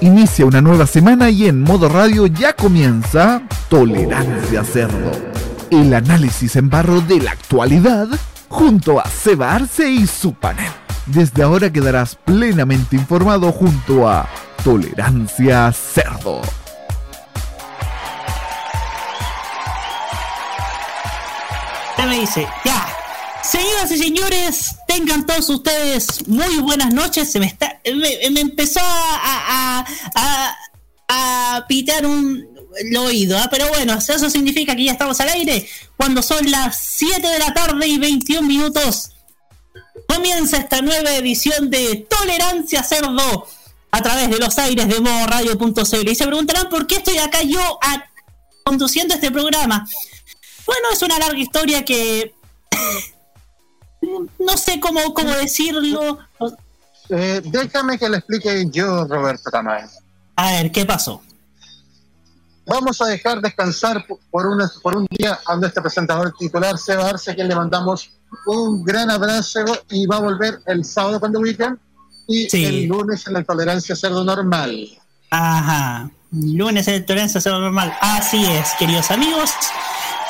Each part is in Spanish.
Inicia una nueva semana y en modo radio ya comienza Tolerancia Cerdo. El análisis en barro de la actualidad junto a Seba Arce y su panel. Desde ahora quedarás plenamente informado junto a Tolerancia Cerdo. me dice, ya, Señoras y señores, tengan todos ustedes muy buenas noches. Se me está, me, empezó a, a, a, pitar un el oído, ¿ah? pero bueno, eso significa que ya estamos al aire. Cuando son las 7 de la tarde y 21 minutos, comienza esta nueva edición de Tolerancia Cerdo a través de los aires de modo radio.cl. Y se preguntarán por qué estoy acá yo conduciendo este programa. Bueno, es una larga historia que no sé cómo, cómo decirlo. Eh, déjame que le explique yo, Roberto Tamayo. A ver, ¿qué pasó? Vamos a dejar descansar por, una, por un día a nuestro presentador titular, Seba Arce, a quien le mandamos un gran abrazo y va a volver el sábado cuando weekend y el lunes en la tolerancia cerdo normal. Ajá, lunes en la tolerancia cerdo normal. Así es, queridos amigos.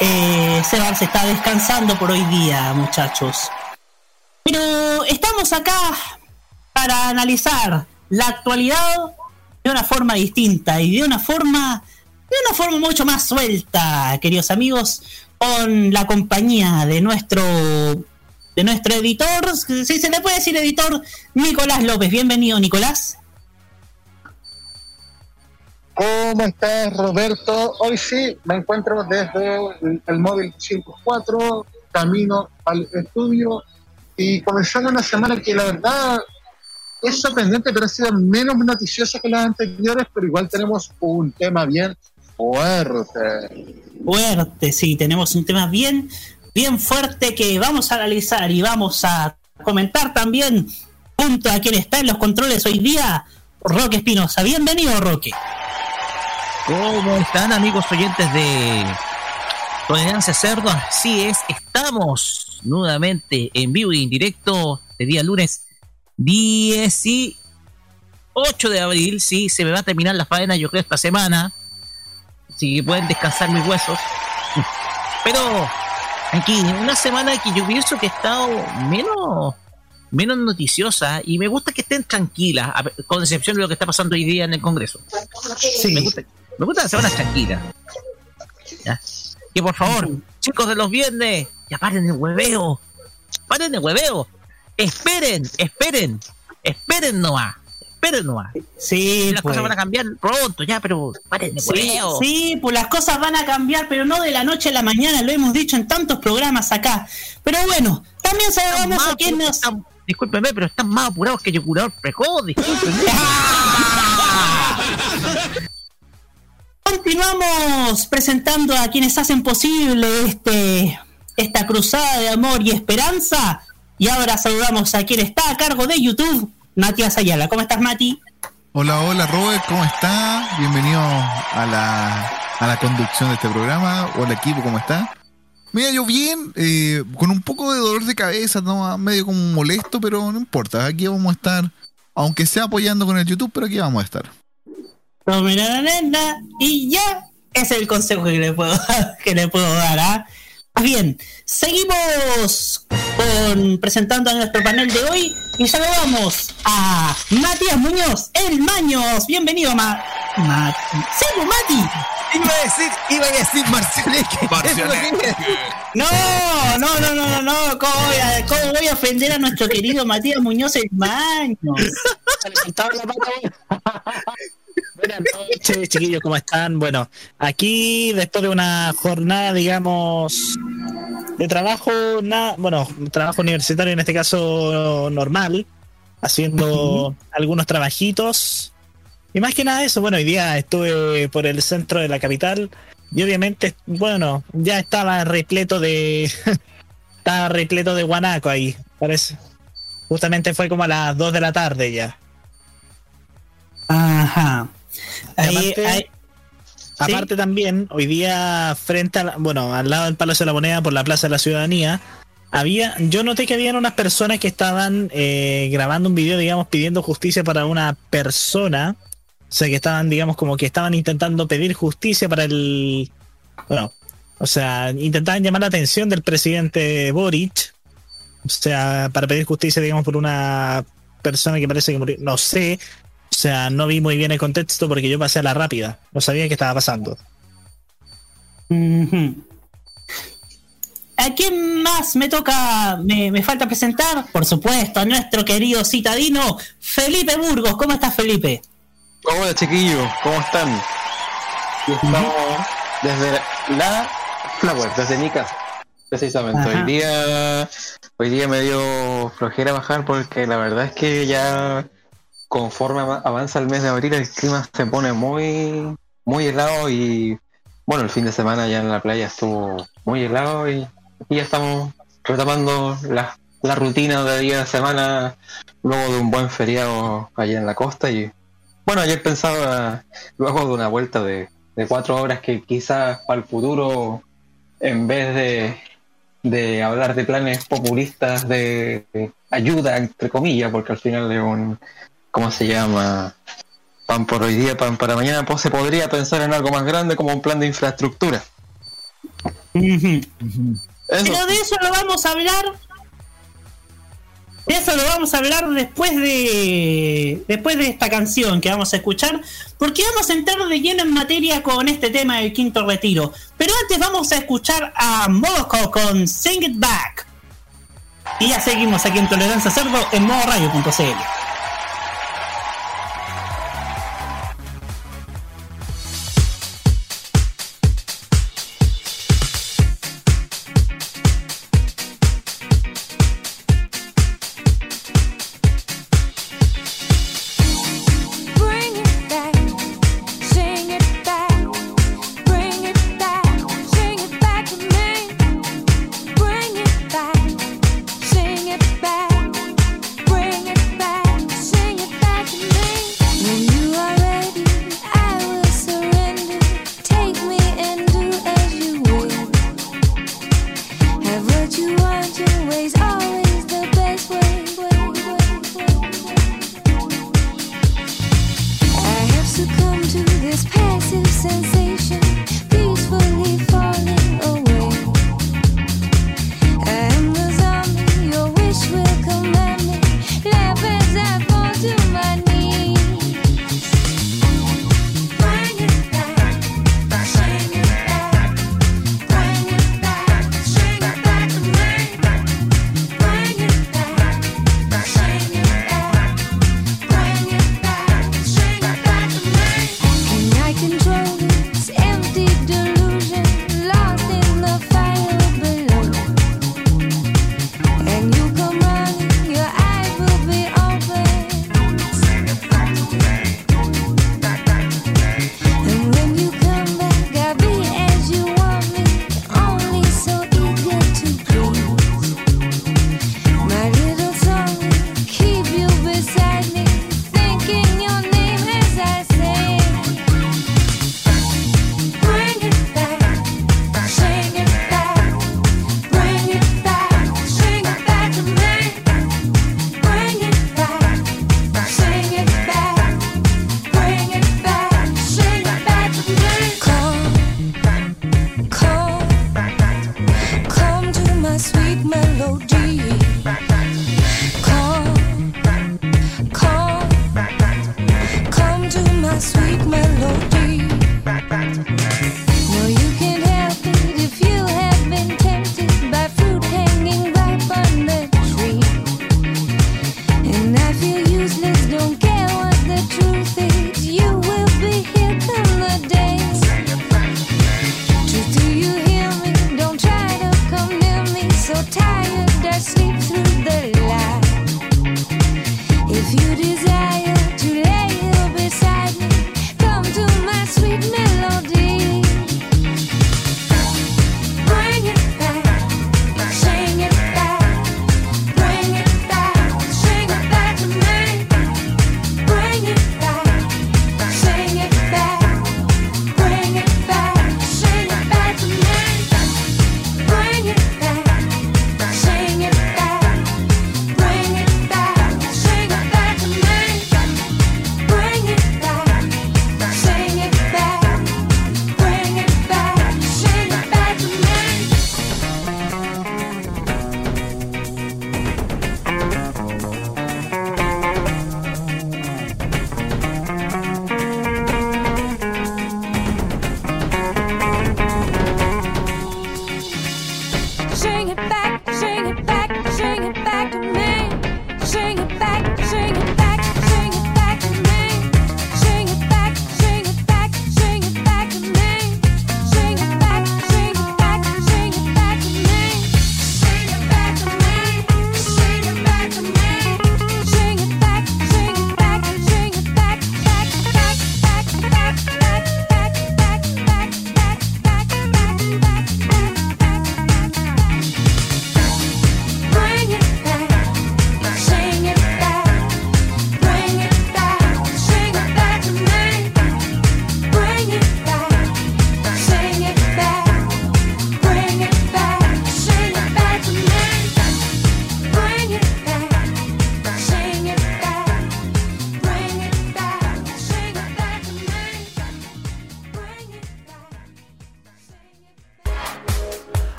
Eh, Seba se está descansando por hoy día, muchachos. Pero estamos acá para analizar la actualidad de una forma distinta y de una forma de una forma mucho más suelta, queridos amigos, con la compañía de nuestro de nuestro editor, si se le puede decir editor, Nicolás López. Bienvenido, Nicolás. ¿Cómo estás, Roberto? Hoy sí me encuentro desde el, móvil 54, camino al estudio y comenzando una semana que la verdad es sorprendente, pero ha sido menos noticiosa que las anteriores, pero igual tenemos un tema bien fuerte. Fuerte, sí, tenemos un tema bien, bien fuerte que vamos a analizar y vamos a comentar también junto a quien está en los controles hoy día, Roque Espinosa. Bienvenido, Roque. ¿Cómo están amigos oyentes de Tolerancia Cerdo? Así es, estamos nuevamente en vivo y en directo de día lunes 18 de abril. Sí, se me va a terminar la faena yo creo esta semana. Así que pueden descansar mis huesos. Pero aquí, una semana que yo pienso que he estado menos menos noticiosa y me gusta que estén tranquilas, con excepción de lo que está pasando hoy día en el Congreso. Sí. Me gusta, me gusta la semana tranquila. ¿Ya? Que por favor, chicos de los viernes, ya paren el hueveo. Paren el hueveo. Esperen, esperen. Esperen nomás. Esperen nomás. Sí, las cosas pues. van a cambiar pronto, ya, pero paren el hueveo. Sí, pues las cosas van a cambiar, pero no de la noche a la mañana, lo hemos dicho en tantos programas acá. Pero bueno, también sabemos a quién nos. discúlpeme, pero están más apurados que yo curador precoz, discúlpeme. Continuamos presentando a quienes hacen posible este, esta cruzada de amor y esperanza. Y ahora saludamos a quien está a cargo de YouTube, Matías Ayala. ¿Cómo estás, Mati? Hola, hola, Robert, ¿cómo está? Bienvenido a la, a la conducción de este programa. Hola, equipo, ¿cómo está? Mira, yo bien, eh, con un poco de dolor de cabeza, ¿no? medio como molesto, pero no importa. Aquí vamos a estar, aunque sea apoyando con el YouTube, pero aquí vamos a estar y ya es el consejo que le puedo, que le puedo dar. ¿ah? Bien, seguimos con, presentando a nuestro panel de hoy y saludamos a Matías Muñoz, el Maños. Bienvenido, Ma Mati. Sí, Mati. Iba a decir, iba a decir Marcianeque. No, no, no, no, no, no. ¿Cómo voy, a, ¿Cómo voy a ofender a nuestro querido Matías Muñoz, el Maños? Buenas noches, chiquillos, ¿cómo están? Bueno, aquí después de una jornada, digamos, de trabajo, nada, bueno, trabajo universitario en este caso normal, haciendo algunos trabajitos. Y más que nada eso, bueno, hoy día estuve por el centro de la capital y obviamente, bueno, ya estaba repleto de... estaba repleto de guanaco ahí, parece. Justamente fue como a las 2 de la tarde ya. Ajá aparte, también, hoy día, frente a, bueno, al lado del Palacio de la Moneda, por la Plaza de la Ciudadanía, había, yo noté que habían unas personas que estaban eh, grabando un video, digamos, pidiendo justicia para una persona. O sea, que estaban, digamos, como que estaban intentando pedir justicia para el. Bueno, o sea, intentaban llamar la atención del presidente Boric. O sea, para pedir justicia, digamos, por una persona que parece que murió. No sé. O sea, no vi muy bien el contexto porque yo pasé a la rápida. No sabía qué estaba pasando. ¿A quién más me toca, me, falta presentar? Por supuesto, a nuestro querido citadino Felipe Burgos. ¿Cómo estás, Felipe? Hola, chiquillos, ¿cómo están? estamos desde la Flower, desde mi casa, precisamente. Hoy día, hoy día me dio flojera bajar porque la verdad es que ya conforme avanza el mes de abril el clima se pone muy, muy helado y bueno, el fin de semana ya en la playa estuvo muy helado y ya estamos retomando la, la rutina de día de semana luego de un buen feriado allá en la costa y bueno, ayer pensaba luego de una vuelta de, cuatro horas que quizás para el futuro en vez de, de hablar de planes populistas de, ayuda entre comillas porque al final es un ¿cómo se llama? pan por hoy día, pan para mañana, pues se podría pensar en algo más grande como un plan de infraestructura. Pero de eso lo vamos a hablar. De eso lo vamos a hablar después de. Después de esta canción que vamos a escuchar. Porque vamos a entrar de lleno en materia con este tema del quinto retiro. Pero antes vamos a escuchar a Modoco con Sing It Back. Y ya seguimos aquí en Tolerancia Cerdo en modo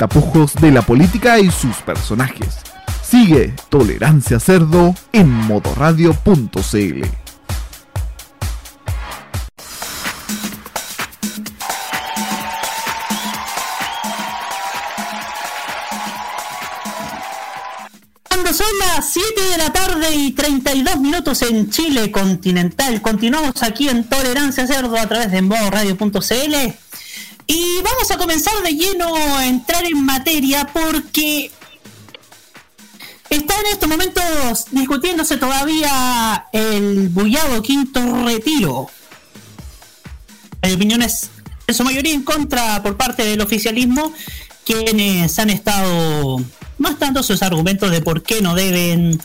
tapujos de la política y sus personajes. Sigue Tolerancia Cerdo en modoradio.cl. Cuando son las 7 de la tarde y 32 minutos en Chile continental, continuamos aquí en Tolerancia Cerdo a través de modoradio.cl y vamos a comenzar de lleno a entrar en materia porque está en estos momentos discutiéndose todavía el bullado quinto retiro. Hay opiniones en su mayoría en contra por parte del oficialismo, quienes han estado mostrando sus argumentos de por qué no deben,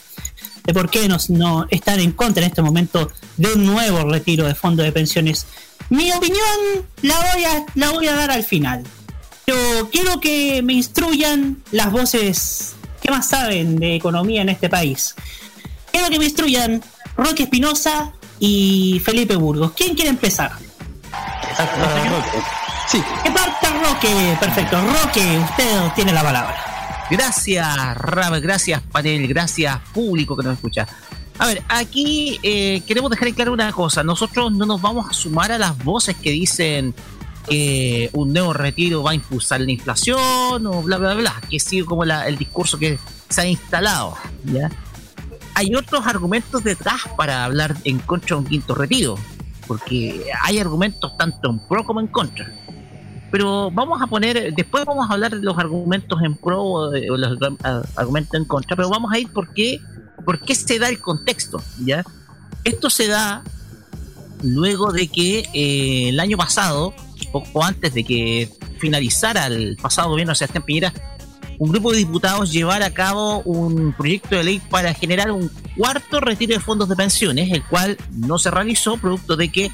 de por qué no, no están en contra en este momento de un nuevo retiro de fondos de pensiones mi opinión la voy a, la voy a dar al final. Pero quiero que me instruyan las voces que más saben de economía en este país. Quiero que me instruyan Roque Espinosa y Felipe Burgos. ¿Quién quiere empezar? Sí. ¿Qué parte Roque? Perfecto. Roque, usted tiene la palabra. Gracias, Rab, gracias, panel, gracias, público que nos escucha. A ver, aquí eh, queremos dejar claro una cosa. Nosotros no nos vamos a sumar a las voces que dicen que un nuevo retiro va a impulsar la inflación o bla, bla, bla, que sigue como el discurso que se ha instalado. ¿ya? Hay otros argumentos detrás para hablar en contra de un quinto retiro, porque hay argumentos tanto en pro como en contra. Pero vamos a poner, después vamos a hablar de los argumentos en pro o los argumentos en contra, pero vamos a ir ¿Por qué se da el contexto? ¿ya? Esto se da luego de que eh, el año pasado, poco antes de que finalizara el pasado gobierno de Sebastián Piñera, un grupo de diputados llevara a cabo un proyecto de ley para generar un cuarto retiro de fondos de pensiones, el cual no se realizó, producto de que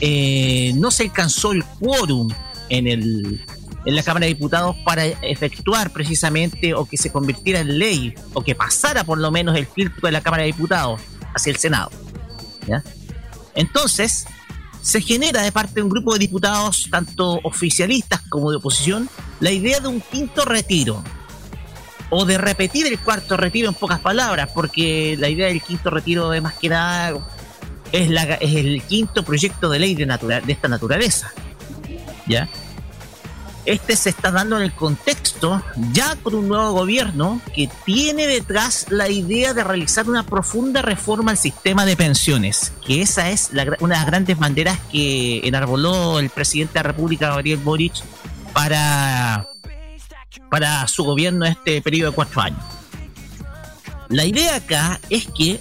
eh, no se alcanzó el quórum en el en la Cámara de Diputados para efectuar precisamente o que se convirtiera en ley o que pasara por lo menos el filtro de la Cámara de Diputados hacia el Senado. Entonces, se genera de parte de un grupo de diputados, tanto oficialistas como de oposición, la idea de un quinto retiro. O de repetir el cuarto retiro en pocas palabras, porque la idea del quinto retiro es más que nada es, la, es el quinto proyecto de ley de, de esta naturaleza. ¿Ya? este se está dando en el contexto ya con un nuevo gobierno que tiene detrás la idea de realizar una profunda reforma al sistema de pensiones, que esa es una de las grandes banderas que enarboló el presidente de la República, Gabriel Boric, para, para su gobierno en este periodo de cuatro años. La idea acá es que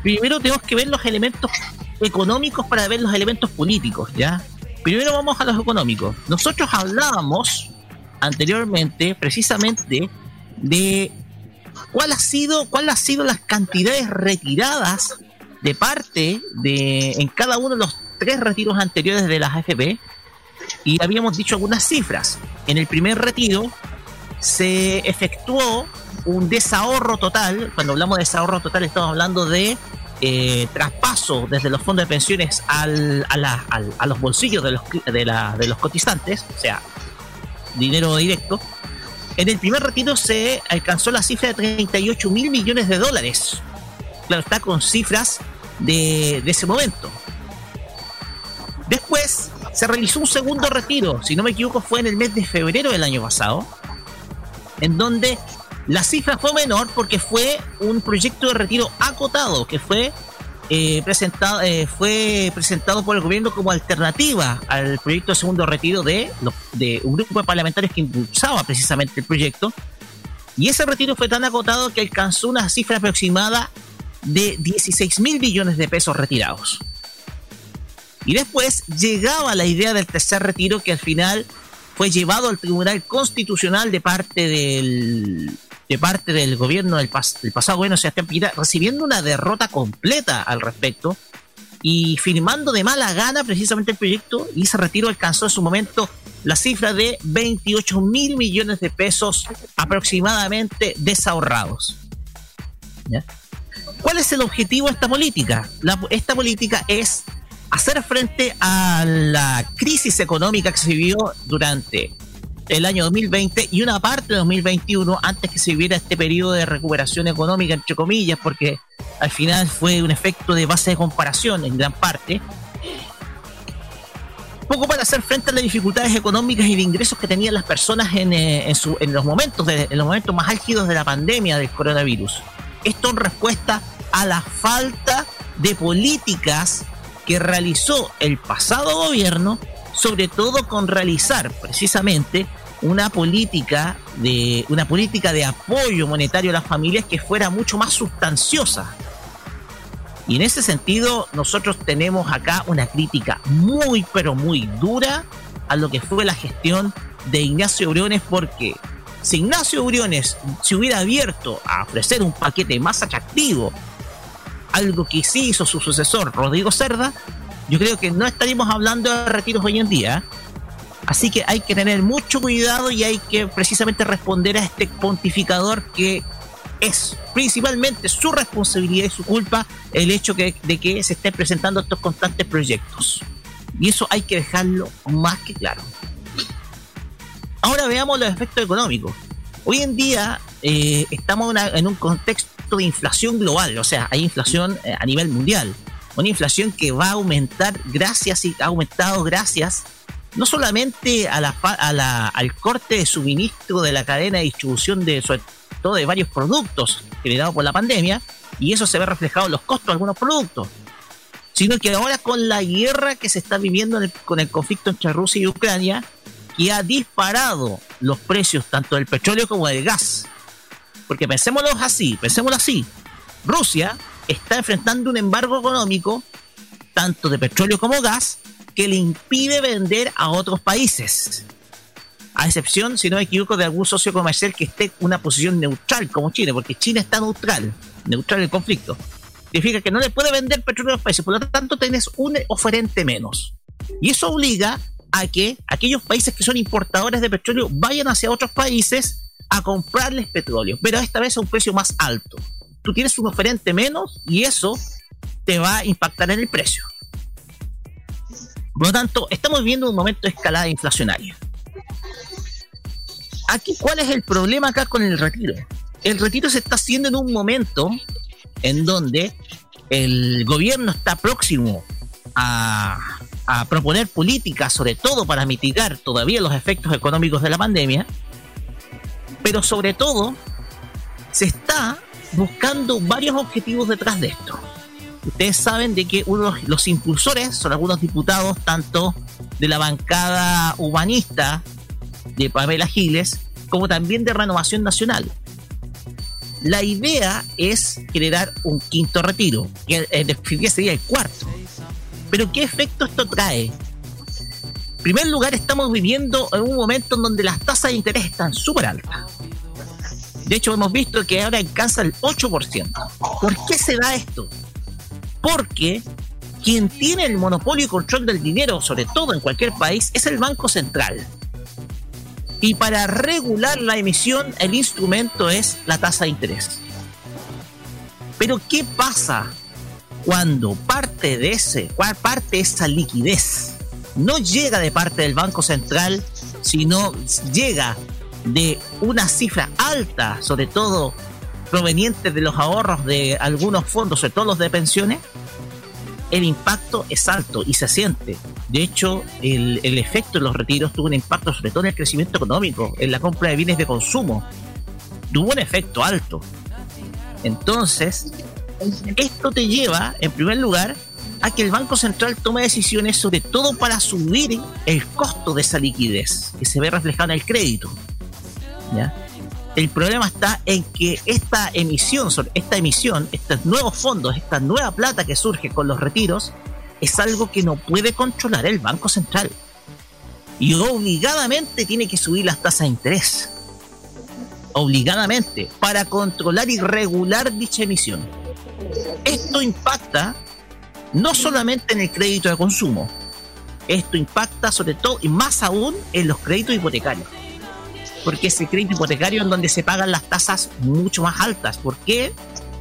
primero tenemos que ver los elementos económicos para ver los elementos políticos, ¿ya? Primero vamos a los económicos. Nosotros hablábamos anteriormente precisamente de cuál ha sido, cuál ha sido las cantidades retiradas de parte de en cada uno de los tres retiros anteriores de las AFP y habíamos dicho algunas cifras. En el primer retiro se efectuó un desahorro total, cuando hablamos de desahorro total estamos hablando de eh, traspaso desde los fondos de pensiones al, a, los bolsillos de los, de, de los cotizantes, o sea, dinero directo, en el primer retiro se alcanzó la cifra de 38 mil millones de dólares. Claro, está con cifras de, de ese momento. Después se realizó un segundo retiro, si no me equivoco fue en el mes de febrero del año pasado, en donde la cifra fue menor porque fue un proyecto de retiro acotado que fue eh, presentado eh, fue presentado por el gobierno como alternativa al proyecto de segundo retiro de, de un grupo de parlamentarios que impulsaba precisamente el proyecto y ese retiro fue tan acotado que alcanzó una cifra aproximada de 16 mil billones de pesos retirados. Y después llegaba la idea del tercer retiro que al final fue llevado al Tribunal Constitucional de parte del, de parte del gobierno del, pasado gobierno Sebastián Piñera, recibiendo una derrota completa al respecto y firmando de mala gana precisamente el proyecto y ese retiro alcanzó en su momento la cifra de 28 mil millones de pesos aproximadamente desahorrados. ¿Cuál es el objetivo de esta política? esta política es hacer frente a la crisis económica que se vivió durante el año 2020 y una parte de 2021 antes que se viviera este periodo de recuperación económica, entre comillas, porque al final fue un efecto de base de comparación en gran parte. Poco para hacer frente a las dificultades económicas y de ingresos que tenían las personas en, eh, en, los, momentos de, en los momentos más álgidos de la pandemia del coronavirus. Esto en respuesta a la falta de políticas que realizó el pasado gobierno sobre todo con realizar precisamente una política de una política de apoyo monetario a las familias que fuera mucho más sustanciosa. Y en ese sentido, nosotros tenemos acá una crítica muy, pero muy dura a lo que fue la gestión de Ignacio Briones, porque si Ignacio Briones se hubiera abierto a ofrecer un paquete más atractivo, algo que sí hizo su sucesor, Rodrigo Cerda, yo creo que no estaríamos hablando de retiros hoy en día. Así que hay que tener mucho cuidado y hay que precisamente responder a este pontificador que es principalmente su responsabilidad y su culpa el hecho de que se estén presentando estos constantes proyectos. Y eso hay que dejarlo más que claro. Ahora veamos los efectos económicos. Hoy en día eh, estamos en un contexto de inflación global, o sea, hay inflación eh, a nivel mundial una inflación que va a aumentar gracias y ha aumentado gracias no solamente a la, al corte de suministro de la cadena de distribución de sobre todo de varios productos generados por la pandemia y eso se ve reflejado en los costos de algunos productos sino que ahora con la guerra que se está viviendo con el conflicto entre Rusia y Ucrania que ha disparado los precios tanto del petróleo como del gas. Porque pensémoslo así pensémoslo así. Rusia está enfrentando un embargo económico, tanto de petróleo como gas, que le impide vender a otros países. A excepción, si no me equivoco, de algún socio comercial que esté en una posición neutral como China, porque China está neutral, neutral en el conflicto. Significa que no le puede vender petróleo a los países, por lo tanto tenés un oferente menos. Y eso obliga a que aquellos países que son importadores de petróleo vayan hacia otros países a comprarles petróleo, pero esta vez a un precio más alto tú tienes un oferente menos y eso te va a impactar en el precio. Por lo tanto, estamos viviendo un momento de escalada inflacionaria. Aquí, ¿cuál es el problema acá con el retiro? El retiro se está haciendo en un momento en donde el gobierno está próximo a, a proponer políticas, sobre todo para mitigar todavía los efectos económicos de la pandemia, pero sobre todo se está buscando varios objetivos detrás de esto. Ustedes saben de que uno de los impulsores son algunos diputados, tanto de la bancada humanista de Pamela Giles, como también de Renovación Nacional. La idea es generar un quinto retiro, que en definitiva sería el cuarto. Pero ¿qué efecto esto trae? En primer lugar, estamos viviendo en un momento en donde las tasas de interés están súper altas. De hecho, hemos visto que ahora alcanza el 8%. ¿Por qué se da esto? Porque quien tiene el monopolio y control del dinero, sobre todo en cualquier país, es el Banco Central. Y para regular la emisión, el instrumento es la tasa de interés. Pero ¿qué pasa cuando parte de ese, parte de esa liquidez no llega de parte del Banco Central, sino llega de una cifra alta, sobre todo proveniente de los ahorros de algunos fondos, sobre todo los de pensiones, el impacto es alto y se siente. De hecho, el, el, efecto de los retiros tuvo un impacto sobre todo en el crecimiento económico, en la compra de bienes de consumo. Tuvo un efecto alto. Entonces, esto te lleva, en primer lugar, a que el Banco Central tome decisiones sobre todo para subir el costo de esa liquidez, que se ve reflejado en el crédito. El problema está en que esta emisión, esta emisión, estos nuevos fondos, esta nueva plata que surge con los retiros, es algo que no puede controlar el Banco Central. Y obligadamente tiene que subir las tasas de interés. Obligadamente, para controlar y regular dicha emisión. Esto impacta no solamente en el crédito de consumo, esto impacta sobre todo y más aún en los créditos hipotecarios porque es el crédito hipotecario en donde se pagan las tasas mucho más altas. ¿Por qué?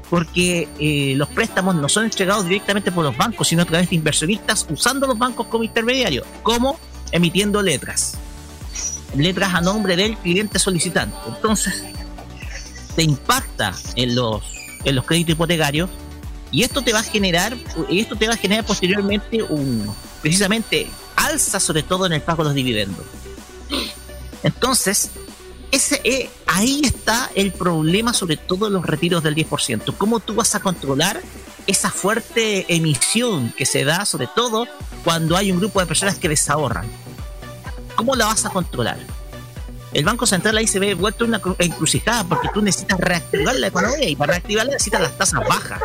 Porque eh, los préstamos no son entregados directamente por los bancos, sino a través de inversionistas usando los bancos como intermediarios, como emitiendo letras. letras a nombre del cliente solicitante. Entonces, te impacta en los, en los créditos hipotecarios y esto te va a generar, esto te va a generar posteriormente un, precisamente, alza sobre todo en el pago de los dividendos. Entonces, ese, ahí está el problema sobre todo los retiros del 10%. ¿Cómo tú vas a controlar esa fuerte emisión que se da sobre todo cuando hay un grupo de personas que desahorran? ¿Cómo la vas a controlar? El Banco Central ahí se ve vuelto una encrucijada porque tú necesitas reactivar la economía y para reactivarla necesitas las tasas bajas.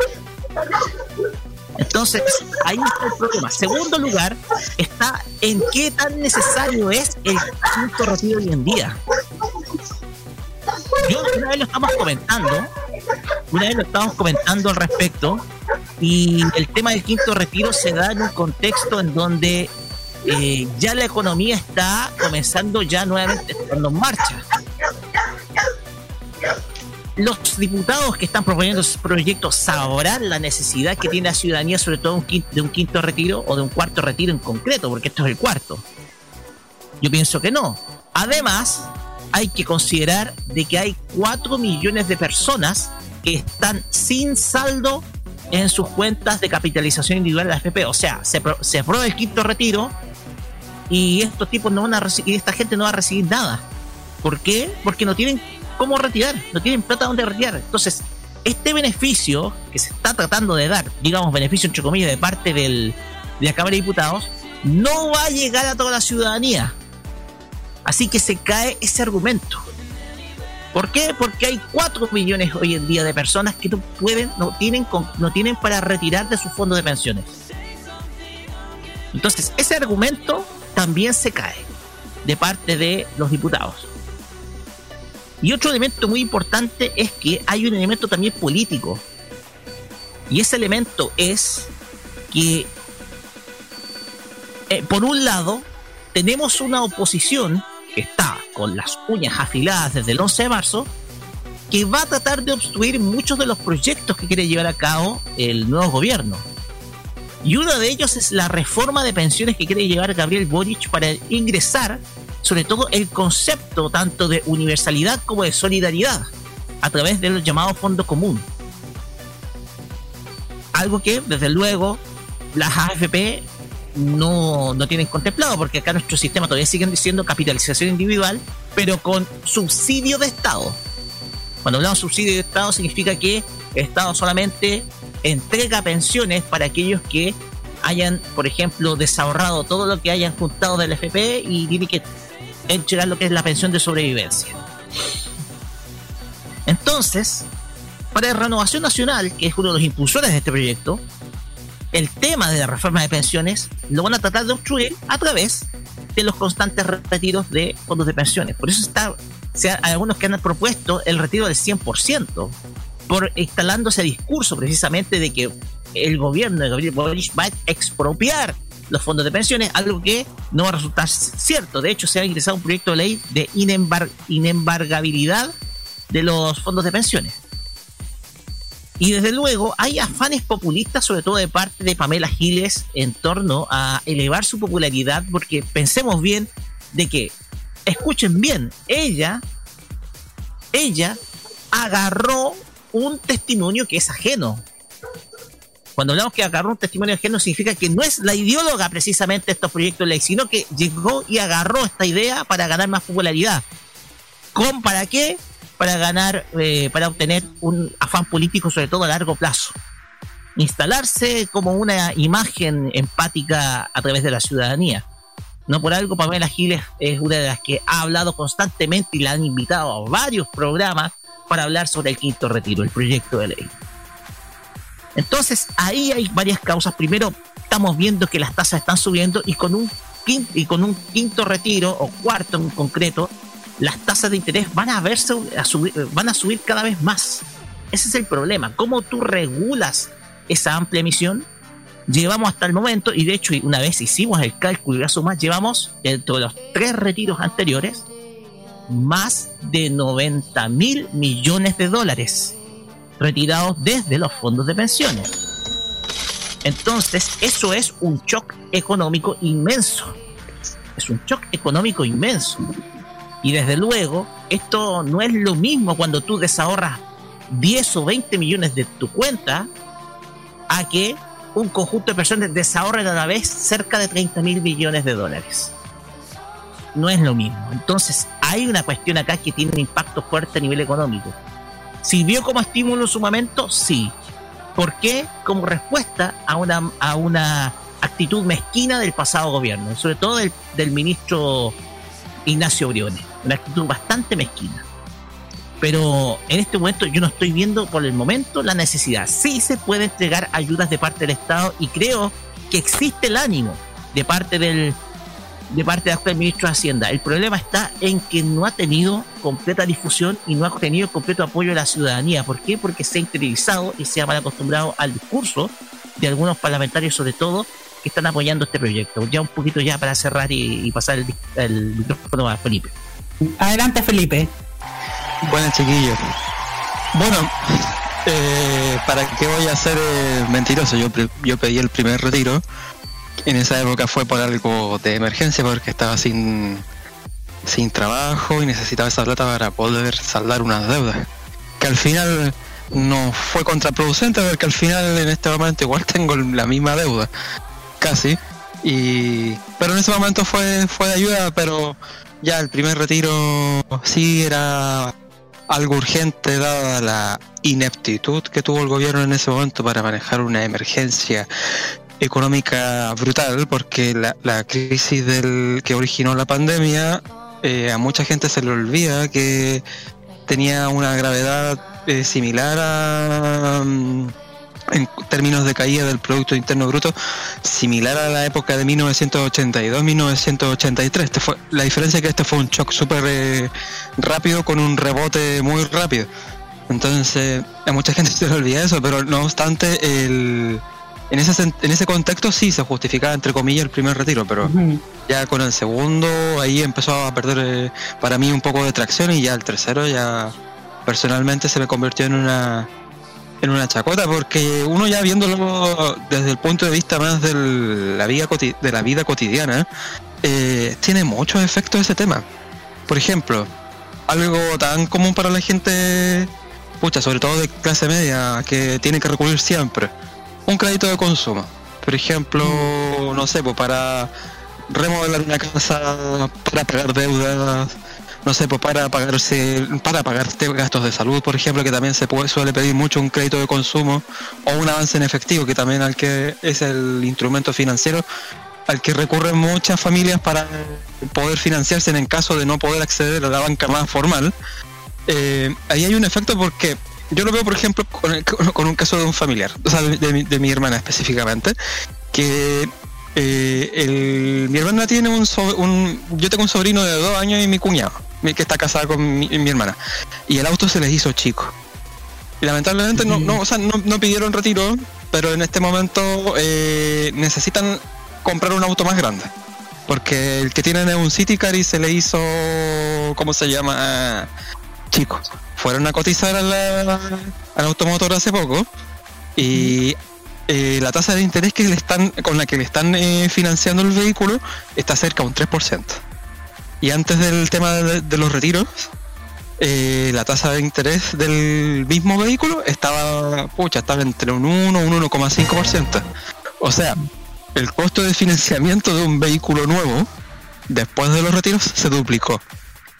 Entonces, ahí está el problema. Segundo lugar, está en qué tan necesario es el quinto retiro hoy en día. Yo una vez lo estamos comentando, una vez lo estamos comentando al respecto, y el tema del quinto retiro se da en un contexto en donde eh, ya la economía está comenzando ya nuevamente en marcha. Los diputados que están proponiendo esos proyectos sabrán la necesidad que tiene la ciudadanía, sobre todo de un quinto retiro o de un cuarto retiro en concreto, porque esto es el cuarto. Yo pienso que no. Además, hay que considerar de que hay 4 millones de personas que están sin saldo en sus cuentas de capitalización individual de la FP. O sea, se, se aprueba el quinto retiro y estos tipos no van a recibir, esta gente no va a recibir nada. ¿Por qué? Porque no tienen cómo retirar, no tienen plata donde retirar. Entonces, este beneficio que se está tratando de dar, digamos, beneficio entre comillas de parte del, de la Cámara de Diputados, no va a llegar a toda la ciudadanía. Así que se cae ese argumento. ¿Por qué? Porque hay 4 millones hoy en día de personas que no pueden, no tienen, no tienen para retirar de sus fondos de pensiones. Entonces, ese argumento también se cae de parte de los diputados. Y otro elemento muy importante es que hay un elemento también político. Y ese elemento es que, eh, por un lado, tenemos una oposición está con las uñas afiladas desde el 11 de marzo, que va a tratar de obstruir muchos de los proyectos que quiere llevar a cabo el nuevo gobierno. Y uno de ellos es la reforma de pensiones que quiere llevar Gabriel Boric para ingresar, sobre todo, el concepto tanto de universalidad como de solidaridad a través del llamado fondo común. Algo que, desde luego, las AFP no, no tienen contemplado, porque acá nuestro sistema todavía sigue diciendo capitalización individual, pero con subsidio de Estado. Cuando hablamos de subsidio de Estado significa que el Estado solamente entrega pensiones para aquellos que hayan, por ejemplo, desahorrado todo lo que hayan juntado del FP y tiene que entregar lo que es la pensión de sobrevivencia. Entonces, para Renovación Nacional, que es uno de los impulsores de este proyecto, el tema de la reforma de pensiones lo van a tratar de obstruir a través de los constantes retiros de fondos de pensiones. Por eso está, hay algunos que han propuesto el retiro del 100%, por instalando ese discurso precisamente de que el gobierno de Gabriel Boric va a expropiar los fondos de pensiones, algo que no va a resultar cierto. De hecho, se ha ingresado un proyecto de ley de inembargabilidad de los fondos de pensiones. Y desde luego hay afanes populistas, sobre todo de parte de Pamela Giles, en torno a elevar su popularidad, porque pensemos bien de que, escuchen bien, ella, ella agarró un testimonio que es ajeno. Cuando hablamos que agarró un testimonio ajeno significa que no es la ideóloga precisamente de estos proyectos de ley, sino que llegó y agarró esta idea para ganar más popularidad. ¿Con para qué? Para ganar, eh, para obtener un afán político, sobre todo a largo plazo. Instalarse como una imagen empática a través de la ciudadanía. No por algo, Pamela Giles es una de las que ha hablado constantemente y la han invitado a varios programas para hablar sobre el quinto retiro, el proyecto de ley. Entonces, ahí hay varias causas. Primero, estamos viendo que las tasas están subiendo y con un quinto, y con un quinto retiro o cuarto en concreto, las tasas de interés van a verse a subir, van a subir cada vez más. Ese es el problema. ¿Cómo tú regulas esa amplia emisión? Llevamos hasta el momento, y de hecho una vez hicimos el cálculo y la suma, llevamos dentro de los tres retiros anteriores, más de 90 mil millones de dólares retirados desde los fondos de pensiones. Entonces, eso es un shock económico inmenso. Es un shock económico inmenso. Y desde luego, esto no es lo mismo cuando tú desahorras 10 o 20 millones de tu cuenta a que un conjunto de personas desahorren a la vez cerca de 30 mil millones de dólares. No es lo mismo. Entonces, hay una cuestión acá que tiene un impacto fuerte a nivel económico. ¿Sirvió como estímulo en su momento? Sí. ¿Por qué? Como respuesta a una, a una actitud mezquina del pasado gobierno, sobre todo del, del ministro Ignacio Briones. Una actitud bastante mezquina. Pero en este momento yo no estoy viendo por el momento la necesidad. Sí se puede entregar ayudas de parte del Estado y creo que existe el ánimo de parte del de parte del actual ministro de Hacienda. El problema está en que no ha tenido completa difusión y no ha tenido completo apoyo de la ciudadanía. ¿Por qué? Porque se ha interiorizado y se ha mal acostumbrado al discurso de algunos parlamentarios, sobre todo, que están apoyando este proyecto. Ya un poquito ya para cerrar y, pasar el, el micrófono a Felipe. Adelante, Felipe. Buenas, chiquillos. Bueno, eh, ¿para qué voy a ser eh, mentiroso? Yo, yo pedí el primer retiro. En esa época fue por algo de emergencia porque estaba sin, trabajo y necesitaba esa plata para poder saldar unas deudas. Que al final no fue contraproducente porque al final en este momento igual tengo la misma deuda. Casi. Y, pero en ese momento fue, fue de ayuda, pero ya el primer retiro sí era algo urgente dada la ineptitud que tuvo el gobierno en ese momento para manejar una emergencia económica brutal, porque la, crisis del que originó la pandemia eh, a mucha gente se le olvida que tenía una gravedad eh, similar a... Mm, en términos de caída del Producto Interno Bruto, similar a la época de 1982-1983. Este fue, la diferencia es que este fue un shock súper eh, rápido con un rebote muy rápido. Entonces, a mucha gente se le olvida eso, pero no obstante, el, en, ese, en ese contexto sí se justificaba, entre comillas, el primer retiro, pero ya con el segundo ahí empezó a perder eh, para mí un poco de tracción y ya el tercero ya personalmente se me convirtió en una en una chacota, porque uno ya viéndolo desde el punto de vista más de la vida, de la vida cotidiana, eh, tiene muchos efectos ese tema. Por ejemplo, algo tan común para la gente, pucha, sobre todo de clase media, que tiene que recurrir siempre, un crédito de consumo. Por ejemplo, no sé, pues para remodelar una casa, para pagar deudas, no sé, pues para pagarse, para pagar gastos de salud, por ejemplo, que también se puede, suele pedir mucho un crédito de consumo o un avance en efectivo, que también al que es el instrumento financiero al que recurren muchas familias para poder financiarse en caso de no poder acceder a la banca más formal. Eh, ahí hay un efecto porque yo lo veo, por ejemplo, con, un caso de un familiar, o sea, de, mi, hermana específicamente, que eh, mi hermana tiene un, un, yo tengo un sobrino de dos años y mi cuñado que está casada con mi, hermana. Y el auto se les hizo chico. Y lamentablemente no, no, o sea, no, pidieron retiro, pero en este momento eh, necesitan comprar un auto más grande. Porque el que tienen es un City Car y se le hizo, ¿cómo se llama? Chico. Fueron a cotizar al automotor hace poco y eh, la tasa de interés que le están, con la que le están eh, financiando el vehículo está cerca de un 3%. Y antes del tema de, los retiros, eh, la tasa de interés del mismo vehículo estaba, pucha, estaba entre un 1 y un 1,5%. O sea, el costo de financiamiento de un vehículo nuevo, después de los retiros, se duplicó.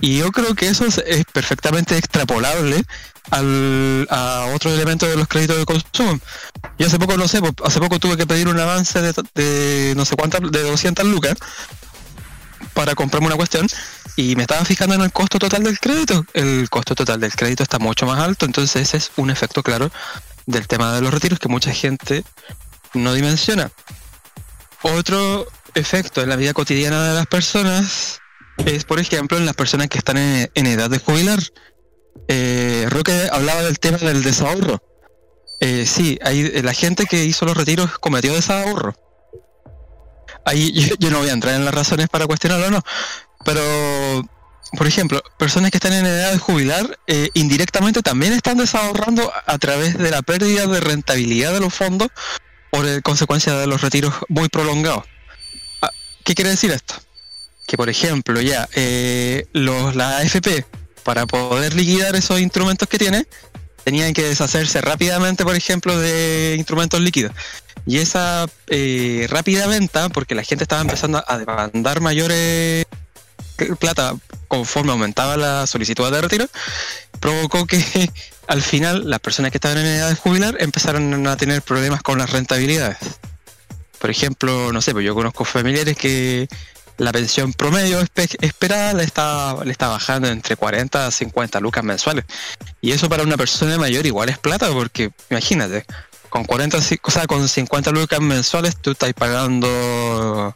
Y yo creo que eso es, perfectamente extrapolable al, a otros elementos de los créditos de consumo. Yo hace poco, no sé, hace poco tuve que pedir un avance de, de no sé cuántas, de 200 lucas para comprarme una cuestión y me estaba fijando en el costo total del crédito. El costo total del crédito está mucho más alto, entonces ese es un efecto claro del tema de los retiros que mucha gente no dimensiona. Otro efecto en la vida cotidiana de las personas es, por ejemplo, en las personas que están en, edad de jubilar. Eh, Roque hablaba del tema del desahorro. Eh, sí, hay, la gente que hizo los retiros cometió desahorro ahí yo, no voy a entrar en las razones para cuestionarlo o no, pero por ejemplo, personas que están en edad de jubilar eh, indirectamente también están desahorrando a través de la pérdida de rentabilidad de los fondos por consecuencia de los retiros muy prolongados. Ah, ¿Qué quiere decir esto? que, por ejemplo, ya eh, los, la AFP, para poder liquidar esos instrumentos que tiene, tenían que deshacerse rápidamente, por ejemplo, de instrumentos líquidos. Y esa eh, rápida venta, porque la gente estaba empezando a demandar mayores plata conforme aumentaba la solicitud de retiro, provocó que al final las personas que estaban en edad de jubilar empezaron a tener problemas con las rentabilidades. Por ejemplo, no sé, pues yo conozco familiares que la pensión promedio esperada le está, le está bajando entre 40 a 50 lucas mensuales. Y eso para una persona mayor igual es plata, porque imagínate, con 40, o sea, con 50 lucas mensuales tú estás pagando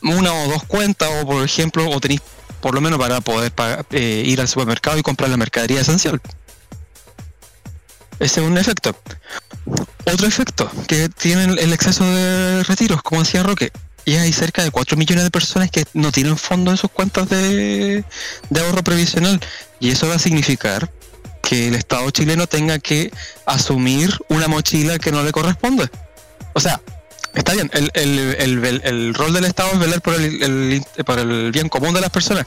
una o dos cuentas, o por ejemplo, o tenéis por lo menos para poder eh, ir al supermercado y comprar la mercadería esencial. Ese es un efecto. Otro efecto que tiene el exceso de retiros, como decía Roque, y hay cerca de 4 millones de personas que no tienen fondo en sus cuentas de, de ahorro previsional. Y eso va a significar que el Estado chileno tenga que asumir una mochila que no le corresponde. O sea, está bien, el, el, el, el rol del Estado es velar por el, por el bien común de las personas,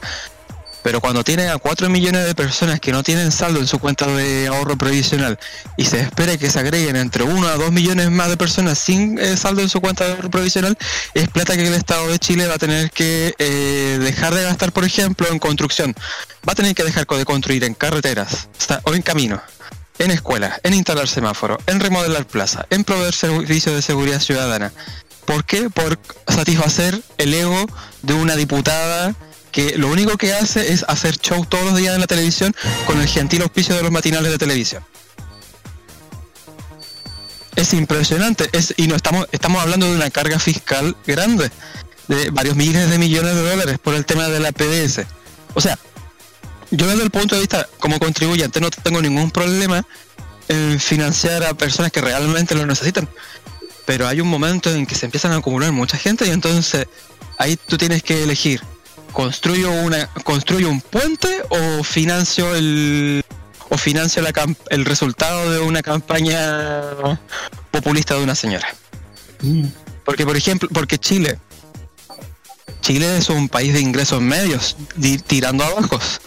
pero cuando tiene a 4 millones de personas que no tienen saldo en su cuenta de ahorro previsional y se espera que se agreguen entre 1 a 2 millones más de personas sin eh, saldo en su cuenta de ahorro provisional, es plata que el Estado de Chile va a tener que eh, dejar de gastar, por ejemplo, en construcción. Va a tener que dejar de construir en carreteras o en caminos en escuelas, en instalar semáforos, en remodelar plazas, en proveer servicios de seguridad ciudadana. ¿Por qué? Por satisfacer el ego de una diputada que lo único que hace es hacer show todos los días en la televisión con el gentil auspicio de los matinales de televisión. Es impresionante, es, y no estamos, estamos hablando de una carga fiscal grande, de varios miles de millones de dólares por el tema de la PDS. O sea, yo desde el punto de vista como contribuyente no tengo ningún problema en financiar a personas que realmente lo necesitan. Pero hay un momento en que se empiezan a acumular mucha gente y entonces ahí tú tienes que elegir construyo una construyo un puente o financio el o financio el resultado de una campaña populista de una señora. Porque por ejemplo, porque Chile Chile es un país de ingresos medios, tirando a bajos.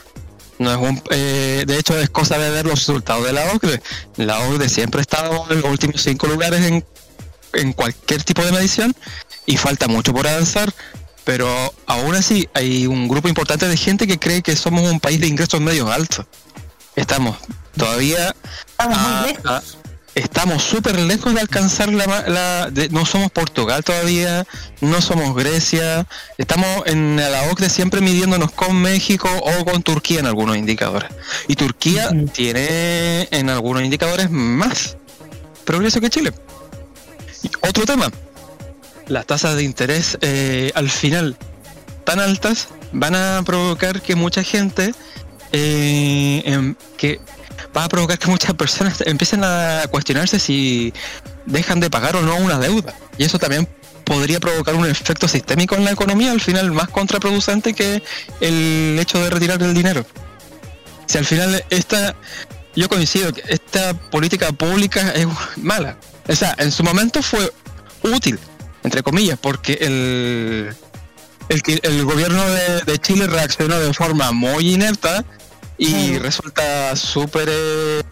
No es un, eh, de hecho, es cosa de ver los resultados de la OCDE. La OCDE siempre ha estado en los últimos cinco lugares en, en cualquier tipo de medición y falta mucho por avanzar pero aún así hay un grupo importante de gente que cree que somos un país de ingresos medios altos. Estamos todavía... Estamos súper lejos de alcanzar la... no somos Portugal todavía, no somos Grecia, estamos en la OCDE siempre midiéndonos con México o con Turquía en algunos indicadores. Y Turquía tiene en algunos indicadores más progreso que Chile. otro tema, las tasas de interés eh, al final tan altas van a provocar que mucha gente eh, em, que va a provocar que muchas personas empiecen a cuestionarse si dejan de pagar o no una deuda. Y eso también podría provocar un efecto sistémico en la economía al final más contraproducente que el hecho de retirar el dinero. Si al final esta yo coincido que esta política pública es mala. O sea en su momento fue útil entre comillas, porque el, el, el gobierno de, Chile reaccionó de forma muy inepta y resulta súper... Eh,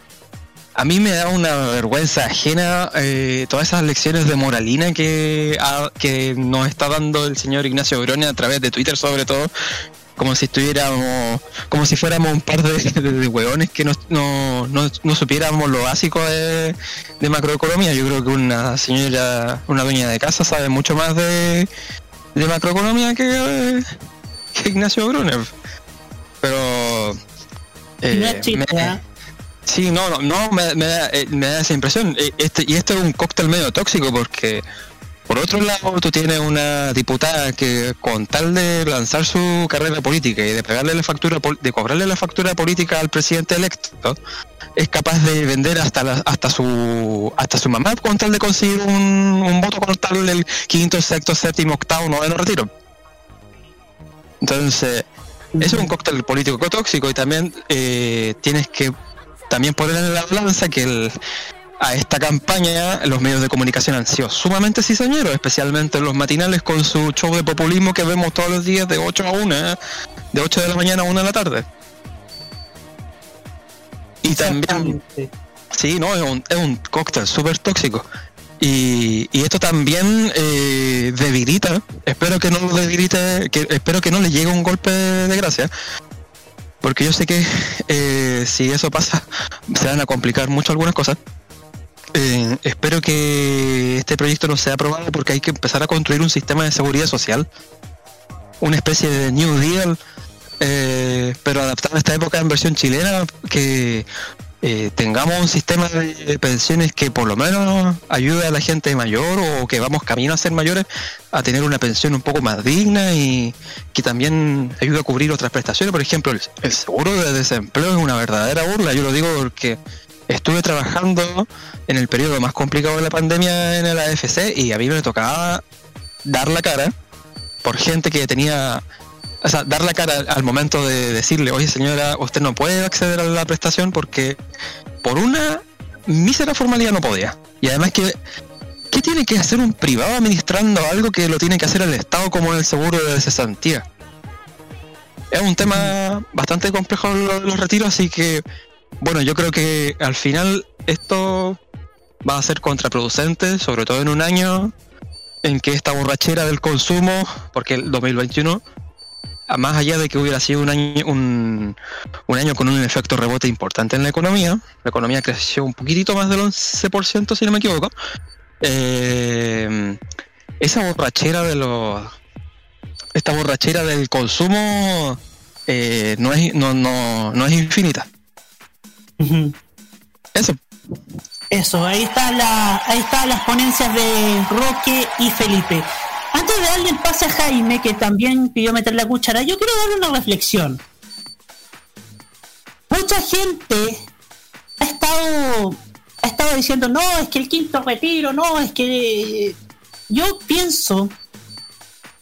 a mí me da una vergüenza ajena eh, todas esas lecciones de moralina que, que nos está dando el señor Ignacio Brone a través de Twitter sobre todo, como si estuviéramos, como si fuéramos un par de, de, hueones que no, no, no, supiéramos lo básico de, macroeconomía. Yo creo que una señora, una dueña de casa sabe mucho más de, macroeconomía que, Ignacio Brunner. Pero... Eh, ¿eh? sí, no, no, no me, me, da, eh, me da esa impresión. Este, y esto es un cóctel medio tóxico porque por otro lado, tú tienes una diputada que con tal de lanzar su carrera política y de pagarle la factura de cobrarle la factura política al presidente electo, es capaz de vender hasta hasta su hasta su mamá con tal de conseguir un, voto con tal del quinto, sexto, séptimo, octavo, noveno retiro. Entonces, eso es un cóctel político tóxico y también eh, tienes que también poner en la balanza que el a esta campaña los medios de comunicación han sido sumamente cizañeros, especialmente los matinales con su show de populismo que vemos todos los días de 8 a 1, ¿eh? de 8 de la mañana a 1 de la tarde. Y también, sí, no, es un, es un cóctel súper tóxico. Y, y, esto también eh, debilita, espero que no lo debilite, que, espero que no le llegue un golpe de gracia, porque yo sé que eh, si eso pasa se van a complicar mucho algunas cosas. Eh, espero que este proyecto no sea aprobado porque hay que empezar a construir un sistema de seguridad social, una especie de New Deal, eh, pero adaptado a esta época en versión chilena, que eh, tengamos un sistema de pensiones que por lo menos ayude a la gente mayor o que vamos camino a ser mayores a tener una pensión un poco más digna y que también ayude a cubrir otras prestaciones. Por ejemplo, el, el seguro de desempleo es una verdadera burla, yo lo digo porque estuve trabajando en el periodo más complicado de la pandemia en el AFC y a mí me tocaba dar la cara por gente que tenía, o sea, dar la cara al momento de decirle, oye señora, usted no puede acceder a la prestación porque por una mísera formalidad no podía. Y además que, ¿qué tiene que hacer un privado administrando algo que lo tiene que hacer el Estado como el seguro de cesantía? Es un tema bastante complejo los, los retiros, así que bueno, yo creo que al final esto va a ser contraproducente, sobre todo en un año en que esta borrachera del consumo, porque el 2021, más allá de que hubiera sido un año, un, año con un efecto rebote importante en la economía, la economía creció un poquitito más del 11%, si no me equivoco, eh, esa borrachera de los... Esta borrachera del consumo eh, no, es, no, no, no es infinita. Eso. Eso, ahí está la, ahí están las ponencias de Roque y Felipe. Antes de darle el pase a Jaime, que también pidió meter la cuchara, yo quiero darle una reflexión. Mucha gente ha estado, ha estado diciendo, no, es que el quinto retiro, no, es que yo pienso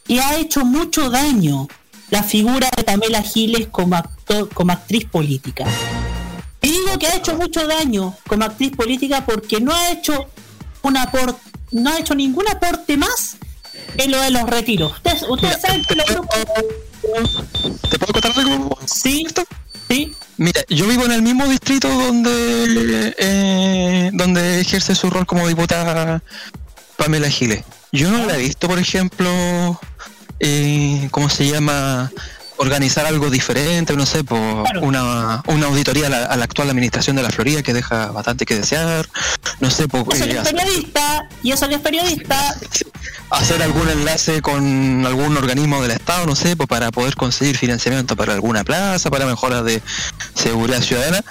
que ha hecho mucho daño la figura de Pamela Giles como actor, como actriz política. Y digo que ha hecho mucho daño como actriz política porque no ha hecho un aporte, no ha hecho ningún aporte más en lo de los retiros. Ustedes, ustedes saben que los grupos... ¿Te puedo contar algo? Sí, sí. Mira, yo vivo en el mismo distrito donde eh, donde ejerce su rol como diputada Pamela Giles. Yo no la he visto, por ejemplo, eh, ¿cómo se llama? Organizar algo diferente, no sé, por Claro. una, una auditoría a la, a la actual administración de la Florida que deja bastante que desear, no sé, por, Eso que eh, periodista, y eso que es periodista, hacer algún enlace con algún organismo del Estado, no sé, pues para poder conseguir financiamiento para alguna plaza, para mejoras de seguridad ciudadana.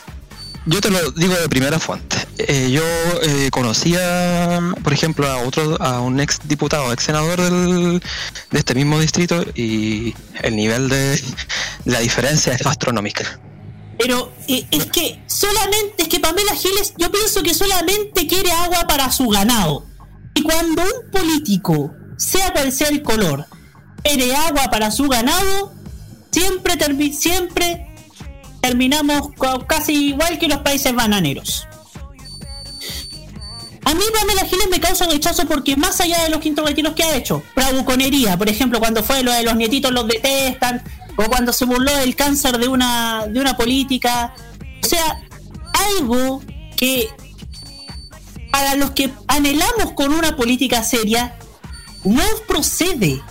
Yo te lo digo de primera fuente. Eh, yo eh, conocía, por ejemplo, a otro, a un ex diputado, ex senador del, de este mismo distrito y el nivel de la diferencia es astronómica. pero eh, es que solamente, es que Pamela Giles, yo pienso que solamente quiere agua para su ganado. Y cuando un político, sea cual sea el color, quiere agua para su ganado, siempre, termi- siempre terminamos casi igual que los países bananeros. A mí Pamela Giles me causa rechazo porque más allá de los quintos retiros que ha hecho, bravuconería, por ejemplo, cuando fue lo de los nietitos los detestan, o cuando se burló del cáncer de una, de una política, o sea, algo que para los que anhelamos con una política seria, no procede.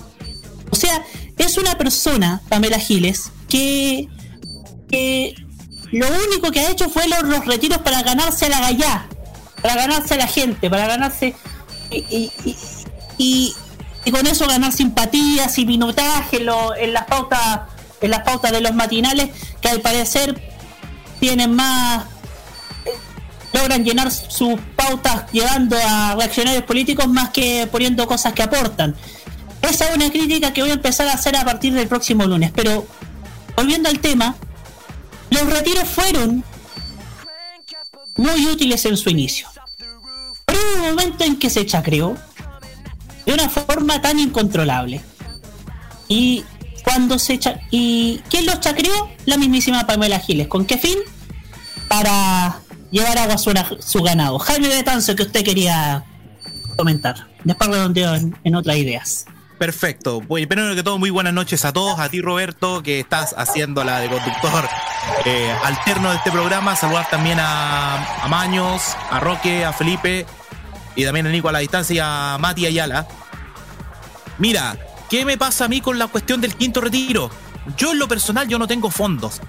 O sea, es una persona, Pamela Giles, que, que lo único que ha hecho fue los, los retiros para ganarse a la gallá, para ganarse a la gente, para ganarse y, con eso ganar simpatías y minutaje lo- en las pautas en las pautas de los matinales que al parecer tienen más logran llenar sus pautas llevando a reaccionarios políticos más que poniendo cosas que aportan. Esa es una crítica que voy a empezar a hacer a partir del próximo lunes. Pero volviendo al tema, los retiros fueron muy útiles en su inicio. Hubo un momento en que se chacreó de una forma tan incontrolable. Y cuando se cha- y quién los chacreó? La mismísima Pamela Giles. ¿Con qué fin? Para llevar agua a su, su ganado. Jaime Betanzo, que usted quería comentar. Después redondeo en, en otras ideas. Perfecto. Pues, primero que todo, muy buenas noches a todos. A ti, Roberto, que estás haciendo la de conductor eh, alterno de este programa. Saludar también a, Maños, a Roque, a Felipe y también a Nico a la distancia y a Mati Ayala. Mira, ¿qué me pasa a mí con la cuestión del quinto retiro? Yo en lo personal yo no tengo fondos.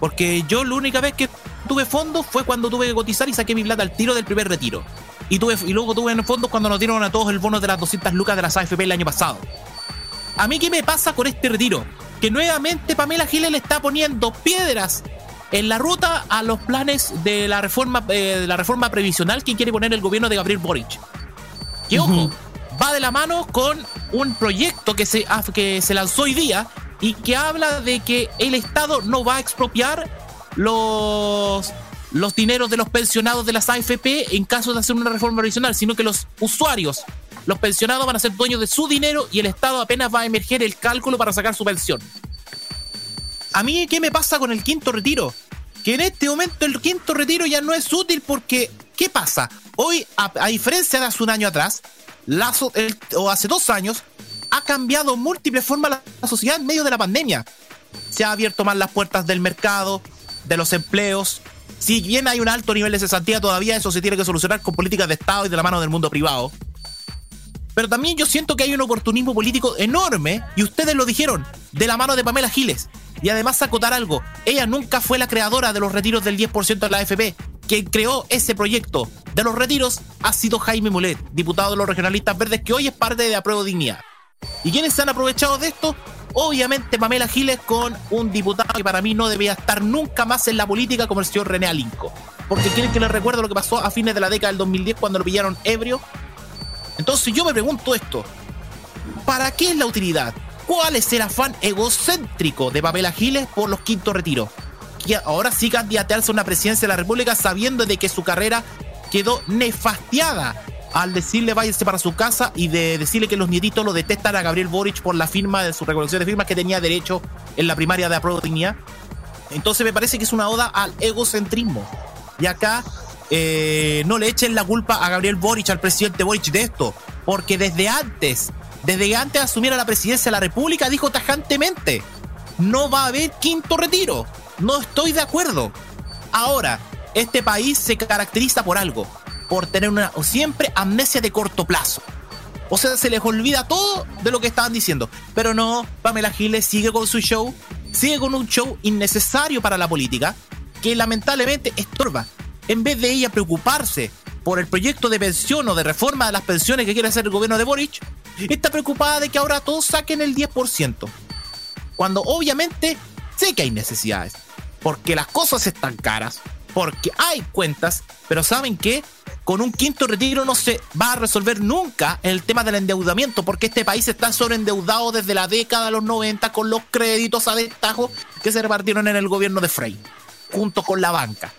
Porque yo la única vez que tuve fondos fue cuando tuve que cotizar y saqué mi plata al tiro del primer retiro. Y, tuve, y luego tuve en fondos cuando nos dieron a todos el bono de las 200 lucas de las AFP el año pasado. A mí, ¿qué me pasa con este retiro? Que nuevamente Pamela Giles le está poniendo piedras en la ruta a los planes de la reforma, eh, de la reforma previsional que quiere poner el gobierno de Gabriel Boric. Que ojo, uh -huh. va de la mano con un proyecto que se, que se lanzó hoy día y que habla de que el Estado no va a expropiar los los dineros de los pensionados de las AFP en caso de hacer una reforma previsional, sino que los usuarios, los pensionados van a ser dueños de su dinero y el Estado apenas va a emerger el cálculo para sacar su pensión. A mí, ¿qué me pasa con el quinto retiro? Que en este momento el quinto retiro ya no es útil porque, ¿qué pasa? Hoy, a, diferencia de hace un año atrás, o hace dos años, ha cambiado múltiples formas la, la sociedad en medio de la pandemia. Se ha abierto más las puertas del mercado, de los empleos, si bien hay un alto nivel de cesantía, todavía eso se tiene que solucionar con políticas de Estado y de la mano del mundo privado. Pero también yo siento que hay un oportunismo político enorme, y ustedes lo dijeron, de la mano de Pamela Giles. Y además acotar algo, ella nunca fue la creadora de los retiros del 10% de la AFP. Quien creó ese proyecto de los retiros ha sido Jaime Mulet, diputado de los regionalistas verdes, que hoy es parte de Apruebo Dignidad. ¿Y quiénes se han aprovechado de esto? Obviamente Pamela Giles con un diputado que para mí no debía estar nunca más en la política como el señor René Alinco. Porque quieren que les recuerde lo que pasó a fines de la década del 2010 cuando lo pillaron ebrio. Entonces yo me pregunto esto. ¿Para qué es la utilidad? ¿Cuál es el afán egocéntrico de Pamela Giles por los quintos retiros? Que ahora sí candidatearse a una presidencia de la República sabiendo de que su carrera quedó nefastiada al decirle váyase para su casa y de decirle que los nietitos lo detestan a Gabriel Boric por la firma de su recolección de firmas que tenía derecho en la primaria de Dignidad. Entonces me parece que es una oda al egocentrismo. Y acá eh, no le echen la culpa a Gabriel Boric, al presidente Boric de esto, porque desde antes, desde antes de asumir a la presidencia de la República, dijo tajantemente, no va a haber quinto retiro. No estoy de acuerdo. Ahora, este país se caracteriza por algo, por tener una siempre amnesia de corto plazo. O sea, se les olvida todo de lo que estaban diciendo. Pero no, Pamela Giles sigue con su show, sigue con un show innecesario para la política, que lamentablemente estorba. En vez de ella preocuparse por el proyecto de pensión o de reforma de las pensiones que quiere hacer el gobierno de Boric, está preocupada de que ahora todos saquen el 10%. Cuando obviamente sé que hay necesidades, porque las cosas están caras, porque hay cuentas, pero ¿saben qué? Con un quinto retiro no se va a resolver nunca el tema del endeudamiento, porque este país está sobreendeudado desde la década de los 90 con los créditos a destajo que se repartieron en el gobierno de Frey, junto con la banca.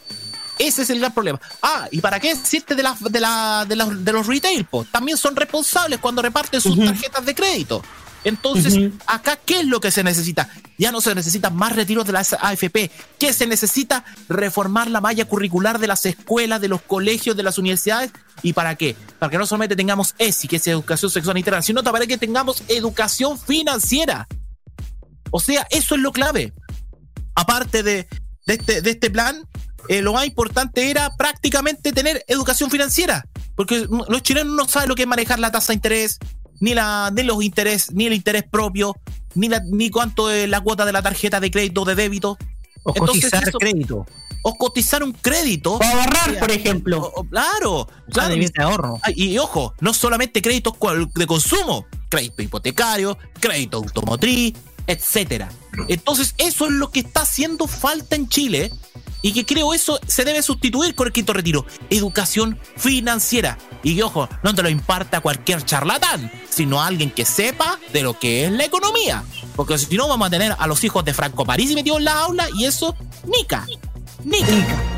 Ese es el gran problema. Ah, ¿y para qué decirte de, la, de, la, de, la, de los retail? También son responsables cuando reparten sus uh -huh. tarjetas de crédito. Entonces, uh -huh. acá, ¿qué es lo que se necesita? Ya no se necesitan más retiros de la AFP. ¿Qué se necesita? Reformar la malla curricular de las escuelas, de los colegios, de las universidades. ¿Y para qué? Para que no solamente tengamos ESI, que es educación sexual integral, sino para que tengamos educación financiera. O sea, eso es lo clave. Aparte de, de, este, de este plan, eh, lo más importante era prácticamente tener educación financiera. Porque los chilenos no saben lo que es manejar la tasa de interés, ni, la, ni los intereses, ni el interés propio, ni, la, ni cuánto es la cuota de la tarjeta de crédito o de débito. O Entonces, cotizar eso, crédito. O cotizar un crédito. O ahorrar, por ejemplo. O, o, claro. claro. De ahorro. Y, y, ojo, no solamente créditos de consumo, crédito hipotecario, crédito automotriz, etcétera. Entonces, eso es lo que está haciendo falta en Chile y que creo eso se debe sustituir con el quinto retiro. Educación financiera. Y que, ojo, no te lo imparta cualquier charlatán, sino alguien que sepa de lo que es la economía. Porque si no, vamos a tener a los hijos de Franco París metidos en la aula y eso, nica. Nica.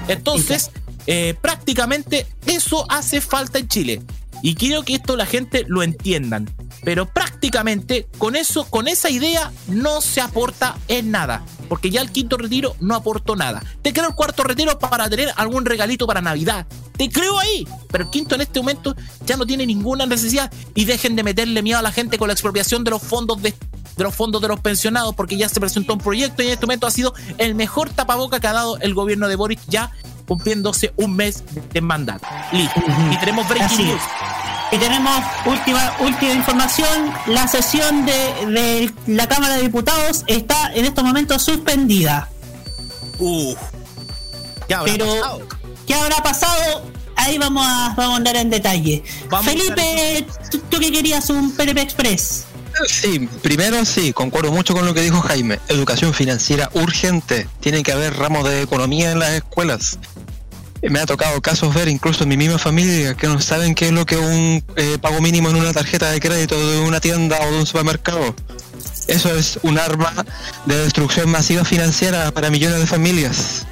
Entonces, eh, prácticamente eso hace falta en Chile. Y quiero que esto la gente lo entiendan. Pero prácticamente con eso, con esa idea, no se aporta en nada. Porque ya el quinto retiro no aportó nada. Te creo el cuarto retiro para tener algún regalito para Navidad. Te creo ahí. Pero el quinto en este momento ya no tiene ninguna necesidad. Y dejen de meterle miedo a la gente con la expropiación de los fondos de, de los fondos de los pensionados. Porque ya se presentó un proyecto y en este momento ha sido el mejor tapaboca que ha dado el gobierno de Boris ya cumpliéndose un mes de mandato. Listo. Y tenemos breaking Así news. Y tenemos última, última información, la sesión de, de la Cámara de Diputados está en estos momentos suspendida. Uf. ¿Qué habrá Pero, pasado? ¿qué habrá pasado? Ahí vamos a, vamos a andar en detalle. Vamos a Felipe, ¿tú, tú que querías un PLP Express? Sí, primero sí, concuerdo mucho con lo que dijo Jaime. Educación financiera urgente. Tiene que haber ramos de economía en las escuelas. Eh, Me ha tocado casos ver incluso en mi misma familia que no saben qué es lo que un eh, pago mínimo en una tarjeta de crédito de una tienda o de un supermercado. Eso es un arma de destrucción masiva financiera para millones de familias.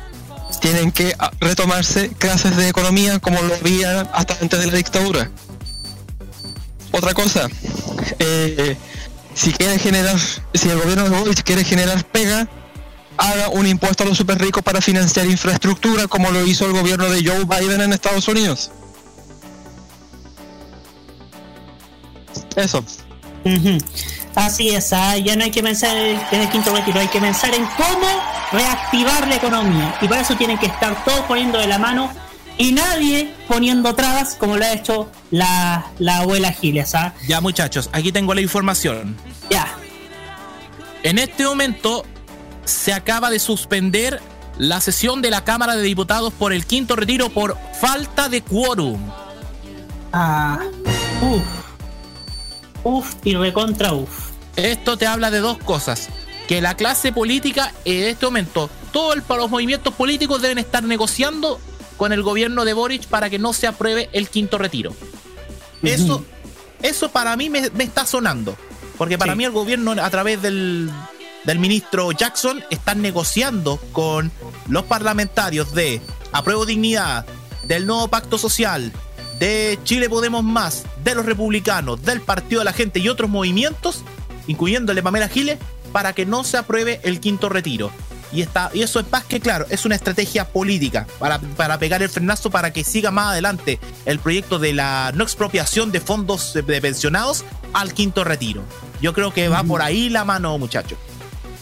Tienen que ah, retomarse clases de economía como lo había hasta antes de la dictadura. Otra cosa, eh, si quiere generar, si el gobierno de Boric quiere generar pega, haga un impuesto a los super ricos para financiar infraestructura como lo hizo el gobierno de Joe Biden en Estados Unidos. Eso. Así es, ah, ya no hay que pensar en el quinto retiro, hay que pensar en cómo reactivar la economía. Y para eso tienen que estar todos poniendo de la mano y nadie poniendo trabas como lo ha hecho la, la abuela Giles. ¿ah? Ya muchachos, aquí tengo la información. Ya, En este momento se acaba de suspender la sesión de la Cámara de Diputados por el quinto retiro por falta de quórum. ah, uff, uff y recontra uff. Esto te habla de dos cosas. Que la clase política en este momento, todos los movimientos políticos deben estar negociando con el gobierno de Boric para que no se apruebe el quinto retiro. Eso, eso para mí me, me está sonando. Porque para Sí. mí el gobierno a través del, del ministro Jackson está negociando con los parlamentarios de Apruebo Dignidad, del nuevo pacto social, de Chile Podemos Más, de los republicanos, del Partido de la Gente y otros movimientos, incluyéndole Pamela Giles, para que no se apruebe el quinto retiro. Y, está, y eso es más que claro, es una estrategia política para, para pegar el frenazo para que siga más adelante el proyecto de la no expropiación de fondos de, de pensionados al quinto retiro. Yo creo que va por ahí la mano, muchachos.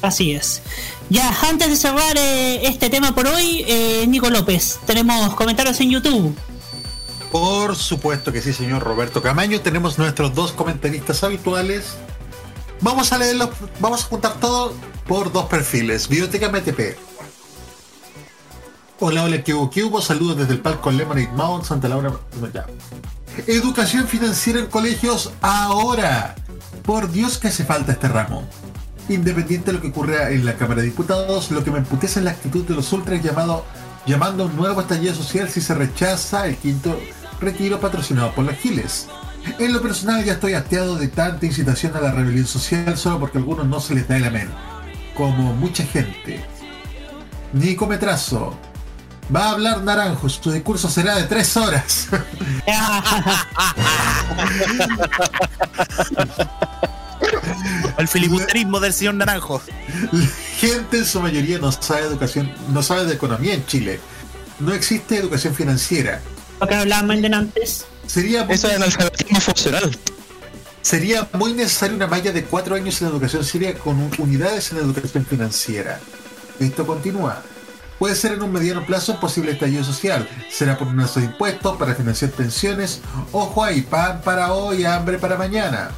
Así es. Ya, antes de cerrar eh, este tema por hoy, eh, Nico López, tenemos comentarios en YouTube. Por supuesto que sí, señor Roberto Camaño. Tenemos nuestros dos comentaristas habituales. Vamos a leerlos, vamos a juntar todo por dos perfiles. Biblioteca MTP. Hola, hola. ¿Qué hubo? Saludos desde el palco Lemonade Mount, Santa Laura. no, ya. Educación financiera en colegios ahora. Por Dios que hace falta este ramo. Independiente de lo que ocurra en la Cámara de Diputados, lo que me emputece es la actitud de los ultras llamado, llamando a un nuevo estallido social si se rechaza el quinto retiro patrocinado por las Giles. En lo personal ya estoy hastiado de tanta incitación a la rebelión social solo porque a algunos no se les da el amén. Como mucha gente. Nico Metrazo. Va a hablar Naranjo, su discurso será de tres horas. El filibusterismo del señor Naranjo. La gente en su mayoría no sabe educación, no sabe de economía en Chile. No existe educación financiera. Lo que hablábamos de antes. Sería Eso es analfabetismo funcional. sería muy necesaria una malla de cuatro años en educación seria con un- unidades en educación financiera. Esto continúa. Puede ser en un mediano plazo un posible estallido social. Será por un alza de impuestos para financiar pensiones. Ojo ahí, pan para hoy, hambre para mañana.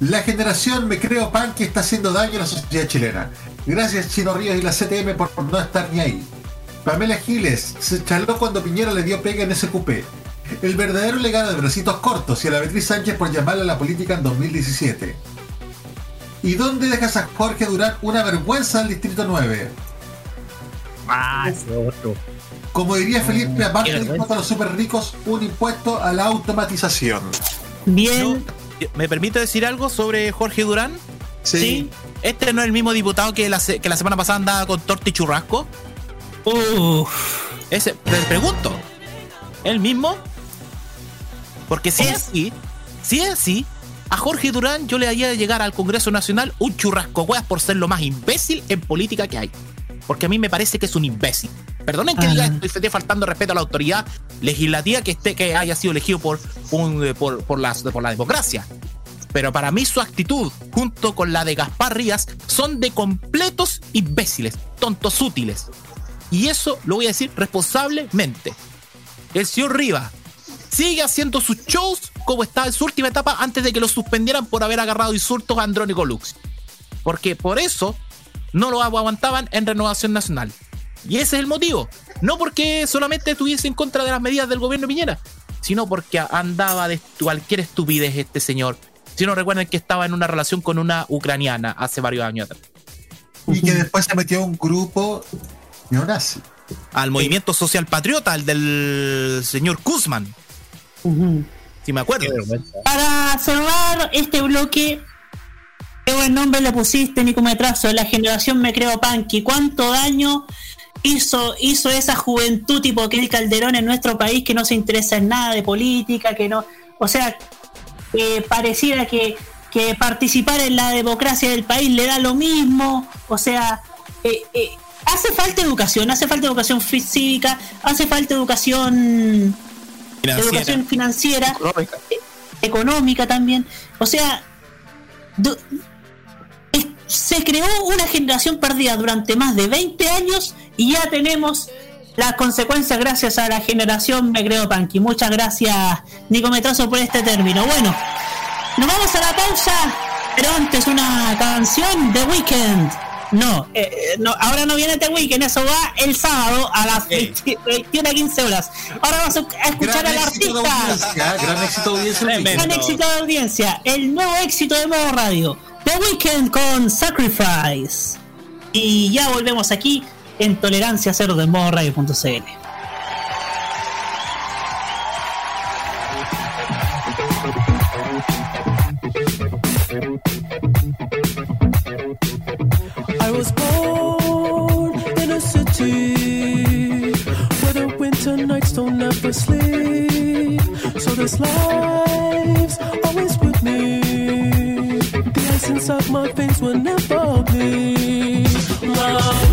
La generación Me Creo Pan que está haciendo daño a la sociedad chilena. Gracias Chino Ríos y la CTM por no estar ni ahí. Pamela Giles se charló cuando Piñera le dio pega en ese cupé. El verdadero legado de bracitos cortos y a la Beatriz Sánchez por llamarla a la política en 2017. ¿Y dónde dejas a Jorge Durán una vergüenza del Distrito 9? Ah, otro. Como diría Felipe, aparte del impuesto a los super ricos, un impuesto a la automatización. Bien, ¿Me permite decir algo sobre Jorge Durán? sí. ¿Este no es el mismo diputado que la, que la semana pasada andaba con torta y churrasco? Uf. Ese, te pregunto. ¿El mismo? Porque si es así, si es así, a Jorge Durán yo le haría llegar al Congreso Nacional un churrasco hueas por ser lo más imbécil en política que hay. Porque a mí me parece que es un imbécil. Perdonen que Ah. diga esté faltando respeto a la autoridad legislativa que esté que haya sido elegido por, un, eh, por, por, la, por la democracia. Pero para mí su actitud, junto con la de Gaspar Rías, son de completos imbéciles, tontos útiles. Y eso lo voy a decir responsablemente. El señor Rivas sigue haciendo sus shows como estaba en su última etapa antes de que lo suspendieran por haber agarrado insultos a Andrónico Lux. Porque por eso no lo aguantaban en Renovación Nacional. Y ese es el motivo. No porque solamente estuviese en contra de las medidas del gobierno de Piñera, sino porque andaba de cualquier estupidez este señor. Si no recuerden que estaba en una relación con una ucraniana hace varios años atrás. Y que después se metió a un grupo neonazi. Al movimiento social patriota, al del señor Kuzman, si me acuerdo. Para cerrar este bloque, qué buen nombre le pusiste, Nico Metrazo, la generación Me Creo Panky. ¿Cuánto daño hizo, hizo esa juventud tipo que el Calderón en nuestro país que no se interesa en nada de política, que no. O sea, que pareciera que, que participar en la democracia del país le da lo mismo. O sea, eh, eh, hace falta educación, hace falta educación fí- cívica, hace falta educación educación financiera, eh, económica también. O sea, se creó una generación perdida durante más de 20 años y ya tenemos las consecuencias gracias a la generación Me Creo Panky. Muchas gracias, Nico Metrazo, por este término. Bueno, nos vamos a la pausa, pero antes una canción de Weekend. No, eh, eh, no, ahora no viene The Weekend, eso va el sábado a las 20 21 a 15 horas. Ahora vamos a escuchar Gran al artista. gran éxito de audiencia. Gran éxito de audiencia, el nuevo éxito de modo radio, The Weekend con Sacrifice. Y ya volvemos aquí en Tolerancia Cero de modo radio.cl. Nights don't ever sleep. So this life's. Ice inside my face will never bleed. Love.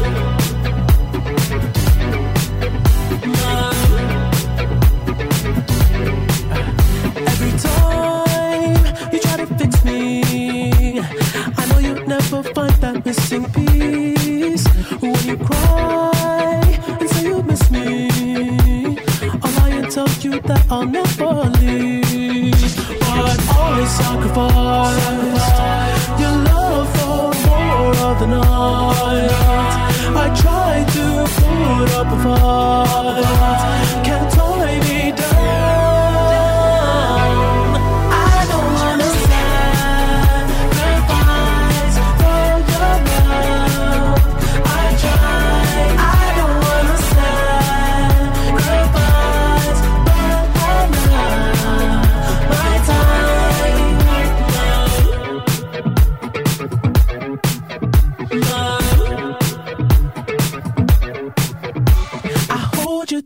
Every time you try to fix me, I know you'll never find that missing piece. When you cry and say you miss me, I'll lie and tell you that I'll never leave. But always sacrifice your love for more of the night. I try to put up a fight, can't tie me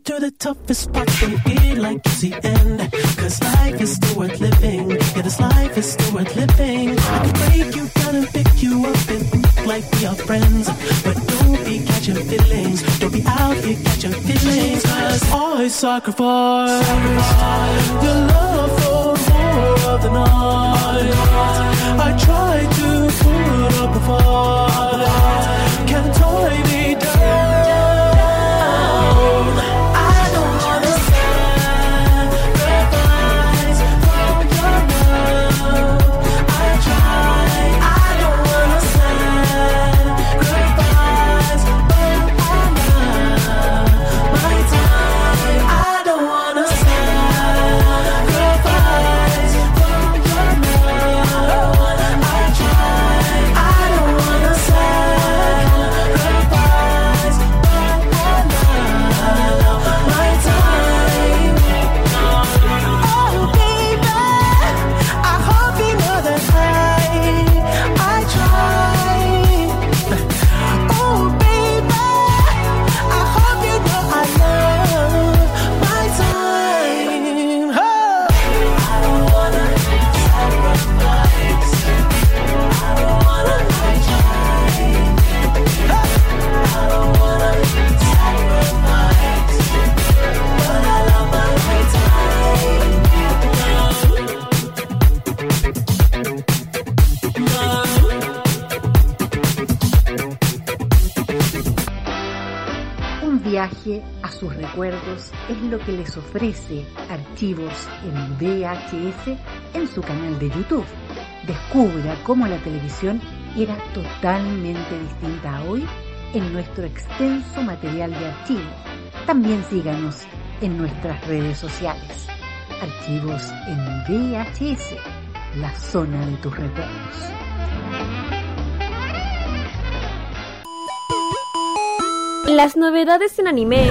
through the toughest parts when it like it's the end. Cause life is still worth living. Yeah, this life is still worth living. I can break you down and pick you up and think like we are friends. But don't be catching feelings. Don't be out here catching feelings. Cause all I sacrifice your love for more of the night. I try to put up a fight. Ofrece Archivos en VHS en su canal de YouTube. Descubra cómo la televisión era totalmente distinta a hoy en nuestro extenso material de archivo. También síganos en nuestras redes sociales. Archivos en VHS, la zona de tus recuerdos. Las novedades en anime.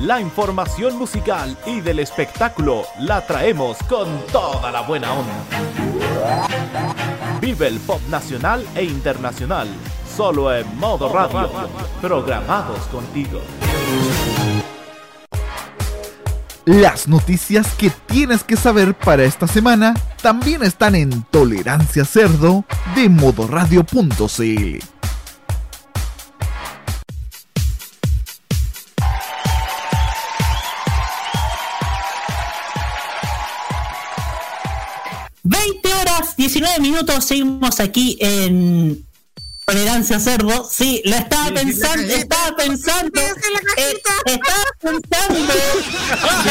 La información musical y del espectáculo la traemos con toda la buena onda. Vive el pop nacional e internacional. Solo en Modo Radio. Programados contigo. Las noticias que tienes que saber para esta semana también están en Tolerancia Cerdo de modoradio.cl. 19 minutos seguimos aquí en Tolerancia Cerdo. Sí, lo estaba pensando, estaba pensando, eh, estaba pensando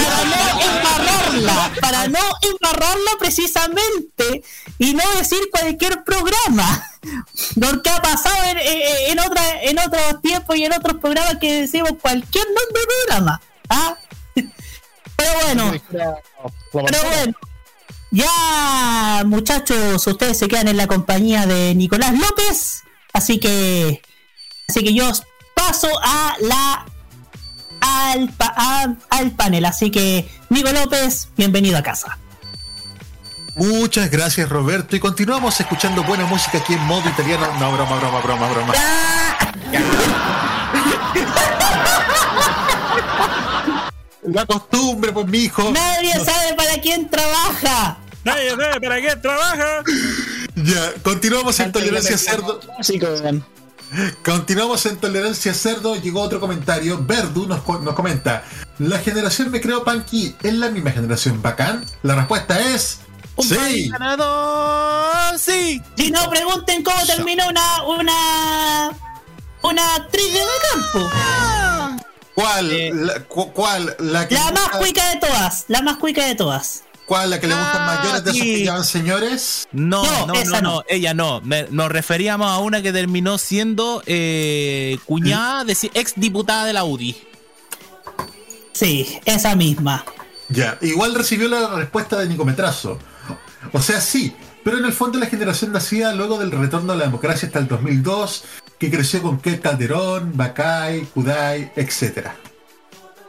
para no embarrarla, para no embarrarla precisamente y no decir cualquier programa. Lo que ha pasado en, en, en otra, en otros tiempos y en otros programas que decimos cualquier nombre de programa. ¿ah? Pero bueno, pero bueno. Ya, muchachos, ustedes se quedan en la compañía de Nicolás López, así que, así que yo paso a la al, pa- a- al panel, así que Nico López, bienvenido a casa. Muchas gracias Roberto y continuamos escuchando buena música aquí en modo italiano. No, broma, broma, broma, broma. La costumbre, pues mi hijo. Nadie sabe para quién trabaja. Nadie sabe para quién trabaja. Ya, continuamos en Tolerancia Cerdo. Continuamos en Tolerancia Cerdo. Llegó otro comentario. Verdu nos, nos comenta: La generación Me Creo Punky es la misma generación bacán. La respuesta es. Sí. ganador, sí. Si no, pregunten cómo terminó una una una actriz de campo. ¿Cuál? La, cu- ¿Cuál? La que La más cuica de todas, la más cuica de todas. ¿Cuál? ¿La que le gustan Ah, mayores de esos que llaman señores? No, No, no, no, esa no, no. ella no. Me- nos referíamos a una que terminó siendo eh, cuñada de ex diputada de la UDI. Sí, esa misma. Ya, igual recibió la respuesta de Nicometrazo. O sea, sí, pero en el fondo la generación nacida luego del retorno a la democracia hasta el 2002, que creció con Kel Calderón, Bacay, Kudai, etc.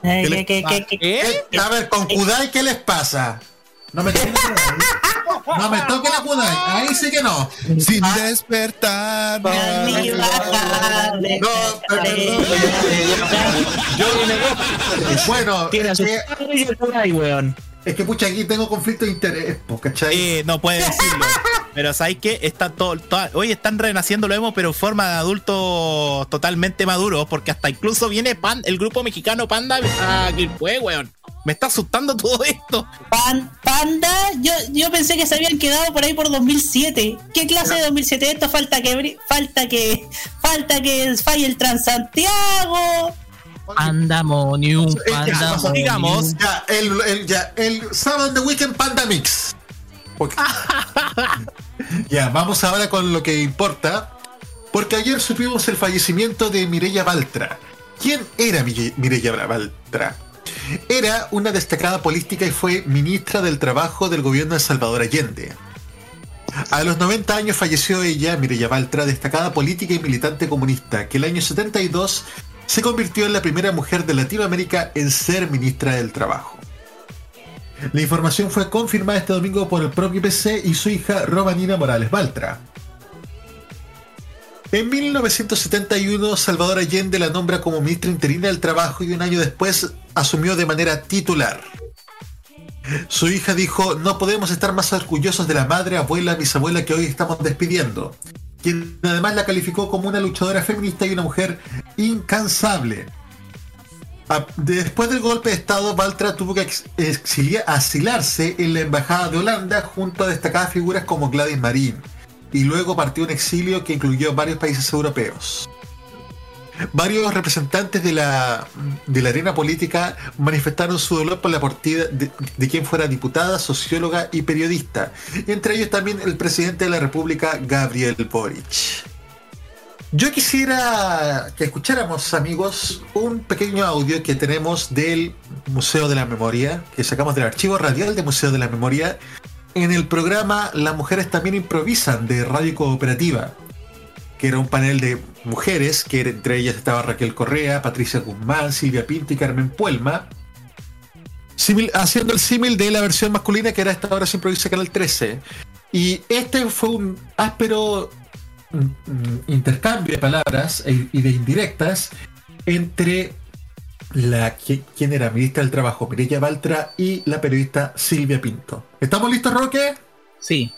Eh, ¿Qué ¿Qué? A ver, con Kudai, ¿qué les pasa? No me toquen la No me toquen la Kudai, ahí sí que no. Sin Ah, despertar. No, perdón. Bueno, Tiene su weón. es que pucha, aquí tengo conflicto de interés, pues, ¿cachai? Eh, no puede decirlo. Pero ¿sabes qué? Está todo, hoy están renaciendo lo vemos, pero en forma de adultos totalmente maduros, porque hasta incluso viene Pan, el grupo mexicano Panda a fue, weón. Me está asustando todo esto. Pan- Panda, yo, yo pensé que se habían quedado por ahí por 2007. ¿Qué clase de 2007 esto? Falta que falta que falta que falle el Transantiago. Pandamonium, ya, pandamonium. digamos, Ya, el, el- ya, el sábado de Weekend Panda Ya, vamos ahora con lo que importa. Porque ayer supimos el fallecimiento de Mireya Baltra. ¿Quién era Mire- Mireya Baltra? Era una destacada política y fue ministra del Trabajo del gobierno de Salvador Allende. A los 90 años falleció ella, Mireya Baltra, destacada política y militante comunista, que el año 72 se convirtió en la primera mujer de Latinoamérica en ser ministra del Trabajo. La información fue confirmada este domingo por el propio PC y su hija Romanina Morales Baltra. En 1971, Salvador Allende la nombra como ministra interina del Trabajo y un año después asumió de manera titular. Su hija dijo, no podemos estar más orgullosos de la madre, abuela, bisabuela que hoy estamos despidiendo, quien además la calificó como una luchadora feminista y una mujer incansable. Después del golpe de Estado, Baltra tuvo que ex- exilia- asilarse en la Embajada de Holanda junto a destacadas figuras como Gladys Marín, y luego partió un exilio que incluyó varios países europeos. Varios representantes de la, de la arena política manifestaron su dolor por la partida de, de quien fuera diputada, socióloga y periodista, entre ellos también el presidente de la República, Gabriel Boric. Yo quisiera que escucháramos, amigos, un pequeño audio que tenemos del Museo de la Memoria, que sacamos del archivo radial del Museo de la Memoria, en el programa Las mujeres también improvisan de Radio Cooperativa, que era un panel de mujeres, que entre ellas estaba Raquel Correa, Patricia Guzmán, Silvia Pinto y Carmen Puelma, haciendo el símil de la versión masculina que era esta hora se improvisa Canal 13. Y este fue un áspero intercambio de palabras e- y de indirectas entre la qui- quien era ministra del Trabajo, Mireya Baltra, y la periodista Silvia Pinto. ¿Estamos listos, Roque? Sí.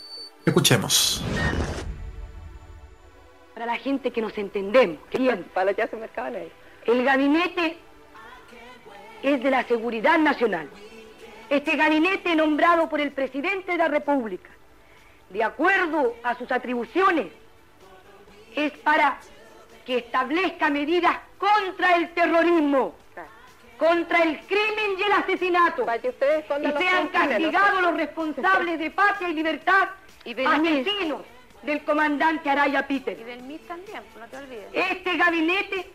Escuchemos. para la gente que nos entendemos. Bien. Para ya se El gabinete es de la seguridad nacional. Este gabinete nombrado por el presidente de la República, de acuerdo a sus atribuciones, es para que establezca medidas contra el terrorismo, contra el crimen y el asesinato, y sean castigados los responsables de patria y libertad, asesinos del comandante Araya Peter. Y del MIS también, no te olvides. Este gabinete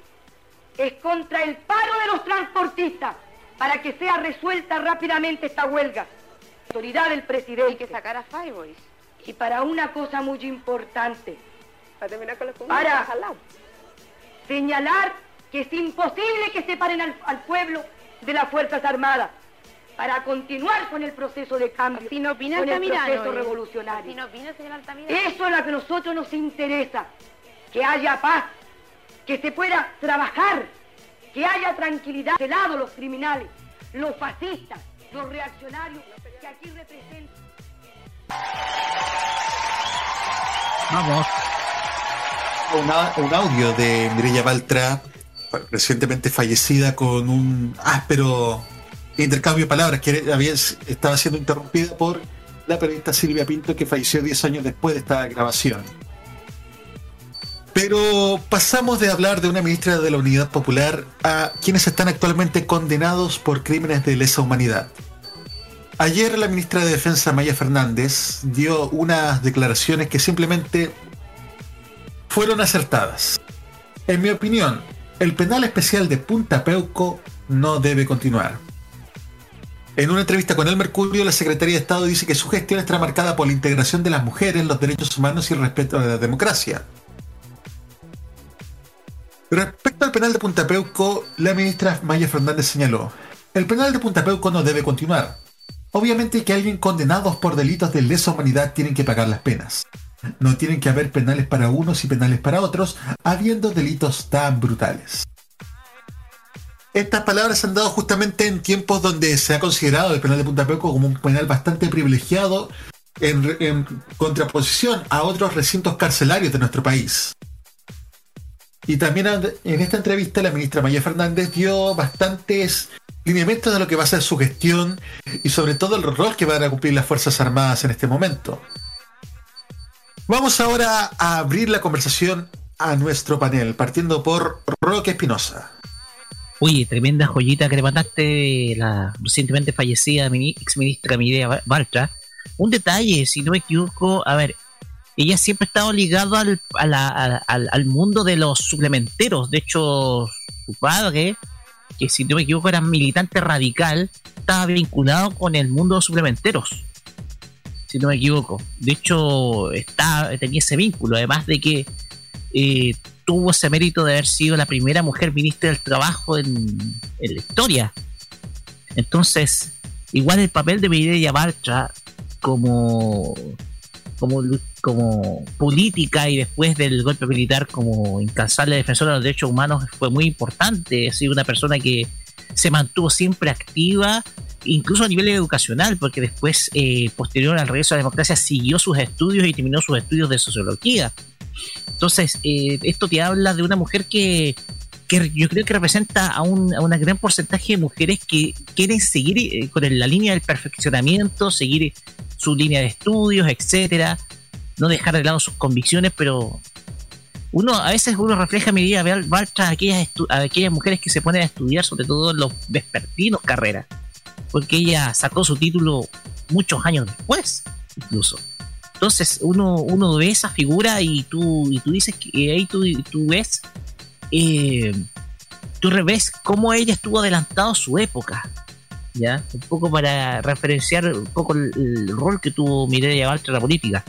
es contra el paro de los transportistas para que sea resuelta rápidamente esta huelga. Autoridad del presidente. Hay que sacar a. Y para una cosa muy importante, Para terminar con los para señalar que es imposible que separen al, al pueblo de las Fuerzas Armadas para continuar con el proceso de cambio, Así no opina con el Altamirano, proceso eh. revolucionario. Así no opina, señor Altamirano. Eso es lo que a nosotros nos interesa, que haya paz, que se pueda trabajar, que haya tranquilidad de lado los criminales, los fascistas, los reaccionarios que aquí representan. Vamos. Un audio de Mireya Baltra, recientemente fallecida, con un áspero intercambio de palabras que estaba siendo interrumpida por la periodista Silvia Pinto, que falleció 10 años después de esta grabación. Pero pasamos de hablar de una ministra de la Unidad Popular a quienes están actualmente condenados por crímenes de lesa humanidad. Ayer la ministra de Defensa Maya Fernández dio unas declaraciones que simplemente fueron acertadas. En mi opinión, el penal especial de Punta Peuco no debe continuar. En una entrevista con El Mercurio, la Secretaría de Estado dice que su gestión estará marcada por la integración de las mujeres, los derechos humanos y el respeto a la democracia. Respecto al penal de Punta Peuco, la ministra Maya Fernández señaló, el penal de Punta Peuco no debe continuar. Obviamente que alguien condenados por delitos de lesa humanidad tienen que pagar las penas. No tienen que haber penales para unos y penales para otros, habiendo delitos tan brutales. Estas palabras se han dado justamente en tiempos donde se ha considerado el penal de Punta Peuco como un penal bastante privilegiado en, en contraposición a otros recintos carcelarios de nuestro país. Y también en esta entrevista la ministra Maya Fernández dio bastantes lineamientos de lo que va a ser su gestión y sobre todo el rol que van a cumplir las Fuerzas Armadas en este momento. Vamos ahora a abrir la conversación a nuestro panel, partiendo por Roque Espinosa. Oye, tremenda joyita que le mandaste la recientemente fallecida ex ministra Mireia Baltra. Un detalle, si no me equivoco, a ver, ella siempre ha estado ligada al, al mundo de los suplementeros. De hecho, su padre, que si no me equivoco era militante radical, estaba vinculado con el mundo de los suplementeros. Si no me equivoco. De hecho, está, tenía ese vínculo, además de que eh, tuvo ese mérito de haber sido la primera mujer ministra del trabajo en, en la historia. Entonces, igual el papel de Mireya Bartra como, como, como política y después del golpe militar como incansable defensora de los derechos humanos fue muy importante. Ha sido una persona que se mantuvo siempre activa, incluso a nivel educacional, porque después, eh, posterior al regreso a la democracia, siguió sus estudios y terminó sus estudios de sociología. Entonces, eh, esto te habla de una mujer que, que yo creo que representa a un, a un gran porcentaje de mujeres que quieren seguir eh, con la línea del perfeccionamiento, seguir su línea de estudios, etcétera, no dejar de lado sus convicciones, pero uno a veces uno refleja mi día Bartra a aquellas, a aquellas mujeres que se ponen a estudiar, sobre todo los vespertinos carreras, porque ella sacó su título muchos años después, incluso. Entonces uno, uno ve esa figura y tú, y tú dices que ahí tú, tú ves, eh, tú ves cómo ella estuvo adelantado su época, ¿ya? Un poco para referenciar un poco el, rol que tuvo Mireia Baltra en la política.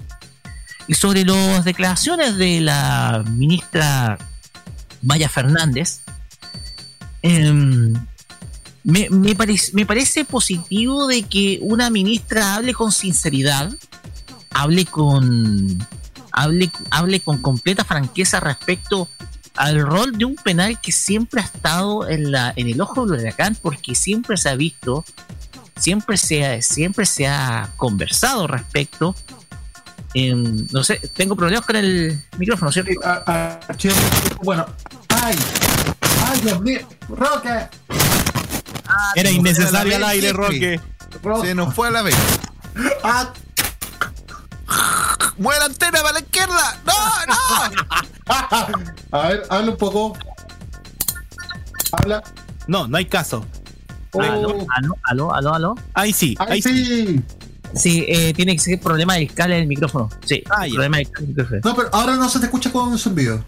Y sobre las declaraciones de la ministra Maya Fernández, em, me, me, parece, me parece positivo de que una ministra hable con sinceridad, hable con hable, hable con completa franqueza respecto al rol de un penal que siempre ha estado en, la, en el ojo del huracán porque siempre se ha visto, siempre se ha, siempre se ha conversado respecto. em, no sé, tengo problemas con el micrófono, ¿cierto? bueno, ay, ay, Dios mío, Roque. Era innecesario al aire. Roque. Se nos fue a la vez. Ah, ¡Mueve la antena para la izquierda! ¡No, no! A ver, habla un poco. Habla. No, no hay caso. Aló, aló, aló, aló, aló. Ahí sí, Ahí ahí sí. sí. Sí, eh, tiene que ser problema del cable del micrófono. Sí, Ah, problema del cable del micrófono. No, pero ahora no se te escucha con un zumbido.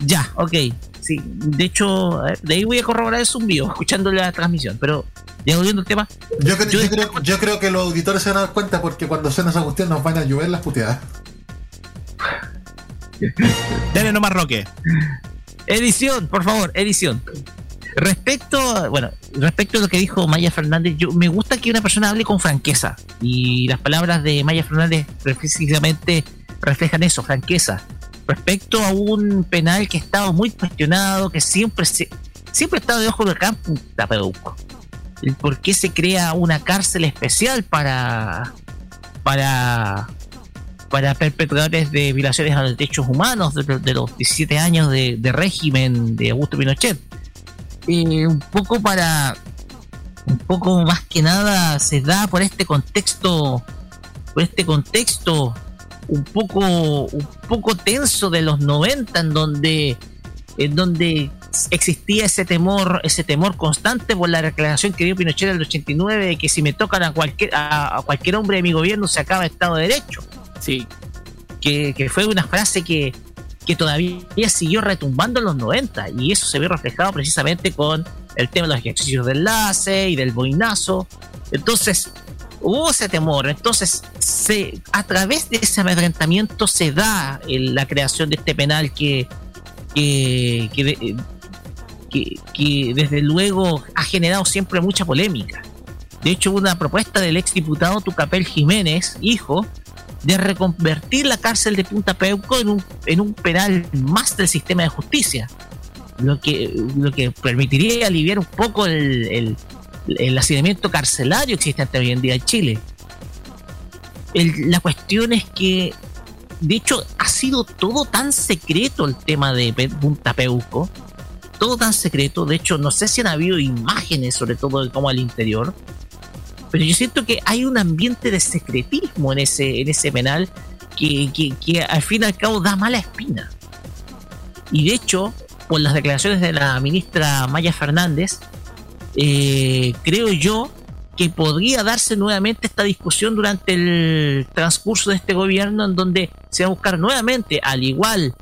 Ya, ok. Sí, de hecho, de ahí voy a corroborar el zumbido, escuchando la transmisión. Pero, ya volviendo al tema, Yo, cre- yo creo, yo creo que los auditores se van a dar cuenta porque cuando suena esa cuestión nos van a llover las puteadas. Dale nomás, Roque. edición, por favor, edición. Respecto, bueno, respecto a lo que dijo Maya Fernández, yo me gusta que una persona hable con franqueza. Y las palabras de Maya Fernández precisamente reflejan eso, franqueza. Respecto a un penal que estaba muy cuestionado, que siempre se, siempre ha estado de ojo del campo, Punta Peuco. El por qué se crea una cárcel especial para para para perpetradores de violaciones a los derechos humanos de, de los 17 años de, de régimen de Augusto Pinochet. Un poco para un poco más que nada se da por este contexto por este contexto un poco un poco tenso de los 90 en donde en donde existía ese temor ese temor constante por la declaración que dio Pinochet en el 89 de que si me tocan a cualquier a, a cualquier hombre de mi gobierno se acaba el Estado de Derecho Sí. que, que fue una frase que, que todavía siguió retumbando en los 90 y eso se vio reflejado precisamente con el tema de los ejercicios de enlace y del boinazo. Entonces, hubo ese temor. Entonces, a través de ese amedrentamiento se da el- la creación de este penal que, que, que, que- desde luego ha generado siempre mucha polémica. De hecho, hubo una propuesta del exdiputado Tucapel Jiménez, hijo, de reconvertir la cárcel de Punta Peuco en un, en un penal más del sistema de justicia, lo que, lo que permitiría aliviar un poco el, el hacinamiento carcelario existente hoy en día en Chile. El- la cuestión es que, de hecho, ha sido todo tan secreto el tema de Punta Peuco, todo tan secreto, de hecho, no sé si han habido imágenes, sobre todo de cómo al interior, pero yo siento que hay un ambiente de secretismo en ese, en ese penal que, que, que al fin y al cabo da mala espina. Y de hecho, por las declaraciones de la ministra Maya Fernández, eh, creo yo que podría darse nuevamente esta discusión durante el transcurso de este gobierno en donde se va a buscar nuevamente, al igual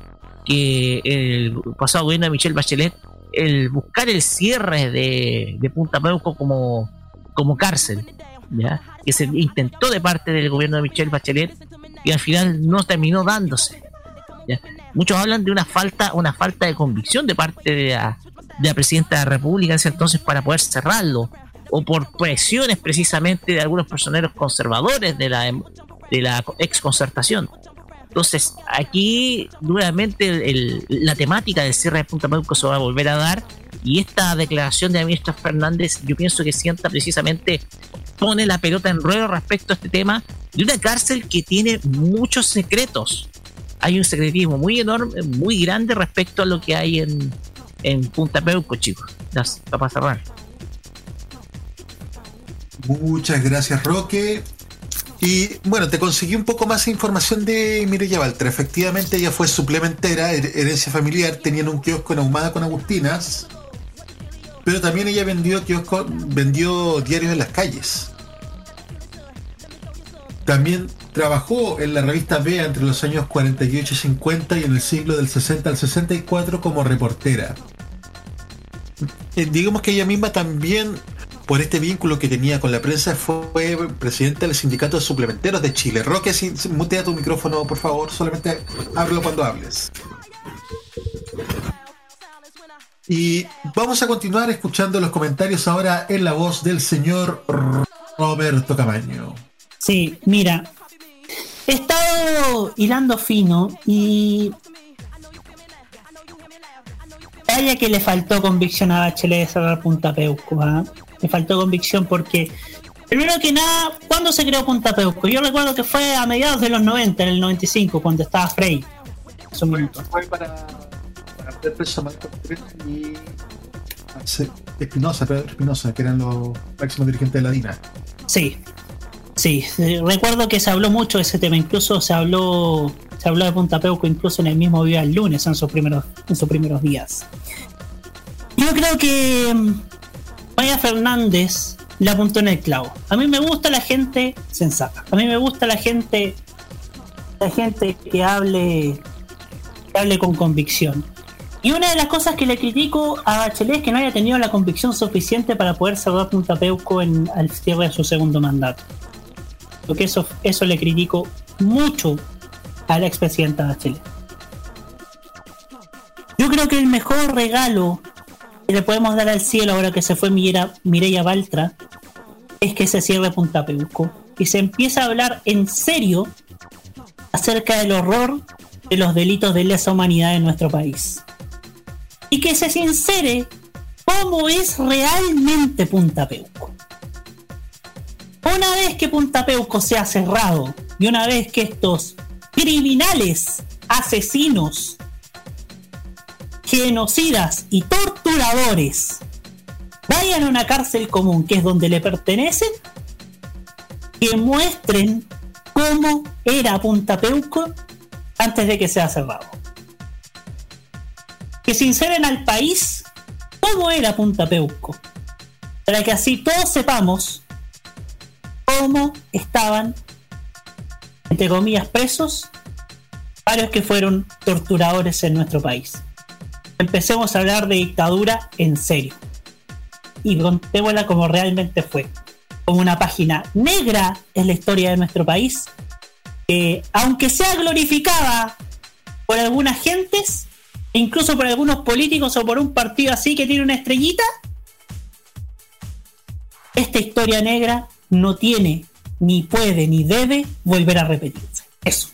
que el pasado gobierno de Michelle Bachelet, el buscar el cierre de, Punta Peuco como, como cárcel. que se intentó de parte del gobierno de Michelle Bachelet y al final no terminó dándose. Muchos hablan de una falta, una falta de convicción de parte de la, de la presidenta de la República en ese entonces para poder cerrarlo, o por presiones precisamente de algunos personeros conservadores de la, de la ex concertación. Entonces, aquí nuevamente el- el- la temática del cierre de Punta Peuco se va a volver a dar y esta declaración de la ministra Fernández yo pienso que sienta precisamente pone la pelota en ruedo respecto a este tema de una cárcel que tiene muchos secretos. Hay un secretismo muy enorme, muy grande respecto a lo que hay en, en Punta Peuco, chicos. Las, para cerrar. Muchas gracias, Roque. Y bueno, te conseguí un poco más de información de Mireya Baltra. Efectivamente, ella fue suplementera, her- herencia familiar, tenían un kiosco en Ahumada con Agustinas, pero también ella vendió kiosco, vendió diarios en las calles. También trabajó en la revista Bea entre los años 48 y 50 y en el siglo del 60 al 64 como reportera. Eh, digamos que ella misma también, por este vínculo que tenía con la prensa, fue presidenta del sindicato de suplementeros de Chile. Roque, si, si- mutea tu micrófono, por favor, solamente hablo cuando hables. Y vamos a continuar escuchando los comentarios ahora en la voz del señor Roberto Camaño. Sí, mira, he estado hilando fino y vaya que le faltó convicción a Bachelet de cerrar Punta Peuco, ¿ah? Le faltó convicción porque, primero que nada, ¿cuándo se creó Punta Peuco? Yo recuerdo que fue a mediados de los 90, en el 95, cuando estaba Frey. minuto. Fue para, para hacer y Espinosa, Pedro Espinosa, que eran los máximos dirigentes de la DINA. Sí, sí, recuerdo que se habló mucho de ese tema, incluso se habló, se habló de Punta Peuco incluso en el mismo día el lunes, en sus primeros, en sus primeros días. Yo creo que mm, Maya Fernández le apuntó en el clavo. A mí me gusta la gente sensata. A mí me gusta la gente, la gente que hable, hable con convicción. Y una de las cosas que le critico a Bachelet es que no haya tenido la convicción suficiente para poder cerrar Punta Peuco en, al cierre de su segundo mandato. Porque eso, eso le critico mucho a la expresidenta Bachelet. Yo creo que el mejor regalo que le podemos dar al cielo ahora que se fue Mireia Baltra es que se cierre Punta Peuco y se empieza a hablar en serio acerca del horror de los delitos de lesa humanidad en nuestro país. Y que se sincere cómo es realmente Punta Peuco. Una vez que Punta Peuco sea cerrado y una vez que estos criminales, asesinos, genocidas y torturadores vayan a una cárcel común que es donde le pertenecen, que muestren cómo era Punta Peuco antes de que sea cerrado. Que sinceren al país cómo era Punta Peuco, para que así todos sepamos estaban, entre comillas, presos varios que fueron torturadores en nuestro país. Empecemos a hablar de dictadura en serio. Y contémosla como realmente fue. Como una página negra en la historia de nuestro país, que aunque sea glorificada por algunas gentes, incluso por algunos políticos o por un partido así que tiene una estrellita, esta historia negra no tiene, ni puede, ni debe volver a repetirse. Eso.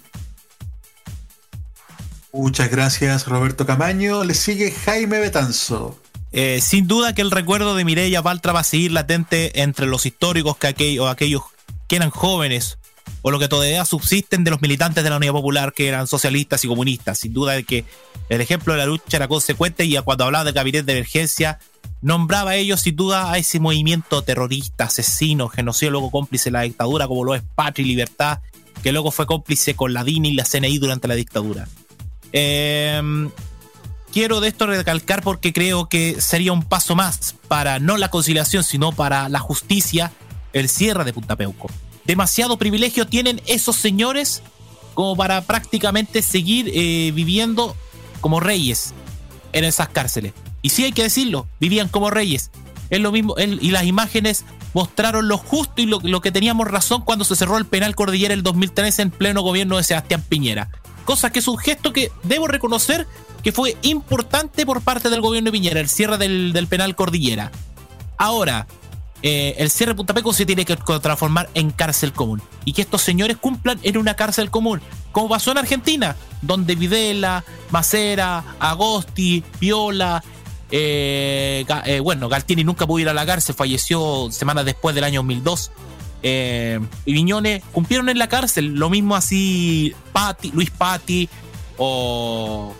Muchas gracias, Roberto Camaño. Le sigue Jaime Betanzo. Eh, sin duda que el recuerdo de Mireia Baltra va a seguir latente entre los históricos que aquel- o aquellos que eran jóvenes o lo que todavía subsisten de los militantes de la Unidad Popular que eran socialistas y comunistas. Sin duda de que el ejemplo de la lucha era consecuente y cuando hablaba de gabinete de emergencia nombraba ellos sin duda a ese movimiento terrorista, asesino, genocidio, luego cómplice de la dictadura como lo es Patria y Libertad, que luego fue cómplice con la DINI y la CNI durante la dictadura. Eh, quiero de esto recalcar porque creo que sería un paso más para no la conciliación, sino para la justicia, el cierre de Punta Peuco. Demasiado privilegio tienen esos señores como para prácticamente seguir eh, viviendo como reyes en esas cárceles. Y sí hay que decirlo, vivían como reyes. Es lo mismo, el- y las imágenes mostraron lo justo y lo, lo que teníamos razón cuando se cerró el penal Cordillera el 2013 en pleno gobierno de Sebastián Piñera. Cosa que es un gesto que debo reconocer que fue importante por parte del gobierno de Piñera, el cierre del, del penal Cordillera. Ahora, eh, el cierre de Punta Peco se tiene que transformar en cárcel común. Y que estos señores cumplan en una cárcel común. Como pasó en Argentina, donde Videla, Macera, Agosti, Viola, eh, eh, bueno, Galtieri nunca pudo ir a la cárcel, falleció semanas después del año 2002. Eh, y Viñones cumplieron en la cárcel. Lo mismo así Luis Patti o...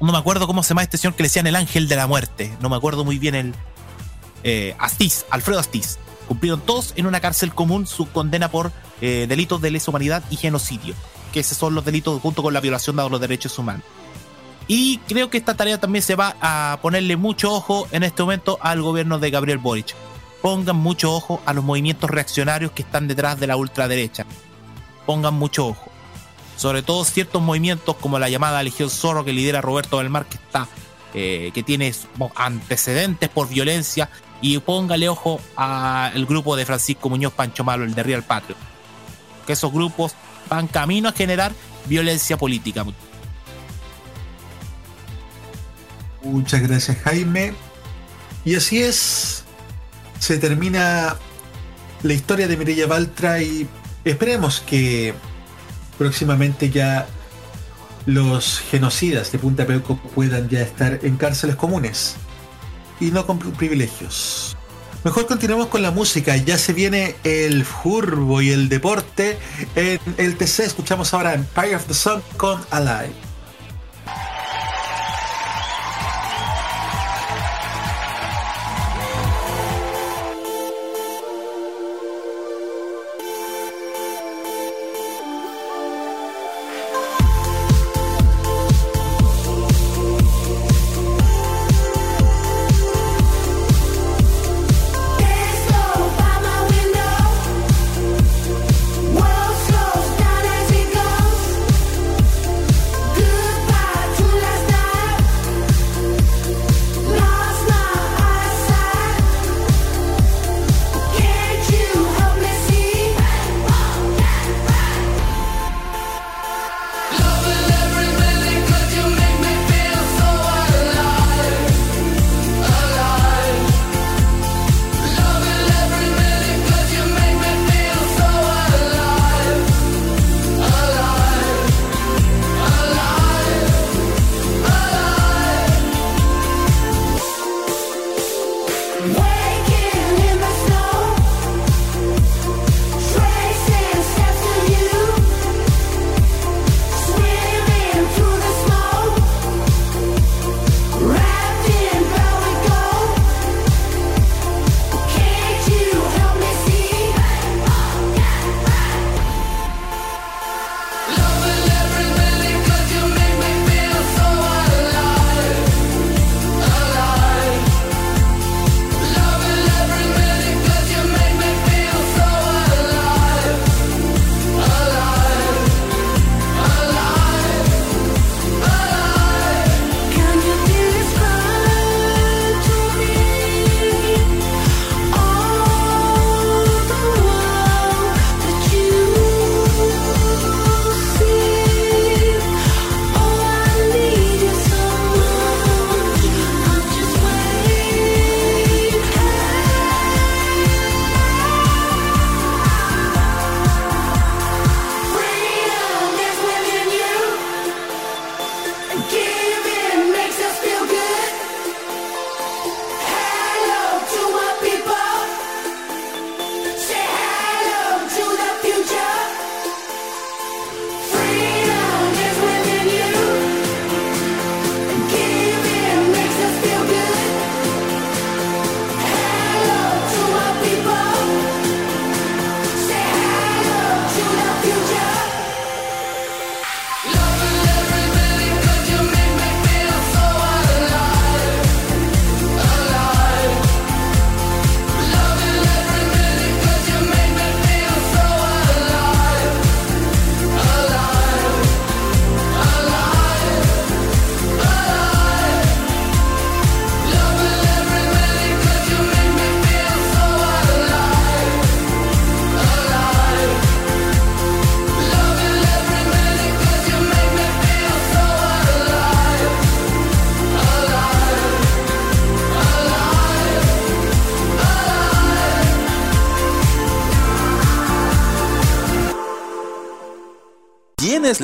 No me acuerdo cómo se llama este señor que le decían el ángel de la muerte. No me acuerdo muy bien el... Eh, Astiz, Alfredo Astiz. Cumplieron todos en una cárcel común su condena por delitos de lesa humanidad y genocidio. Que esos son los delitos junto con la violación de los derechos humanos. Y creo que esta tarea también se va a ponerle mucho ojo en este momento al gobierno de Gabriel Boric. Pongan mucho ojo a los movimientos reaccionarios que están detrás de la ultraderecha. Pongan mucho ojo. Sobre todo ciertos movimientos como la llamada Legión Zorro que lidera Roberto del Mar, que está, eh, que tiene antecedentes por violencia. Y póngale ojo al grupo de Francisco Muñoz Pancho Malo, el de Real Patrio. Que esos grupos van camino a generar violencia política. Muchas gracias, Jaime. Y así es. Se termina la historia de Mireya Baltra y esperemos que próximamente ya los genocidas de Punta Peuco puedan ya estar en cárceles comunes y no con pri- privilegios. Mejor continuemos con la música. Ya se viene el furbo y el deporte en el TC. Escuchamos ahora Empire of the Sun con Alive.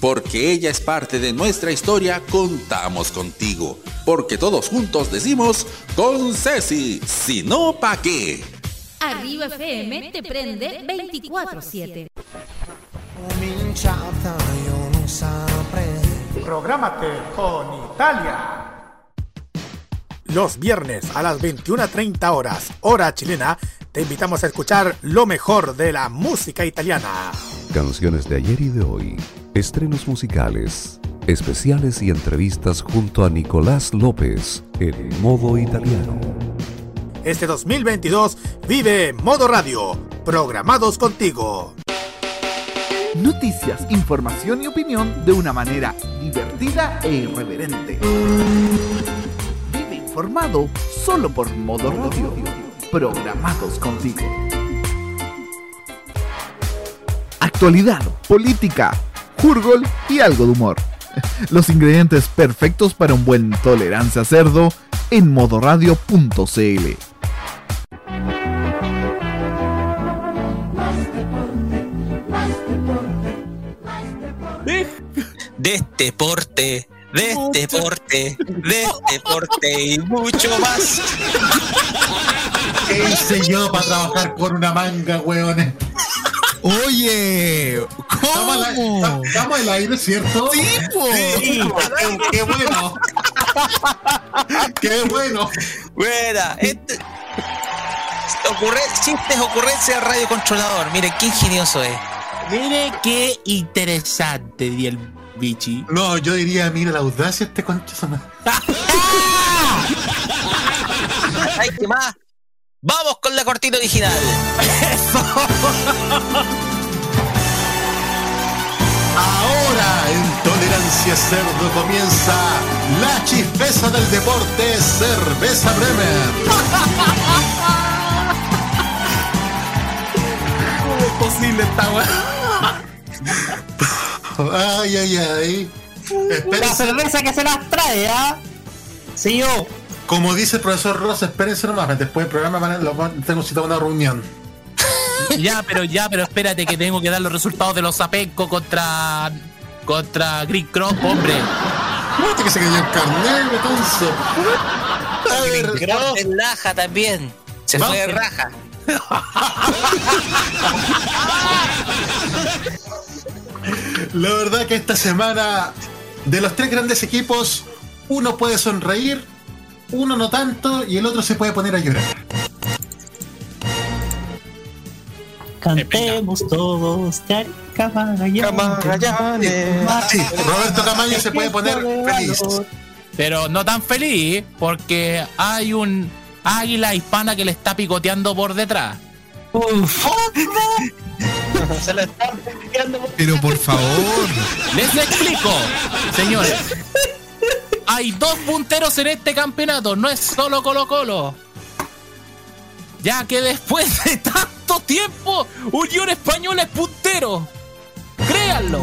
Porque ella es parte de nuestra historia, contamos contigo. Porque todos juntos decimos con Ceci, si no pa' qué. Arriba FM te prende 24-7. Prográmate con Italia. Los viernes a las 21.30 horas, hora chilena, te invitamos a escuchar lo mejor de la música italiana. Canciones de ayer y de hoy, estrenos musicales, especiales y entrevistas junto a Nicolás López en modo italiano. Este 2022 vive Modo Radio, programados contigo. Noticias, información y opinión de una manera divertida e irreverente. Vive informado solo por Modo Radio, programados contigo. Actualidad, política, jurgol y algo de humor. Los ingredientes perfectos para un buen tolerancia cerdo en modoradio.cl. De este porte, de este porte, de este porte y mucho más. ¿Qué hice yo para trabajar por una manga, weones? Oye, ¿cómo? Estamos al aire, ¿cierto? Sí, po. Sí, qué, qué bueno. qué bueno. Buena, este. Ocurre, chistes, ocurrencias, radio controlador. Mire, qué ingenioso es. Mire qué interesante, diría el bichi. No, yo diría, mira la audacia este concha. Ay, ¿qué más? Vamos con la cortina original. Ahora en Tolerancia Cerdo comienza la chispeza del deporte Cerveza Bremer. ¿Cómo es posible esta weá? Ay, ay, ay. La cerveza que se las trae, ¿ah? Sí, yo. Como dice el profesor Ross, espérense nomás, después del programa van a- tengo citado una reunión. Ya, pero ya, pero espérate que tengo que dar los resultados de los Zapenco contra contra Green Cross, hombre. Este que se cayó el carnet, entonces. A ver, Cross en Laja también. Se fue de raja. La verdad que esta semana, de los tres grandes equipos, uno puede sonreír, uno no tanto y el otro se puede poner a llorar. Cantemos todos, Cari- Camagallanes. Sí, Roberto Camaño se puede poner feliz. Pero no tan feliz, porque hay un águila hispana que le está picoteando por detrás. Se lo están picoteando por Pero por favor. Les explico, señores. Hay dos punteros en este campeonato, no es solo Colo Colo. Ya que después de tanto tiempo, Unión Española es puntero. Créanlo.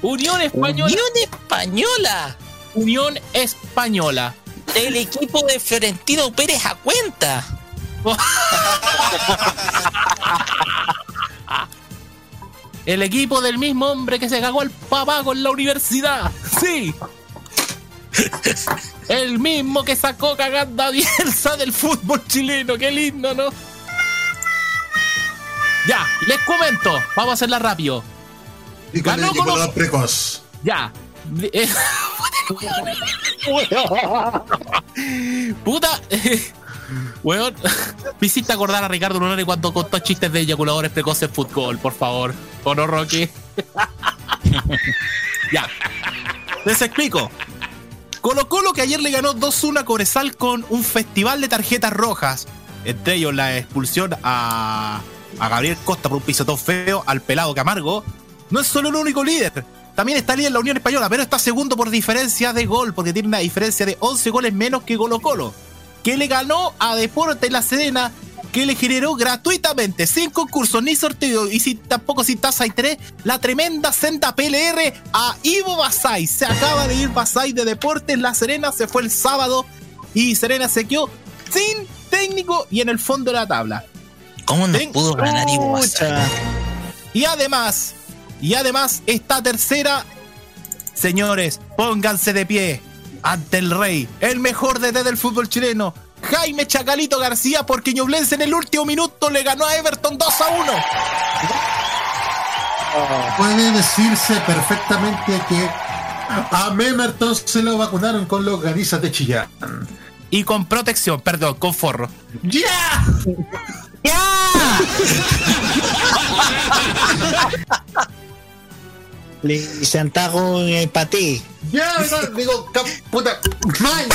Unión Española. Unión Española. Unión Española. El equipo de Florentino Pérez a cuenta. El equipo del mismo hombre que se cagó al papá con la universidad. Sí. El mismo que sacó cagando a Bielsa del fútbol chileno. Qué lindo, ¿no? Ya, les comento. Vamos a hacerla rápido. Y con Ganó el más precoz. Ya. Eh, Puta. Weón, me hiciste acordar a Ricardo Lunari cuando contó chistes de eyaculadores precoces en fútbol, por favor. ¿O no, Rocky? ya. Les explico. Colo Colo que ayer le ganó 2-1 a Cobresal con un festival de tarjetas rojas. Entre ellos la expulsión a, a Gabriel Costa por un pisotón feo, al pelado Camargo. No es solo el único líder. También está líder la Unión Española, pero está segundo por diferencia de gol, porque tiene una diferencia de 11 goles menos que Colo Colo, que le ganó a Deportes La Serena, que le generó gratuitamente, sin concurso ni sorteo, y sin, tampoco sin tasa y tres, la tremenda senda PLR a Ivo Basay. Se acaba de ir Basay de Deportes La Serena, se fue el sábado y Serena se quedó sin técnico y en el fondo de la tabla. ¿Cómo nos pudo ganar Ivo Basay? Y además, y además, esta tercera, señores, pónganse de pie ante el rey, el mejor DT del fútbol chileno, Jaime Chacalito García, porque Ñublense en el último minuto le ganó a Everton 2 a 1. Puede decirse perfectamente que a Memerton se lo vacunaron con los ganizas de Chillán. Y con protección, perdón, con forro. ¡Ya! Le Santago para ti. Ya, no, digo, puta, maña.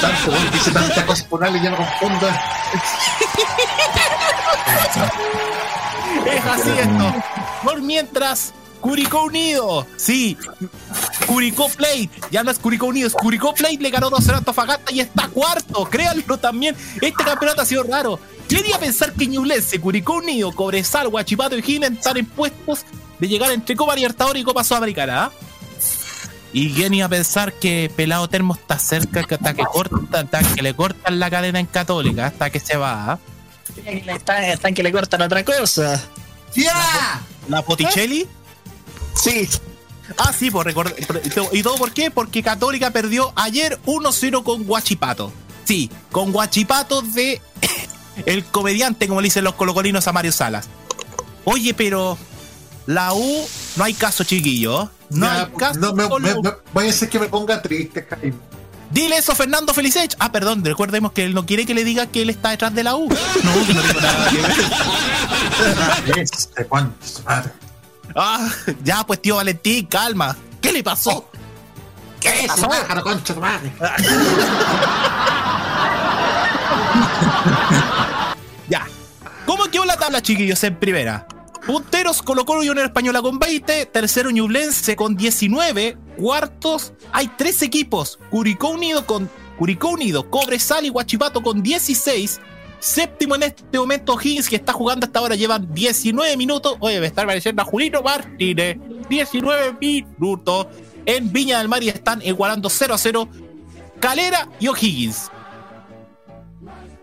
Tanto, weón, dice tanta cosa por y ya confundo. Es así esto. Por mientras, Curicó Unido. Sí, Curicó Plate. Ya no es Curicó Unido, Curicó Plate. Le ganó 2-0 a Antofagasta y está cuarto. Créanlo también. Este campeonato ha sido raro. ¿Quién iba a pensar que Ñublense, Curicó Unido, Cobresal, Guachipato y Gine están en puestos de llegar entre Copa Libertadores y Copa Sudamericana? ah? ¿Y quién iba a pensar que Pelado Termo está cerca, que hasta que, cortan, hasta que le cortan la cadena en Católica, hasta que se va? ah? Están, están que le cortan otra cosa. ¡Ya! ¿La Poticelli? Sí. Ah, sí, por recordar. ¿Y todo por qué? Porque Católica perdió ayer 1-0 con Guachipato. Sí, con Guachipato de el comediante, como le dicen los colocolinos a Mario Salas. Oye, pero la U no hay caso, chiquillo. No Ya, hay caso. no, me, me- me- vaya a ser que me ponga triste, Jaime. Dile eso Fernando Felicech. Ah, perdón, recordemos que él no quiere que le diga que él está detrás de la U. No, que no tengo nada que ver. Este. Ah, ya, pues tío Valentín, calma. ¿Qué le pasó? ¿Qué le Ese pasó? pájaro, concha tu madre. Ya. ¿Cómo quedó la tabla, chiquillos, en primera? Punteros Colo Colo y Unión Española con 20, tercero Ñublense con 19, cuartos hay tres equipos, Curicó Unido con Curicó Unido, Cobresal y Guachipato con 16, séptimo en este momento Higgins que está jugando hasta ahora llevan 19 minutos, oye, me está apareciendo a Julito Martínez, 19 minutos en Viña del Mar y están igualando 0 a 0 Calera y O'Higgins.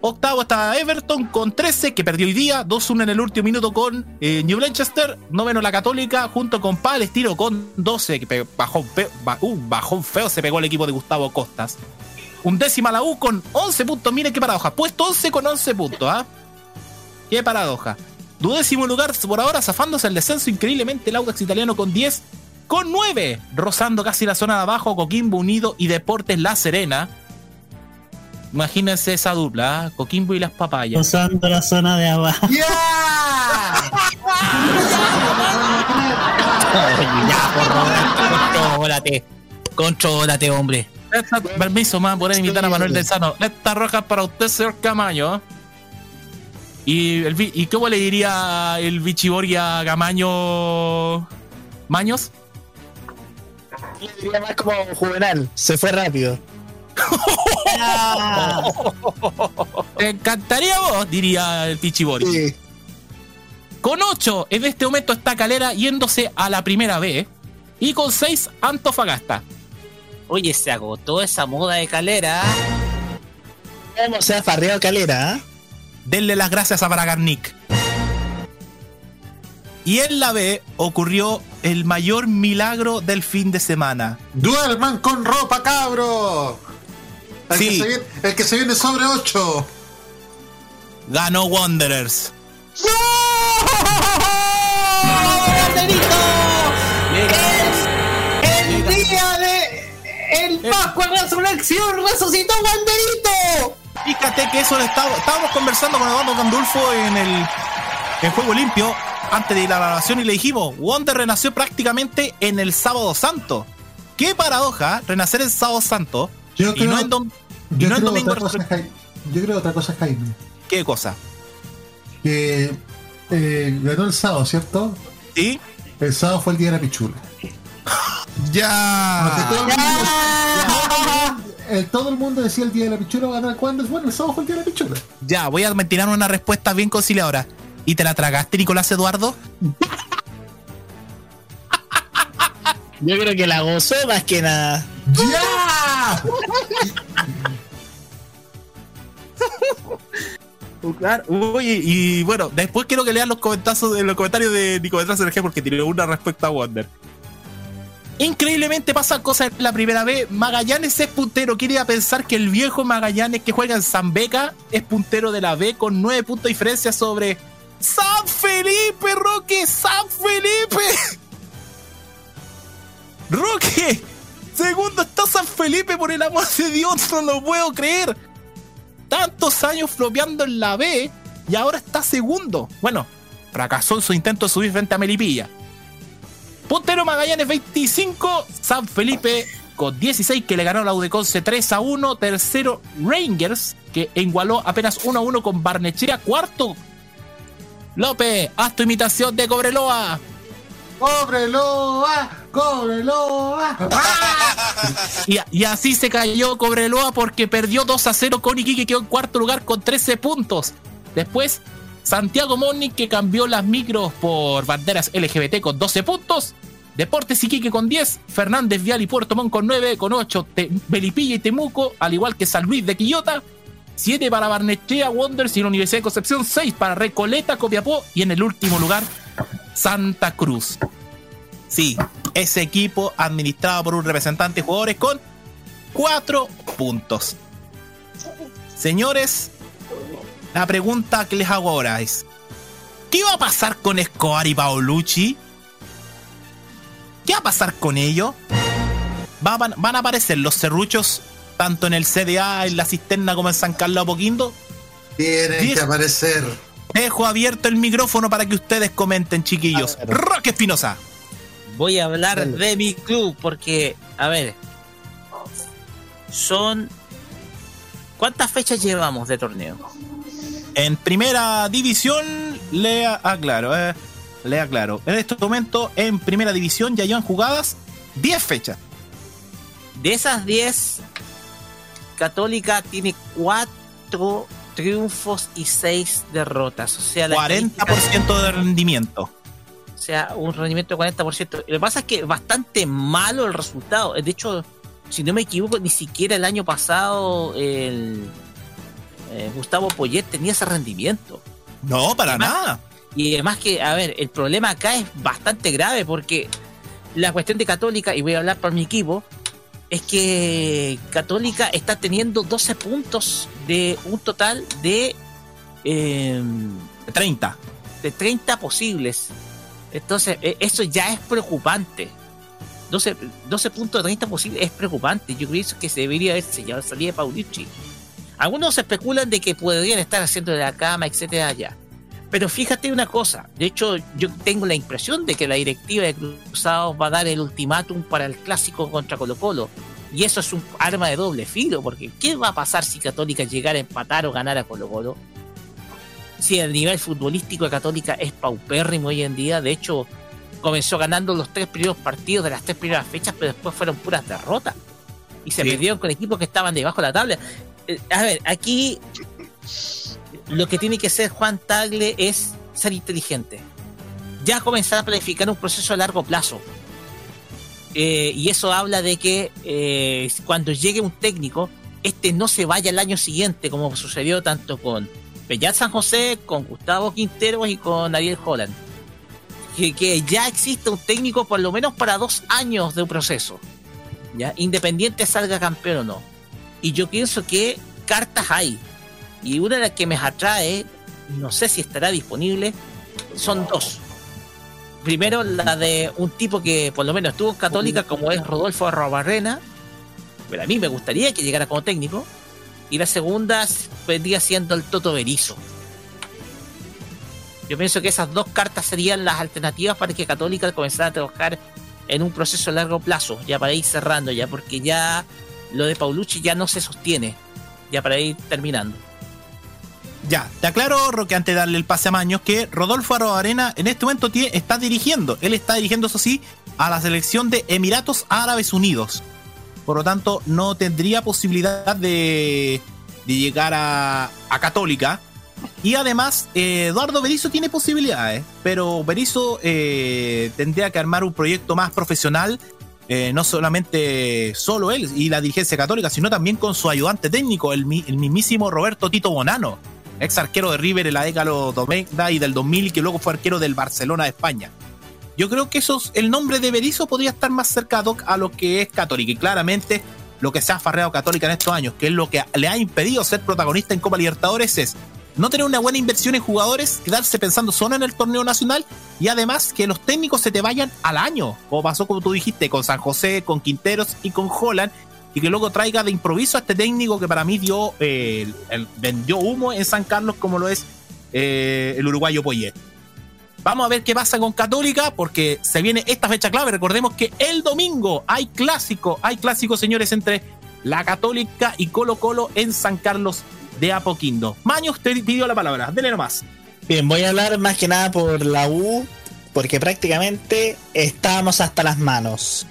Octavo está Everton con 13, que perdió hoy día. 2-1 en el último minuto con eh, New Manchester. Noveno la Católica, junto con Palestino con 12, que bajón, feo, ba- bajón feo se pegó el equipo de Gustavo Costas. Undécima la U con 11 puntos. Miren qué paradoja. Puesto 11 con 11 puntos, ¿ah? Qué paradoja. Duodécimo lugar por ahora, zafándose el descenso increíblemente el Audax italiano con 10, con 9, rozando casi la zona de abajo, Coquimbo Unido y Deportes La Serena. Imagínense esa dupla, ¿ah? Coquimbo y las papayas. Usando la zona de abajo. ya, contrólate. Contrólate, hombre. Esta- permiso más por invitar a Manuel del Sano. Esta roja es para usted, señor Camaño. ¿Y, el, ¿Y cómo le diría el Bichiboria Camaño Maños? Le diría más como juvenal. Se fue rápido. Te encantaría vos, diría el Pichibori. Con 8, en este momento está Calera yéndose a la primera vez. Y con 6, Antofagasta. Oye, se agotó esa moda de calera. ¿Cómo se ha farreado Calera? ah? Denle las gracias a Bragarnik. Y en la B ocurrió el mayor milagro del fin de semana. Duerman con ropa, cabro. El, Sí. que, se viene, el que se viene sobre 8. Ganó Wanderers. El día de. El Pascua Resurrección resucitó Wanderito. Fíjate que eso le estaba- estábamos conversando con Eduardo Gandulfo en el en Juego Limpio antes de la grabación y le dijimos, Wonder renació prácticamente en el Sábado Santo. Qué paradoja, renacer el Sábado Santo Yo y creo- no en, dom- y Yo no en creo, domingo. otra cosa, Jaime. Yo creo otra cosa, Jaime. ¿Qué cosa? Que eh, ganó el sábado, ¿cierto? Sí. El sábado fue el día de la pichula. Ya. Todo el mundo- el- todo el mundo decía el día de la pichula va a ganar cuándo. Bueno, el sábado fue el día de la pichula. Ya, voy a tirar una respuesta bien conciliadora. ¿Y te la tragaste, Nicolás Eduardo? Yo creo que la gozó más que nada. ¡Ya! Claro. Oye, y bueno, después quiero que lean los comentarios de los comentarios de Nicolás RG porque tiene una respuesta a Wonder. Increíblemente pasan cosas la primera vez. Magallanes es puntero. Quiere pensar que el viejo Magallanes que juega en San Beca es puntero de la B con nueve puntos de diferencia sobre San Felipe, Roque. San Felipe. Roque. Segundo está San Felipe, por el amor de Dios, no lo puedo creer. Tantos años flopeando en la B y ahora está segundo. Bueno, fracasó en su intento de subir frente a Melipilla. Puntero Magallanes 25, San Felipe con 16 que le ganó la Udeconce 3 a 1. Tercero Rangers que igualó apenas 1 a 1 con Barnechea. Cuarto López, haz tu imitación de Cobreloa. ¡Cóbrelo! ¡Cóbrelo! Y, así se cayó Cobreloa porque perdió 2 a 0 con Iquique que quedó en cuarto lugar con 13 puntos. Después, Santiago Moni que cambió las micros por banderas LGBT con 12 puntos. Deportes Iquique con 10, Fernández Vial y Puerto Montt con 9, con 8 Te- Melipilla y Temuco, al igual que San Luis de Quillota. 7 para Barnechea, Wonders y la Universidad de Concepción, 6 para Recoleta, Copiapó y en el último lugar, Santa Cruz. Sí, ese equipo administrado por un representante de jugadores con 4 puntos. Señores, la pregunta que les hago ahora es: ¿Qué va a pasar con Escobar y Paolucci? ¿Qué va a pasar con ellos? ¿Va- van, van a aparecer los serruchos tanto en el CDA, en la cisterna como en San Carlos Apoquindo? Tienen Diez- que aparecer. Dejo abierto el micrófono para que ustedes comenten, chiquillos. Roque Espinosa. Voy a hablar de mi club porque, a ver, son... ¿Cuántas fechas llevamos de torneo? En primera división, le aclaro, eh, le aclaro. En este momento, en primera división ya llevan jugadas 10 fechas. De esas 10, Católica tiene 4 triunfos y 6 derrotas. O sea, la 40% de rendimiento. O sea, un rendimiento de 40%. Lo que pasa es que es bastante malo el resultado. De hecho, si no me equivoco, ni siquiera el año pasado el eh, Gustavo Poyet tenía ese rendimiento. No, para nada. Y además que, a ver, el problema acá es bastante grave porque la cuestión de Católica, y voy a hablar por mi equipo, es que Católica está teniendo 12 puntos de un total de... eh, 30. De 30 posibles. Entonces, e- eso ya es preocupante. 12, 12 puntos de 30 posibles es preocupante. Yo creo que se debería haber sellado la salida de Paulici. Algunos especulan de que podrían estar haciendo de la cama, etcétera, ya. Pero fíjate una cosa, de hecho yo tengo la impresión de que la directiva de Cruzados va a dar el ultimátum para el clásico contra Colo Colo. Y eso es un arma de doble filo, porque ¿qué va a pasar si Católica llegara a empatar o ganar a Colo Colo? Si el nivel futbolístico de Católica es paupérrimo hoy en día, de hecho comenzó ganando los tres primeros partidos de las tres primeras fechas, pero después fueron puras derrotas. Y se Sí. perdieron con equipos que estaban debajo de la tabla. Eh, a ver, aquí lo que tiene que hacer Juan Tagle es ser inteligente. Ya comenzar a planificar un proceso a largo plazo. Eh, y eso habla de que eh, cuando llegue un técnico, este no se vaya el año siguiente, como sucedió tanto con Pellat San José, con Gustavo Quinteros y con Ariel Holland. Que, que ya existe un técnico por lo menos para dos años de un proceso. ¿ya? Independiente salga campeón o no. Y yo pienso que cartas hay. Y una de las que me atrae, no sé si estará disponible, son dos. Primero, la de un tipo que por lo menos estuvo en Católica, como es Rodolfo Arrobarrena. Pero a mí me gustaría que llegara como técnico. Y la segunda vendría siendo el Toto Berizo. Yo pienso que esas dos cartas serían las alternativas para que Católica comenzara a trabajar en un proceso a largo plazo, ya para ir cerrando, ya porque ya lo de Paulucci ya no se sostiene, ya para ir terminando. Ya, te aclaro, Roque, antes de darle el pase a Maños, que Rodolfo Arena en este momento está dirigiendo. Él está dirigiendo, eso sí, a la selección de Emiratos Árabes Unidos. Por lo tanto, no tendría posibilidad de, de llegar a, a Católica. Y además, eh, Eduardo Berizzo tiene posibilidades, pero Berizzo eh, tendría que armar un proyecto más profesional, eh, no solamente solo él y la dirigencia católica, sino también con su ayudante técnico, el, el mismísimo Roberto Tito Bonano, ex arquero de River en la década de los 90 y del 2000, y que luego fue arquero del Barcelona de España. Yo creo que esos, el nombre de Berizzo podría estar más cercano a lo que es Católica. Y claramente lo que se ha farreado Católica en estos años, que es lo que le ha impedido ser protagonista en Copa Libertadores, es no tener una buena inversión en jugadores, quedarse pensando solo en el torneo nacional y además que los técnicos se te vayan al año, como pasó como tú dijiste con San José, con Quinteros y con Holland, y que luego traiga de improviso a este técnico que para mí dio eh, el- el- vendió humo en San Carlos como lo es eh, el uruguayo Poyet. Vamos a ver qué pasa con Católica, porque se viene esta fecha clave. Recordemos que el domingo hay clásico, hay clásico, señores, entre la Católica y Colo Colo en San Carlos de Apoquindo. Maño, usted pidió la palabra, dele nomás. Bien, voy a hablar más que nada por la U, porque prácticamente estábamos hasta las manos.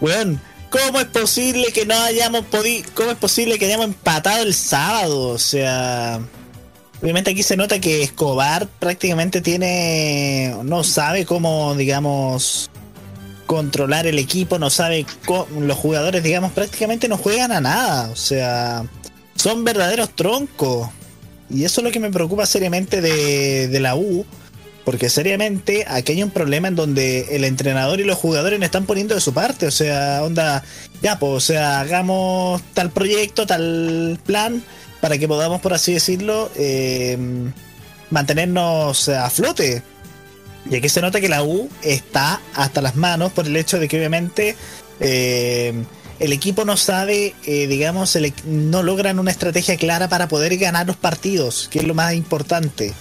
Weón, ¿cómo es posible que no hayamos podido, cómo es posible que hayamos empatado el sábado? O sea, obviamente aquí se nota que Escobar prácticamente tiene, no sabe cómo, digamos, controlar el equipo, no sabe, co- los jugadores, digamos, prácticamente no juegan a nada, o sea, son verdaderos troncos. Y eso es lo que me preocupa seriamente de, de la U. Porque seriamente aquí hay un problema en donde el entrenador y los jugadores no están poniendo de su parte. O sea, onda, ya, pues, o sea, hagamos tal proyecto, tal plan, para que podamos, por así decirlo, eh, mantenernos a flote. Y aquí se nota que la U está hasta las manos por el hecho de que obviamente eh, el equipo no sabe, eh, digamos, el no logran una estrategia clara para poder ganar los partidos, que es lo más importante.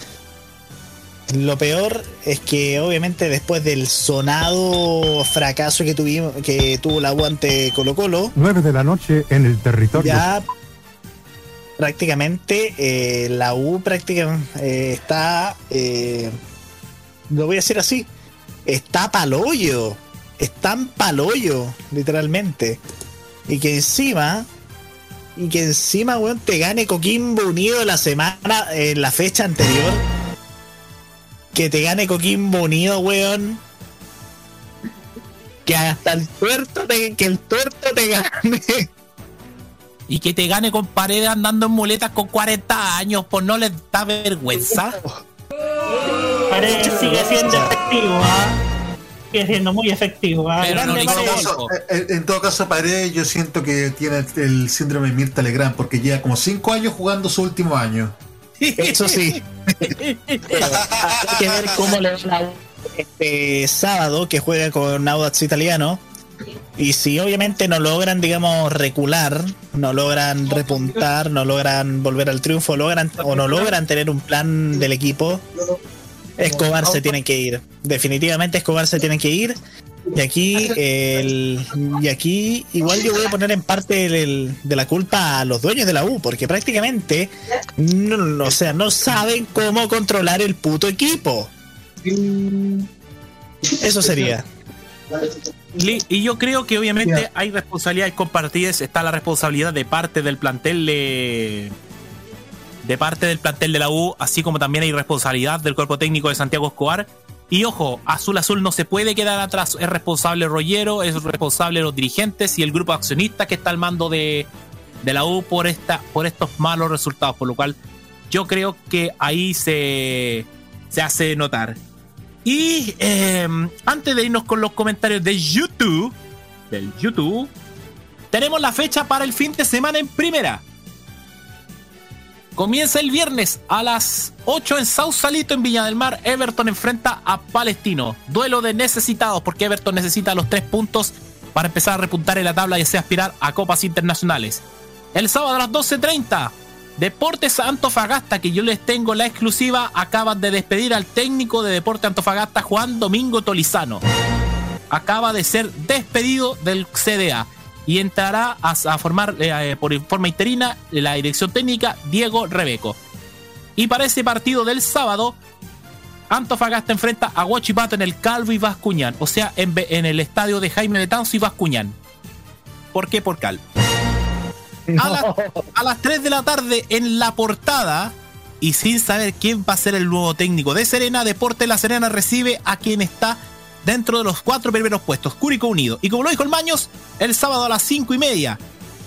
Lo peor es que obviamente después del sonado fracaso que tuvimos, que tuvo la U ante Colo Colo, 9 de la noche en el territorio. ya prácticamente eh, la U prácticamente eh, está, eh, lo voy a decir así, está palollo, están palollo, literalmente. Y que encima, y que encima, weón, te gane Coquimbo Unido la semana, en la fecha anterior. Que te gane Coquimbo Unido, weón. Que hasta el tuerto te, que el tuerto te gane. Y que te gane con paredes andando en muletas con 40 años, pues no les da vergüenza. Paredes sigue siendo efectivo, ¿ah? Sigue siendo muy efectivo, ¿ah? Pero no gol. Eh, En todo caso, Paredes yo siento que tiene el síndrome de Mirta Legrand porque lleva como 5 años jugando su último año. Eso sí. Hay que ver cómo le va la U este sábado que juega con Audax Italiano. Y si obviamente no logran, digamos, recular, no logran repuntar, no logran volver al triunfo, logran o no logran tener un plan del equipo, Escobar se tiene que ir. Definitivamente Escobar se tiene que ir. Y aquí, el, y aquí igual yo voy a poner en parte el- de la culpa a los dueños de la U, porque prácticamente, no, o sea, no saben cómo controlar el puto equipo. Eso sería. Y yo creo que obviamente hay responsabilidades compartidas. Está la responsabilidad de parte del plantel de, de parte del plantel de la U, así como también hay responsabilidad del cuerpo técnico de Santiago Escobar. Y ojo, Azul Azul no se puede quedar atrás. Es responsable Rollero, es responsable los dirigentes y el grupo de accionistas que está al mando de, de la U por, esta, por estos malos resultados. Por lo cual yo creo que ahí se, se hace notar. Y eh, antes de irnos con los comentarios de YouTube, del YouTube, tenemos la fecha para el fin de semana en primera. Comienza el viernes a las 8 en Sausalito, en Viña del Mar. Everton enfrenta a Palestino. Duelo de necesitados, porque Everton necesita los tres puntos para empezar a repuntar en la tabla y así aspirar a copas internacionales. El sábado a las 12.30, Deportes Antofagasta, que yo les tengo la exclusiva, acaban de despedir al técnico de Deporte Antofagasta, Juan Domingo Tolizano. Acaba de ser despedido del CDA y entrará a, formar eh, por forma interina la dirección técnica Diego Rebeco. Y para ese partido del sábado, Antofagasta enfrenta a Huachipato en el Calvo y Bascuñán. O sea, en, el estadio de Jaime de Tanzo y Bascuñán. ¿Por qué por Calvo? A, las- a las 3 de la tarde en la portada y sin saber quién va a ser el nuevo técnico de Serena, Deporte La Serena recibe a quien está dentro de los cuatro primeros puestos, Cúrico Unido. Y como lo dijo el Maños, el sábado a las 5 y media.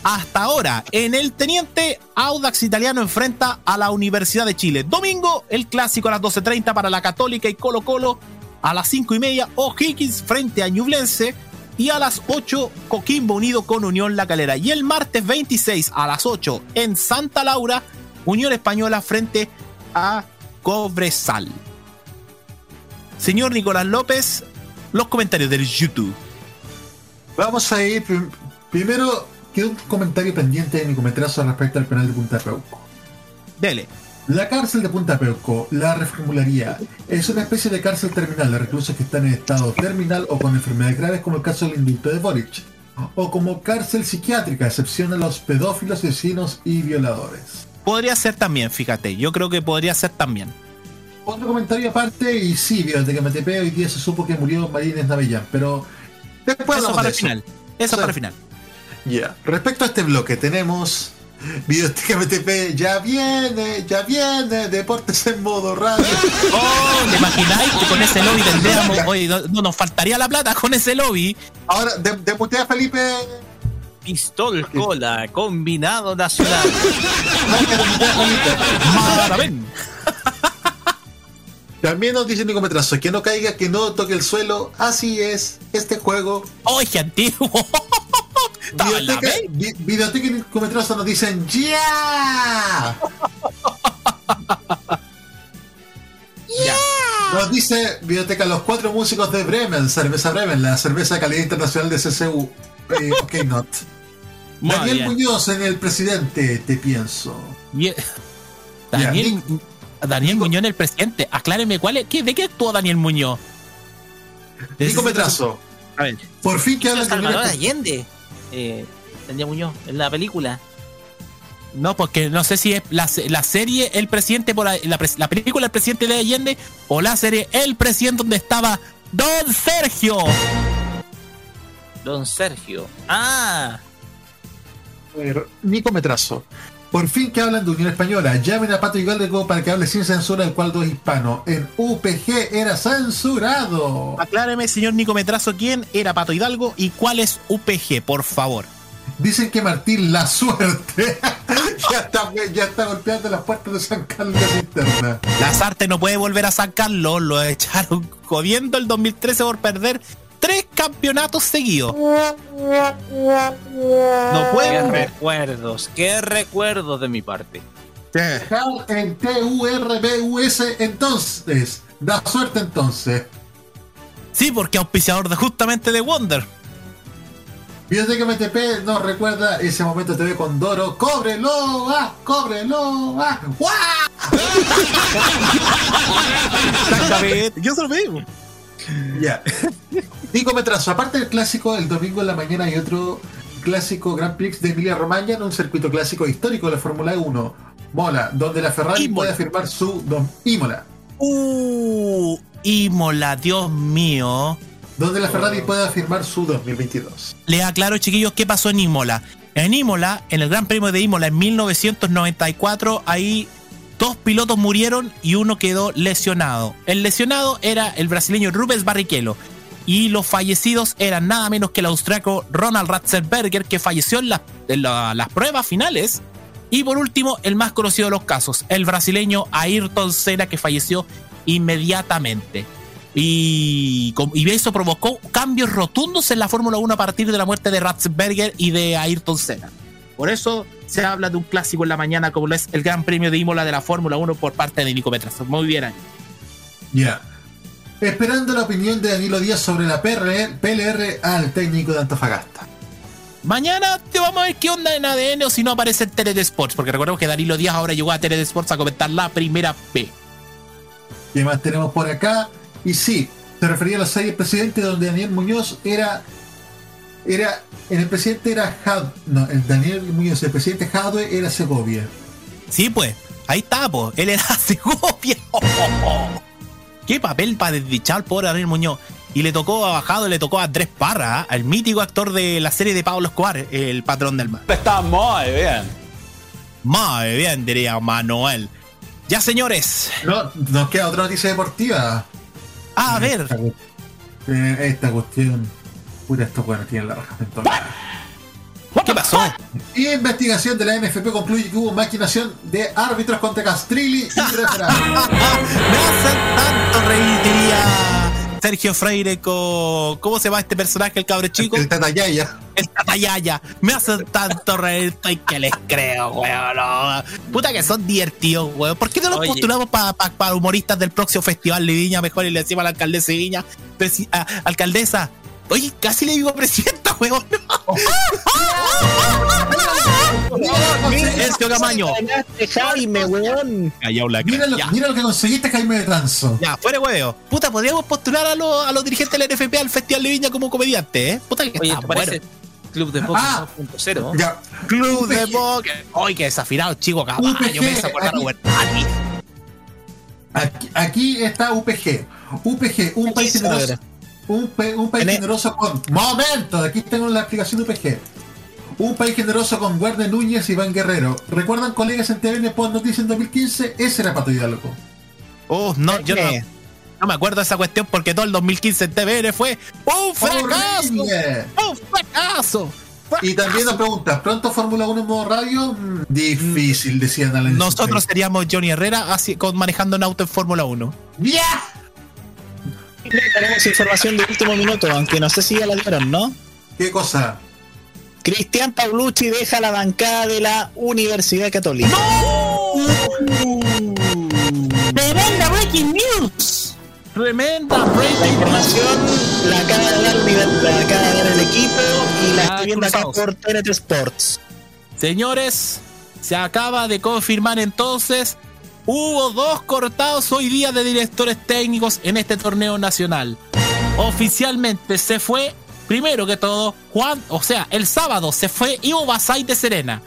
Hasta ahora, en el Teniente, Audax Italiano enfrenta a la Universidad de Chile. Domingo, el clásico a las 12.30 para la Católica y Colo Colo. A las 5 y media, O'Higgins frente a Ñublense. Y a las 8, Coquimbo unido con Unión La Calera. Y el martes 26 a las 8 en Santa Laura, Unión Española frente a Cobresal. Señor Nicolás López, los comentarios del YouTube. Vamos a ir prim- primero. Quedó un comentario pendiente de mi comentario respecto al penal de Punta Peuco. Dele. La cárcel de Punta Peuco, la reformularía, es una especie de cárcel terminal de reclusos que están en estado terminal o con enfermedades graves, como el caso del indulto de Boric, o como cárcel psiquiátrica, excepción a los pedófilos, asesinos y violadores. Podría ser también, fíjate. Yo creo que podría ser también. Otro comentario aparte, y sí, desde que me tepé hoy día se supo que murió Marínez Navellán, pero después Eso para de el final. Eso para el final. Ya. Respecto a este bloque, tenemos Videoteca MTP, ya viene, ya viene, deportes en modo radio. Oh, ¿te imagináis que con ese lobby tendríamos. Oye, no, no nos faltaría la plata con ese lobby. Ahora, de, demutea Felipe. Pistol Cola, combinado nacional. Maravén. También nos dice Nico Metrazo, que no caiga, que no toque el suelo. Así es, este juego. ¡Oye, antiguo! Videoteca, Vi- Videoteca y Nico Metrazo nos dicen ¡Ya! Nos dice Videoteca los cuatro músicos de Bremen, cerveza Bremen, la cerveza de calidad internacional de CCU. Eh, ok, not. Muy Daniel bien. Muñoz en el presidente, te pienso. Bien. Daniel, Daniel Muñoz, el presidente. Acláreme, ¿cuál es, qué- ¿de qué actuó Daniel Muñoz? Nico Metrazo. A ver. Por fin que hablan de Salvador Allende. Eh, Daniel Muñoz, en la película. No, porque no sé si es la, se- la serie El Presidente por la, pres- la película El Presidente de Allende o la serie El Presidente donde estaba Don Sergio. Don Sergio. Ah. A ver, Nico Metrazo. Por fin que hablan de Unión Española. Llamen a Pato Hidalgo para que hable sin censura el cual dos hispano. En UPG era censurado. Acláreme, señor Nico Metrazo, quién era Pato Hidalgo y cuál es UPG, por favor. Dicen que Martín La Suerte ya, está, ya está golpeando las puertas de San Carlos de Linterna. Lazarte no puede volver a San Carlos, lo echaron jodiendo el 2013 por perder tres campeonatos seguidos. No Qué puede. recuerdos, qué recuerdos de mi parte. Dejar en TURBUS entonces. Da suerte entonces. Sí, porque auspiciador de justamente de Wonder. Fíjate que MTP nos recuerda ese momento TV con Doro. ¡Cóbrelo! ¡Ah! ¡Cóbrelo! ¡Ah! ¡Guau! Exactamente. Yo se lo. Ya. Nico Metrazo, aparte del clásico, el domingo en la mañana hay otro clásico Grand Prix de Emilia Romagna en un circuito clásico histórico de la Fórmula 1. Mola, donde la Ferrari Imola. puede afirmar su Imola. Uh, Imola, Dios mío. Donde la Ferrari puede afirmar su 2022. Les aclaro, chiquillos, qué pasó en Imola. En Imola, en el Gran Premio de Imola en 1994, ahí dos pilotos murieron y uno quedó lesionado. El lesionado era el brasileño Rubens Barrichello. Y los fallecidos eran nada menos que el austriaco Ronald Ratzenberger, que falleció en, la- en la- las pruebas finales. Y por último, el más conocido de los casos, el brasileño Ayrton Senna, que falleció inmediatamente. Y, y eso provocó cambios rotundos en la Fórmula 1 a partir de la muerte de Ratzenberger y de Ayrton Senna. Por eso se habla de un clásico en la mañana como lo es el Gran Premio de Imola de la Fórmula 1 por parte de Nico. Muy bien. Ya. Esperando la opinión de Danilo Díaz sobre la PRL, PLR al técnico de Antofagasta. Mañana te vamos a ver qué onda en ADN o si no aparece en TNT Sports, porque recordemos que Danilo Díaz ahora llegó a TNT Sports a comentar la primera P. ¿Qué más tenemos por acá? Y sí, se refería a la serie Presidente donde Daniel Muñoz era. Era. En el presidente era Had. No, el Daniel Muñoz, el presidente Jadwe era Segovia. Sí, pues. Ahí está, po. Él era Segovia. Qué papel para desdichar al pobre Ariel Muñoz. Y le tocó a Bajado, le tocó a Andrés Parra, ¿ah? al mítico actor de la serie de Pablo Escobar, el patrón del mar. Está muy bien. Muy bien, diría Manuel. Ya, señores. No, nos queda otra noticia deportiva. Ah, a ver. Esta cuestión. Puta, estos buenos tienen la raja. entonces. ¿Qué pasó? Investigación de la NFP concluye que hubo maquinación de árbitros contra Castrilli y Referat. Me hacen tanto reír, diría Sergio Freire con. ¿Cómo se llama este personaje, el cabro chico? El Tatayaya. El Tatayaya. Me hacen tanto reír, estoy que les creo, weón. no. Puta que son divertidos, weón. ¿Por qué no los Oye. postulamos para humoristas del próximo Festival de Viña? Mejor y le decimos a la alcaldesa de Viña. alcaldesa. Oye, casi le digo presidenta, weón. Sergio Camaño. Jaime, weón. Callao la Mira lo, mira lo que conseguiste, Jaime de Transo. Ya, fuera de huevo. Puta, podríamos postular a, los- a los dirigentes del NFP al Festival de Viña como comediante, ¿eh? Puta que Oye, está ¿te parece bueno. Club de Póker Ah. 2.0? Ya. Club de UPG. Póker. Ay, qué desafinado, chico, caballo. UPG, Me acordar a aquí. Aquí, aquí está UPG. UPG, un país generoso. Pedro? Un, pa- un país En e- generoso con. ¡Momento! Aquí tengo la explicación de UPG. Un país generoso con Guardia Núñez y Iván Guerrero. ¿Recuerdan colegas en TVN Post Noticias en 2015? Ese era Pato Hidalgo. Oh, no, yo no, ¿Qué? no me acuerdo de esa cuestión porque todo el 2015 en TVN fue un fracaso. ¡Horrible! Un fracaso. Y también nos preguntas, ¿pronto Fórmula 1 en modo radio? Mm, Difícil, decían Nosotros seríamos Johnny Herrera así, con, manejando un auto en Fórmula 1. ¡Ya! Tenemos información de último minuto, aunque no sé si ya la dieron, ¿no? ¿Qué cosa? Cristian Paulucci deja la bancada de la Universidad Católica. ¡Tremenda breaking news! Tremenda La breaking información la acaba de dar, la acaba de dar el equipo y la Ah, estoy viendo acá por TNT Sports. Señores, se acaba de confirmar entonces, hubo dos cortados hoy día de directores técnicos en este torneo nacional. Oficialmente se fue, primero que todo, Juan, o sea, el sábado se fue Ivo Basay de Serena.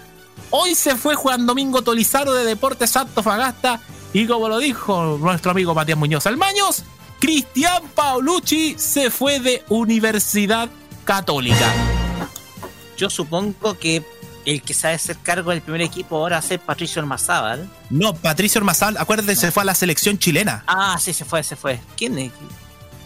Hoy se fue Juan Domingo Tolizaro de Deportes Santo Fagasta y como lo dijo nuestro amigo Matías Muñoz Almaños, Cristian Paulucci se fue de Universidad Católica. Yo supongo que el que sabe hacer cargo del primer equipo ahora ser Patricio Ormazábal. No, Patricio Ormazal, acuérdate, se fue a la selección chilena. Ah, sí, se fue, se fue. ¿Quién es?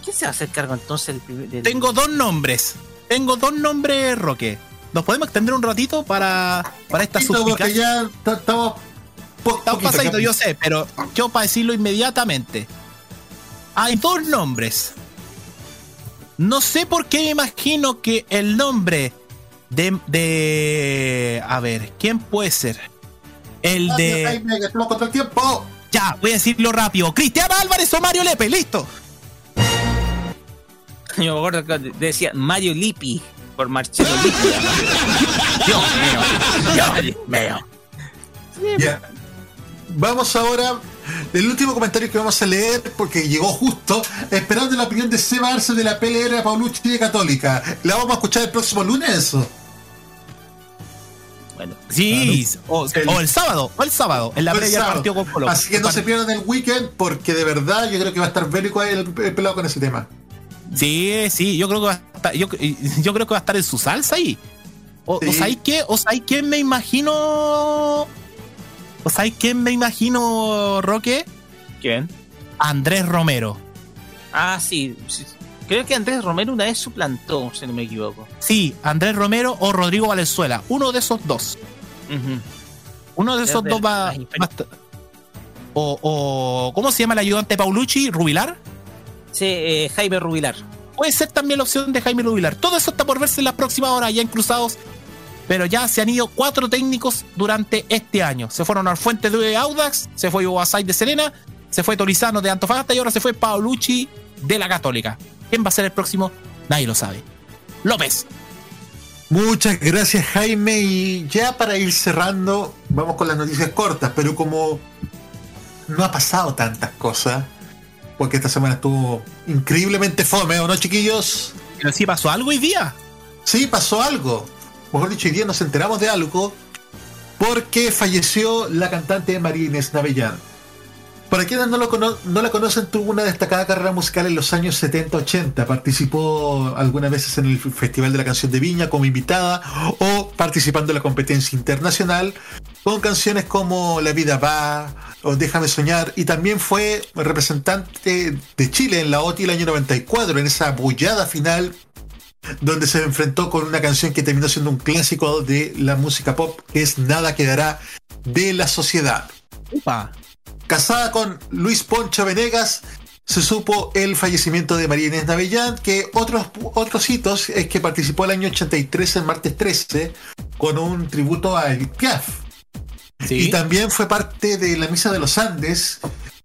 ¿Quién se va a hacer cargo entonces del primer del- Tengo dos nombres. Tengo dos nombres, Roque. ¿Nos podemos extender un ratito para, para esta suspicacia? ya ta- estamos. pasadito, ya- yo sé, pero yo para decirlo inmediatamente. Hay dos nombres. No sé por qué me imagino que el nombre de. de a ver, ¿quién puede ser? El Gracias, de. Jaime, que estamos contra el tiempo. Ya, voy a decirlo rápido. Cristian Álvarez o Mario Lepe, listo. Yo me acuerdo que decía Mario Lippi por Marcelo Lippi. Dios mío, Dios mío. Ya. Vamos ahora. El último comentario que vamos a leer, porque llegó justo, esperando la opinión de Seba Arce de la PLR Paulucci de Católica. ¿La vamos a escuchar el próximo lunes? Bueno, Sí, o, El- o el sábado, o el sábado, en la previa partido con Colo. Así que no se pierdan el weekend, porque de verdad yo creo que va a estar bélico el, el pelado con ese tema. Sí, sí, yo creo que va a estar, yo, yo creo que va a estar en su salsa ahí. O, Sí. o sabéis qué? ¿O sabéis quién me imagino? ¿O sabéis quién me imagino, Roque? ¿Quién? Andrés Romero. Ah, sí, sí. Creo que Andrés Romero una vez suplantó, si no me equivoco. Sí, Andrés Romero o Rodrigo Valenzuela. Uno de esos dos. Uno de esos dos va, O, o. ¿Cómo se llama el ayudante Paulucci? ¿Rubilar? Sí, eh, Jaime Rubilar. Puede ser también la opción de Jaime Rubilar. Todo eso está por verse en las próximas horas, ya en Cruzados. Pero ya se han ido cuatro técnicos durante este año. Se fueron al Fuente de Audax, se fue Ubasay de Serena, se fue Torizano de Antofagasta y ahora se fue Paulucci de la Católica. ¿Quién va a ser el próximo? Nadie lo sabe. López. Muchas gracias Jaime y ya para ir cerrando vamos con las noticias cortas, pero como no ha pasado tantas cosas, porque esta semana estuvo increíblemente fome, ¿o no chiquillos? Pero sí pasó algo hoy día. Sí, pasó algo. Mejor dicho, hoy día nos enteramos de algo porque falleció la cantante María Inés Navellán. Para quienes no, no la conocen, tuvo una destacada carrera musical en los años 70-80. Participó algunas veces en el Festival de la Canción de Viña como invitada o participando en la competencia internacional con canciones como La vida va o Déjame soñar. Y también fue representante de Chile en la OTI el año 94, en esa bullada final donde se enfrentó con una canción que terminó siendo un clásico de la música pop, que es Nada quedará de la sociedad. Casada con Luis Poncho Venegas, se supo el fallecimiento de María Inés Navellán, que otros, otros hitos es que participó el año 83 en Martes 13 con un tributo a Edith Piaf. Y también fue parte de la Misa de los Andes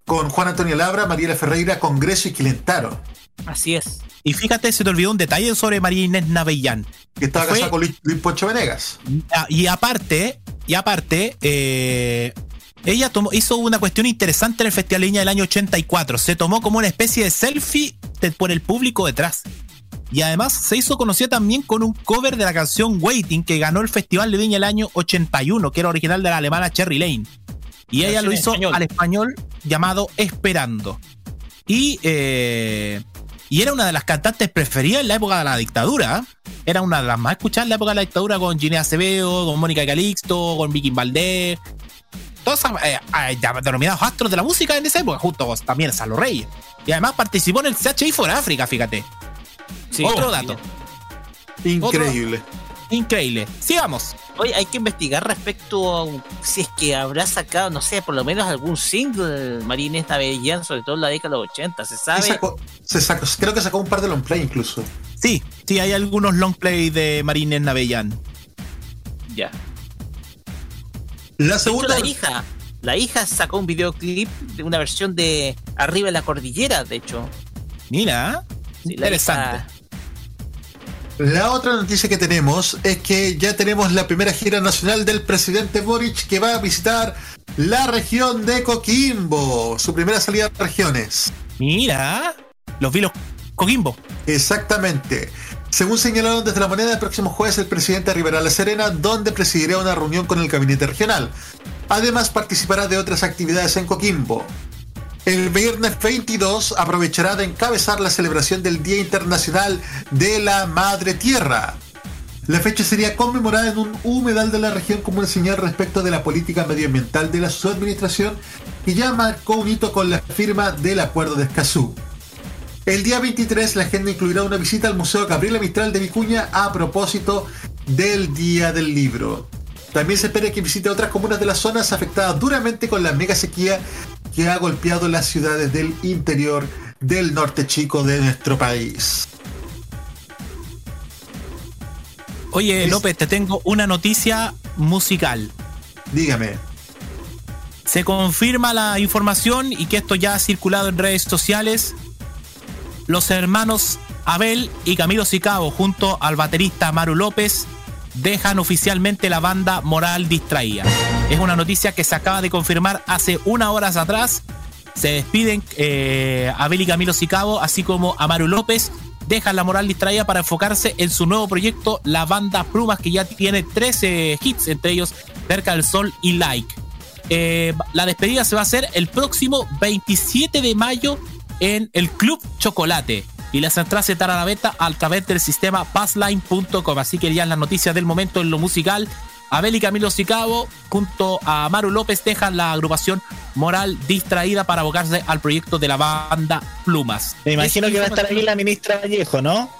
con Juan Antonio Labra, Mariela Ferreira, Congreso y Quilentaro. Así es. Y fíjate, se te olvidó un detalle sobre María Inés Navellán. Que estaba casada con Luis, Luis Poncho Venegas. Ah, Y aparte, y aparte, eh, ella tomó, hizo una cuestión interesante en el Festival de Viña del año 84. Se tomó como una especie de selfie de- por el público detrás. Y además se hizo conocida también con un cover de la canción Waiting que ganó el Festival de Viña el año 81, que era original de la alemana Cherry Lane. Y ella lo hizo español. al español llamado Esperando. Y, eh, y era una de las cantantes preferidas en la época de la dictadura. ¿eh? Era una de las más escuchadas en la época de la dictadura con Ginea Acevedo, con Mónica Calixto, con Vicky Valdés. Todos eh, eh, denominados astros de la música en esa época, junto con también Salo Reyes. Y además participó en el CHI for África, fíjate. Otro dato. Increíble. Increíble. Sigamos. Oye, hay que investigar respecto a si es que habrá sacado, no sé, por lo menos algún single María Inés Navellán, sobre todo en la década de los 80, ¿se sabe? sacó- se sacó- creo que sacó un par de long play incluso. Sí, sí, hay algunos long play de Marines Navellán. Ya. La hecho, segunda. la hija, la hija sacó un videoclip de una versión de Arriba de la Cordillera, de hecho. Mira, Sí, la interesante. hija- La otra noticia que tenemos es que ya tenemos la primera gira nacional del presidente Boric que va a visitar la región de Coquimbo, su primera salida a regiones. Mira, los vi los Coquimbo. Exactamente. Según señalaron desde la moneda, el próximo jueves el presidente arribará a La Serena, donde presidirá una reunión con el gabinete regional. Además, participará de otras actividades en Coquimbo. El viernes 22 aprovechará de encabezar la celebración del Día Internacional de la Madre Tierra. La fecha sería conmemorada en un humedal de la región como una señal respecto de la política medioambiental de la su administración y ya marcó un hito con la firma del Acuerdo de Escazú. El día 23 la agenda incluirá una visita al Museo Gabriela Mistral de Vicuña a propósito del Día del Libro. También se espera que visite otras comunas de las zonas afectadas duramente con la mega sequía que ha golpeado las ciudades del interior del norte chico de nuestro país. Oye, López, te tengo una noticia musical. Dígame. Se confirma la información y que esto ya ha circulado en redes sociales. Los hermanos Abel y Camilo Sicabo, junto al baterista Maru López, dejan oficialmente la banda Moral Distraída. Es una noticia que se acaba de confirmar hace unas horas atrás. Se despiden eh, Abel y Camilo Sicabo, así como Amaru López. Dejan la moral distraída para enfocarse en su nuevo proyecto, la banda Plumas, que ya tiene 13 hits, entre ellos Cerca del Sol y Like. Eh, la despedida se va a hacer el próximo 27 de mayo en el Club Chocolate. Y las entradas se estarán a la venta a través del sistema passline.com. Así que ya las noticias del momento en lo musical. Abel y Camilo Sicabo, junto a Maru López, dejan la agrupación Moral Distraída para abocarse al proyecto de la banda Plumas. Me imagino Es que va a estar ahí la ministra Vallejo, ¿no?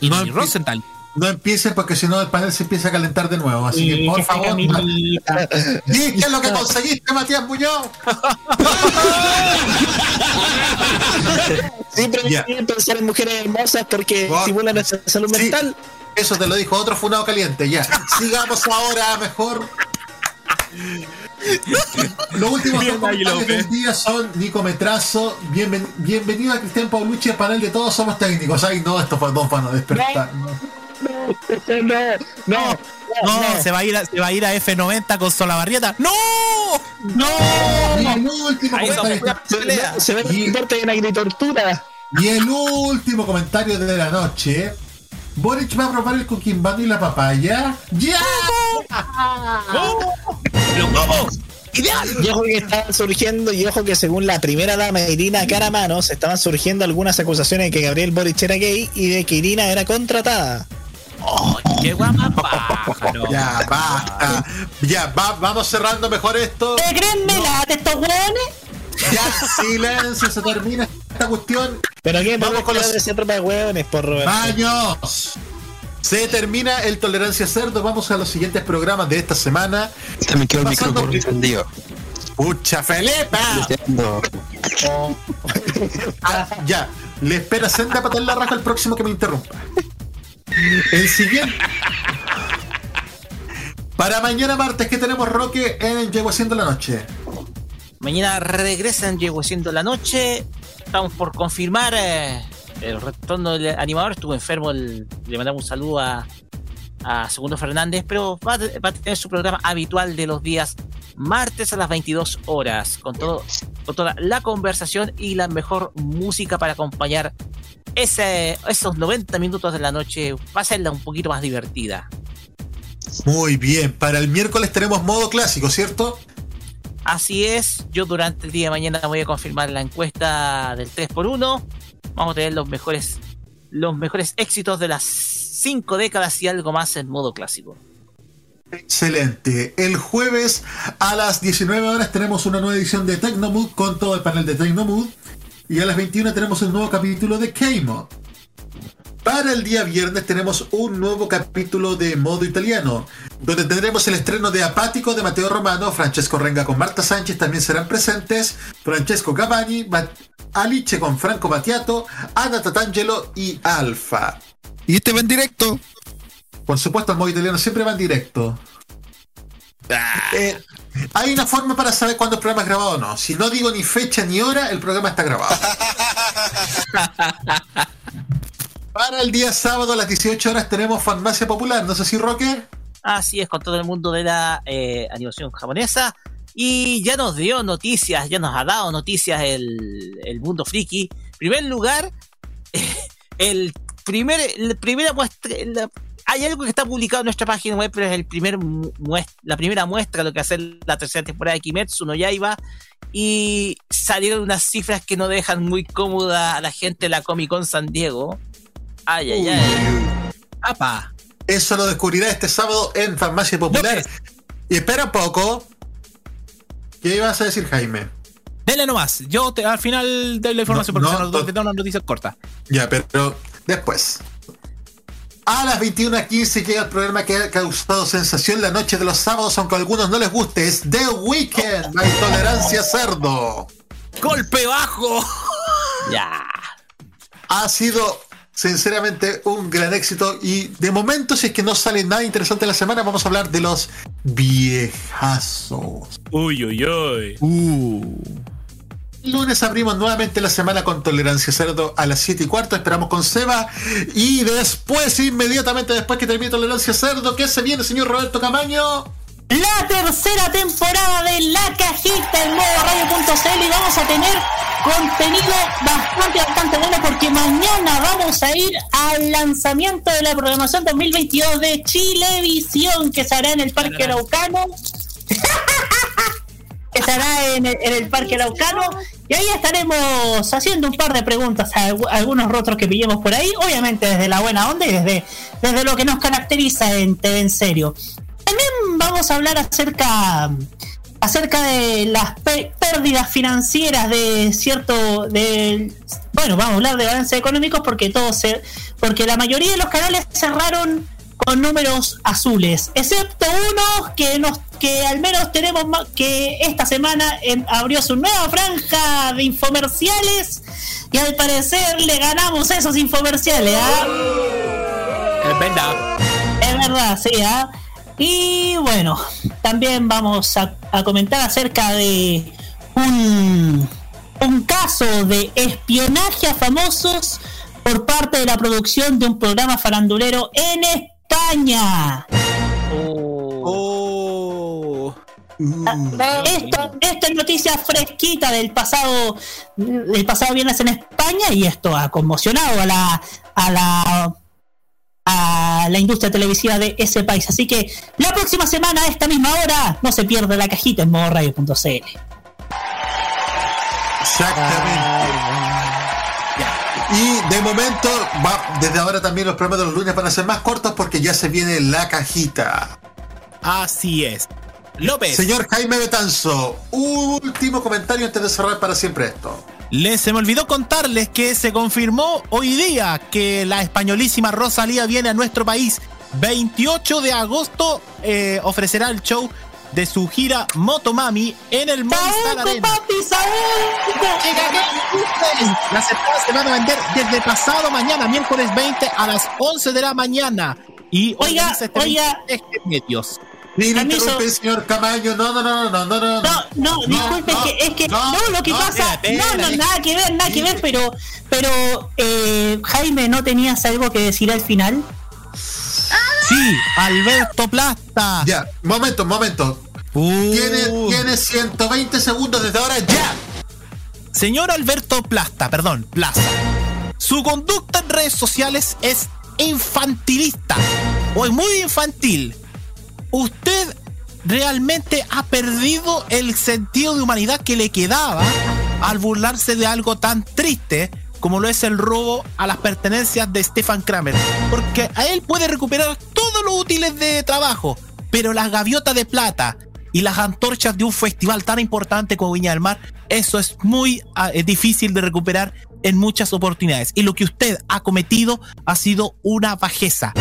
Y No, Rosenthal. No empiecen porque si no el panel se empieza a calentar de nuevo. Así que por favor. ¿Y qué es lo que conseguiste, Matías Muñoz? Siempre me quieren pensar en mujeres hermosas porque estimulan nuestra salud Sí, mental. Eso te lo dijo otro funado caliente, ya. Sigamos ahora mejor. Los últimos comentarios del día son Nico Metrazo. Bienven- bienvenido a Cristian Paulucci, el panel de Todos Somos Técnicos. Ay, no, estos dos van a despertar. No. No, no, No, se va a ir a, se va a ir a F90 con Solabarrieta. ¡No! ¡No! Y el último Ahí comentario. se, ve el deporte en agritortura. Y el último comentario de la noche Boric va a robar el coquimbano y la papaya. ¡Ya! Y ojo que estaban surgiendo, y ojo que según la primera dama Irina Caramanos, estaban surgiendo algunas acusaciones de que Gabriel Boric era gay y de que Irina era contratada. ¡Qué! Ya, basta. Ya, va- vamos cerrando mejor esto. ¿Te creen melate estos hueones? Ya, silencio, se termina esta cuestión. Pero qué, Vamos con los- de tropa de hueones, por Roberto. ¡Baños! Se termina el Tolerancia Cerdo. Vamos a los siguientes programas de esta semana. También quedó el micrófono encendido. ¡Pucha, Felipe! Ah, ya, le espera senda para la raja al próximo que me interrumpa. El siguiente. Para mañana martes, que tenemos Roque en Llego Haciendo la Noche? Mañana regresan, llegó siendo la noche. Estamos por confirmar eh, el retorno del animador. Estuvo enfermo, le mandamos un saludo a, a Segundo Fernández, pero va va a tener su programa habitual de los días martes a las 22 horas, con, todo, con toda la conversación y la mejor música para acompañar ese, esos 90 minutos de la noche. Va a serla un poquito más divertida. Muy bien, para el miércoles tenemos modo clásico, ¿cierto? Así es, yo durante el día de mañana voy a confirmar la encuesta del 3x1. Vamos a tener los mejores, los mejores éxitos de las 5 décadas y algo más en modo clásico. Excelente. El jueves a las 19 horas tenemos una nueva edición de Tecnomood con todo el panel de Tecnomood. Y a las 21 tenemos el nuevo capítulo de K-Mod. Para el día viernes tenemos un nuevo capítulo de modo italiano, donde tendremos el estreno de Apático de Mateo Romano, Francesco Renga con Marta Sánchez también serán presentes, Francesco Gavani, Mat- Alice con Franco Battiato, Ana Tatangelo y Alfa. ¿Y este va en directo? Por supuesto, el modo italiano siempre va en directo. Eh, hay una forma para saber cuándo el programa es grabado o no. Si no digo ni fecha ni hora, el programa está grabado. Para el día sábado a las 18 horas tenemos Farmacia Popular. No sé si Roque. Así es, con todo el mundo de la eh, animación japonesa. Y ya nos dio noticias, ya nos ha dado noticias el, el mundo friki. En primer lugar, el primer, la primera muestra. la- hay algo que está publicado en nuestra página web, pero es el primer la primera muestra de lo que hace la tercera temporada de Kimetsu no Yaiba. Y salieron unas cifras que no dejan muy cómoda a la gente de la Comic Con San Diego. Ay, ay, ay. ¡Apa! Eso lo descubrirá este sábado en Farmacia Popular. Y espera un poco. ¿Qué ibas a decir, Jaime? Dele nomás. Yo te- al final de la información No, porque no, se nos no. te da una noticia corta. Ya, pero después. A las 21.15 llega el programa que ha causado sensación la noche de los sábados, aunque a algunos no les guste. Es The Weekend, la intolerancia cerdo. ¡Golpe bajo! Ya. Ha sido sinceramente un gran éxito y de momento si es que no sale nada interesante la semana vamos a hablar de los viejazos. Uy, uy, uy. El lunes abrimos nuevamente la semana con Tolerancia Cerdo a las 7 y cuarto. Esperamos con Seba. Y después, inmediatamente después que termine Tolerancia Cerdo, ¿qué se viene, señor Roberto Camaño? La tercera temporada de La Cajita en modo radio.cl y vamos a tener contenido bastante, bastante bueno porque mañana vamos a ir al lanzamiento de la programación 2022 de Chilevisión que se hará en el Parque Araucano. hará en el, en el Parque Araucano y ahí estaremos haciendo un par de preguntas a algu- a algunos rostros que pillemos por ahí, obviamente desde la buena onda y desde, desde lo que nos caracteriza en TV en serio. También vamos a hablar acerca acerca de las pérdidas financieras de cierto de bueno vamos a hablar de balances económicos porque todos se porque la mayoría de los canales cerraron con números azules excepto uno que nos que al menos tenemos que esta semana em, abrió su nueva franja de infomerciales y al parecer le ganamos esos infomerciales ¿ah? Es verdad. Es verdad, sí, ¿ah? Y bueno, también vamos a, a comentar acerca de un, un caso de espionaje a famosos por parte de la producción de un programa farandulero en España. Ah, Esto, esta es noticia fresquita del pasado del pasado viernes en España y esto ha conmocionado a la a la a la industria televisiva de ese país. Así que la próxima semana, a esta misma hora, no se pierda la cajita en modoradio.cl. Exactamente. Y de momento, va, desde ahora también los programas de los lunes van a ser más cortos porque ya se viene la cajita. Así es. López. Señor Jaime Betanzo, último comentario antes de cerrar para siempre esto. Les se me olvidó contarles que se confirmó hoy día que la españolísima Rosalía viene a nuestro país. 28 de agosto eh, ofrecerá el show de su gira Motomami en el Movistar Arena. Las entradas se van a vender desde pasado mañana, miércoles 20 a las 11 de la mañana. Y Oiga, este oiga. medios. Ni me interrumpe, señor Camaño. No, no, no, no, no, no. No, no, disculpe, es que, es que no, lo que pasa, no, no, nada que ver, nada que ver, pero, pero, eh, Jaime, ¿no tenías algo que decir al final? Sí, Alberto Plasta. Ya, momento, momento. Tiene, tiene 120 segundos desde ahora ya. Señor Alberto Plasta, perdón, Plaza. Su conducta en redes sociales es infantilista o es muy infantil. Usted realmente ha perdido el sentido de humanidad que le quedaba al burlarse de algo tan triste como lo es el robo a las pertenencias de Stefan Kramer. Porque a él puede recuperar todos los útiles de trabajo, pero las gaviotas de plata y las antorchas de un festival tan importante como Viña del Mar, eso es muy ah, eh, difícil de recuperar en muchas oportunidades. Y lo que usted ha cometido ha sido una bajeza.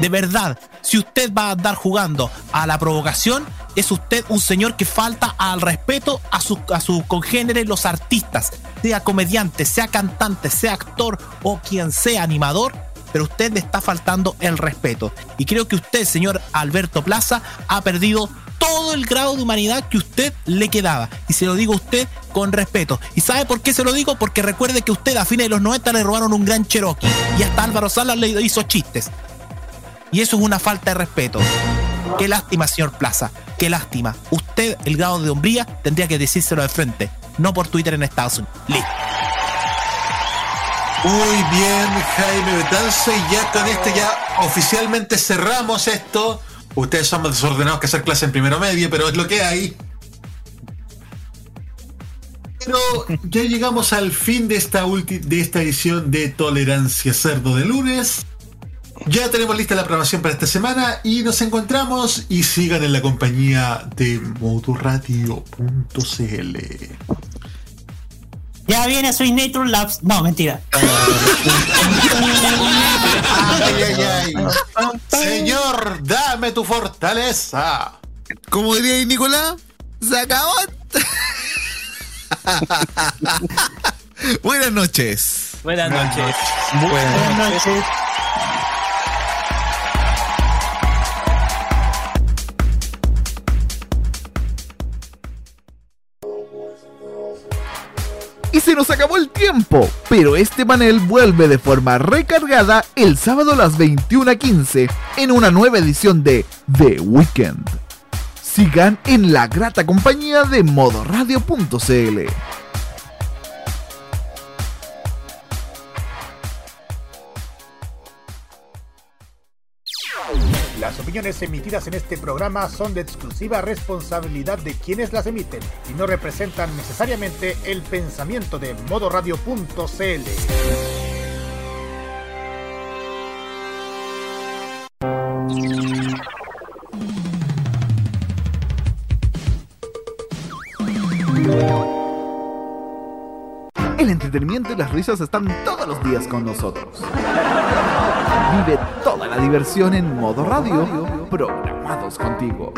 De verdad, si usted va a andar jugando a la provocación, es usted un señor que falta al respeto a sus a sus congéneres, los artistas, sea comediante, sea cantante, sea actor o quien sea animador, pero usted le está faltando el respeto. Y creo que usted, señor Alberto Plaza, ha perdido todo el grado de humanidad que usted le quedaba. Y se lo digo a usted con respeto. ¿Y sabe por qué se lo digo? Porque recuerde que usted a fines de los 90 le robaron un gran Cherokee. Y hasta Álvaro Salas le hizo chistes. Y eso es una falta de respeto. Qué lástima, señor Plaza. Qué lástima. Usted, el grado de hombría, tendría que decírselo de frente. No por Twitter en Estados Unidos. Listo. Muy bien, Jaime Betanzo. Y ya con esto ya oficialmente cerramos esto. Ustedes son más desordenados que hacer clase en primero medio, pero es lo que hay. Pero ya llegamos al fin de esta, de esta edición de Tolerancia Cerdo de lunes. Ya tenemos lista la programación para esta semana y nos encontramos y sigan en la compañía de modoradio.cl. Ya viene Swing Nature Labs. No, mentira. Ay, ay, ay. Señor, dame tu fortaleza. Como diría Nicolás, se acabó. Buenas noches. Buenas noches. Buenas noches. Y se nos acabó el tiempo, pero este panel vuelve de forma recargada el sábado a las 21.15 en una nueva edición de The Weekend. Sigan en la grata compañía de modoradio.cl. Las opiniones emitidas en este programa son de exclusiva responsabilidad de quienes las emiten y no representan necesariamente el pensamiento de modoradio.cl. El entretenimiento y las risas están todos los días con nosotros. Vive toda la diversión en modo radio, programados contigo.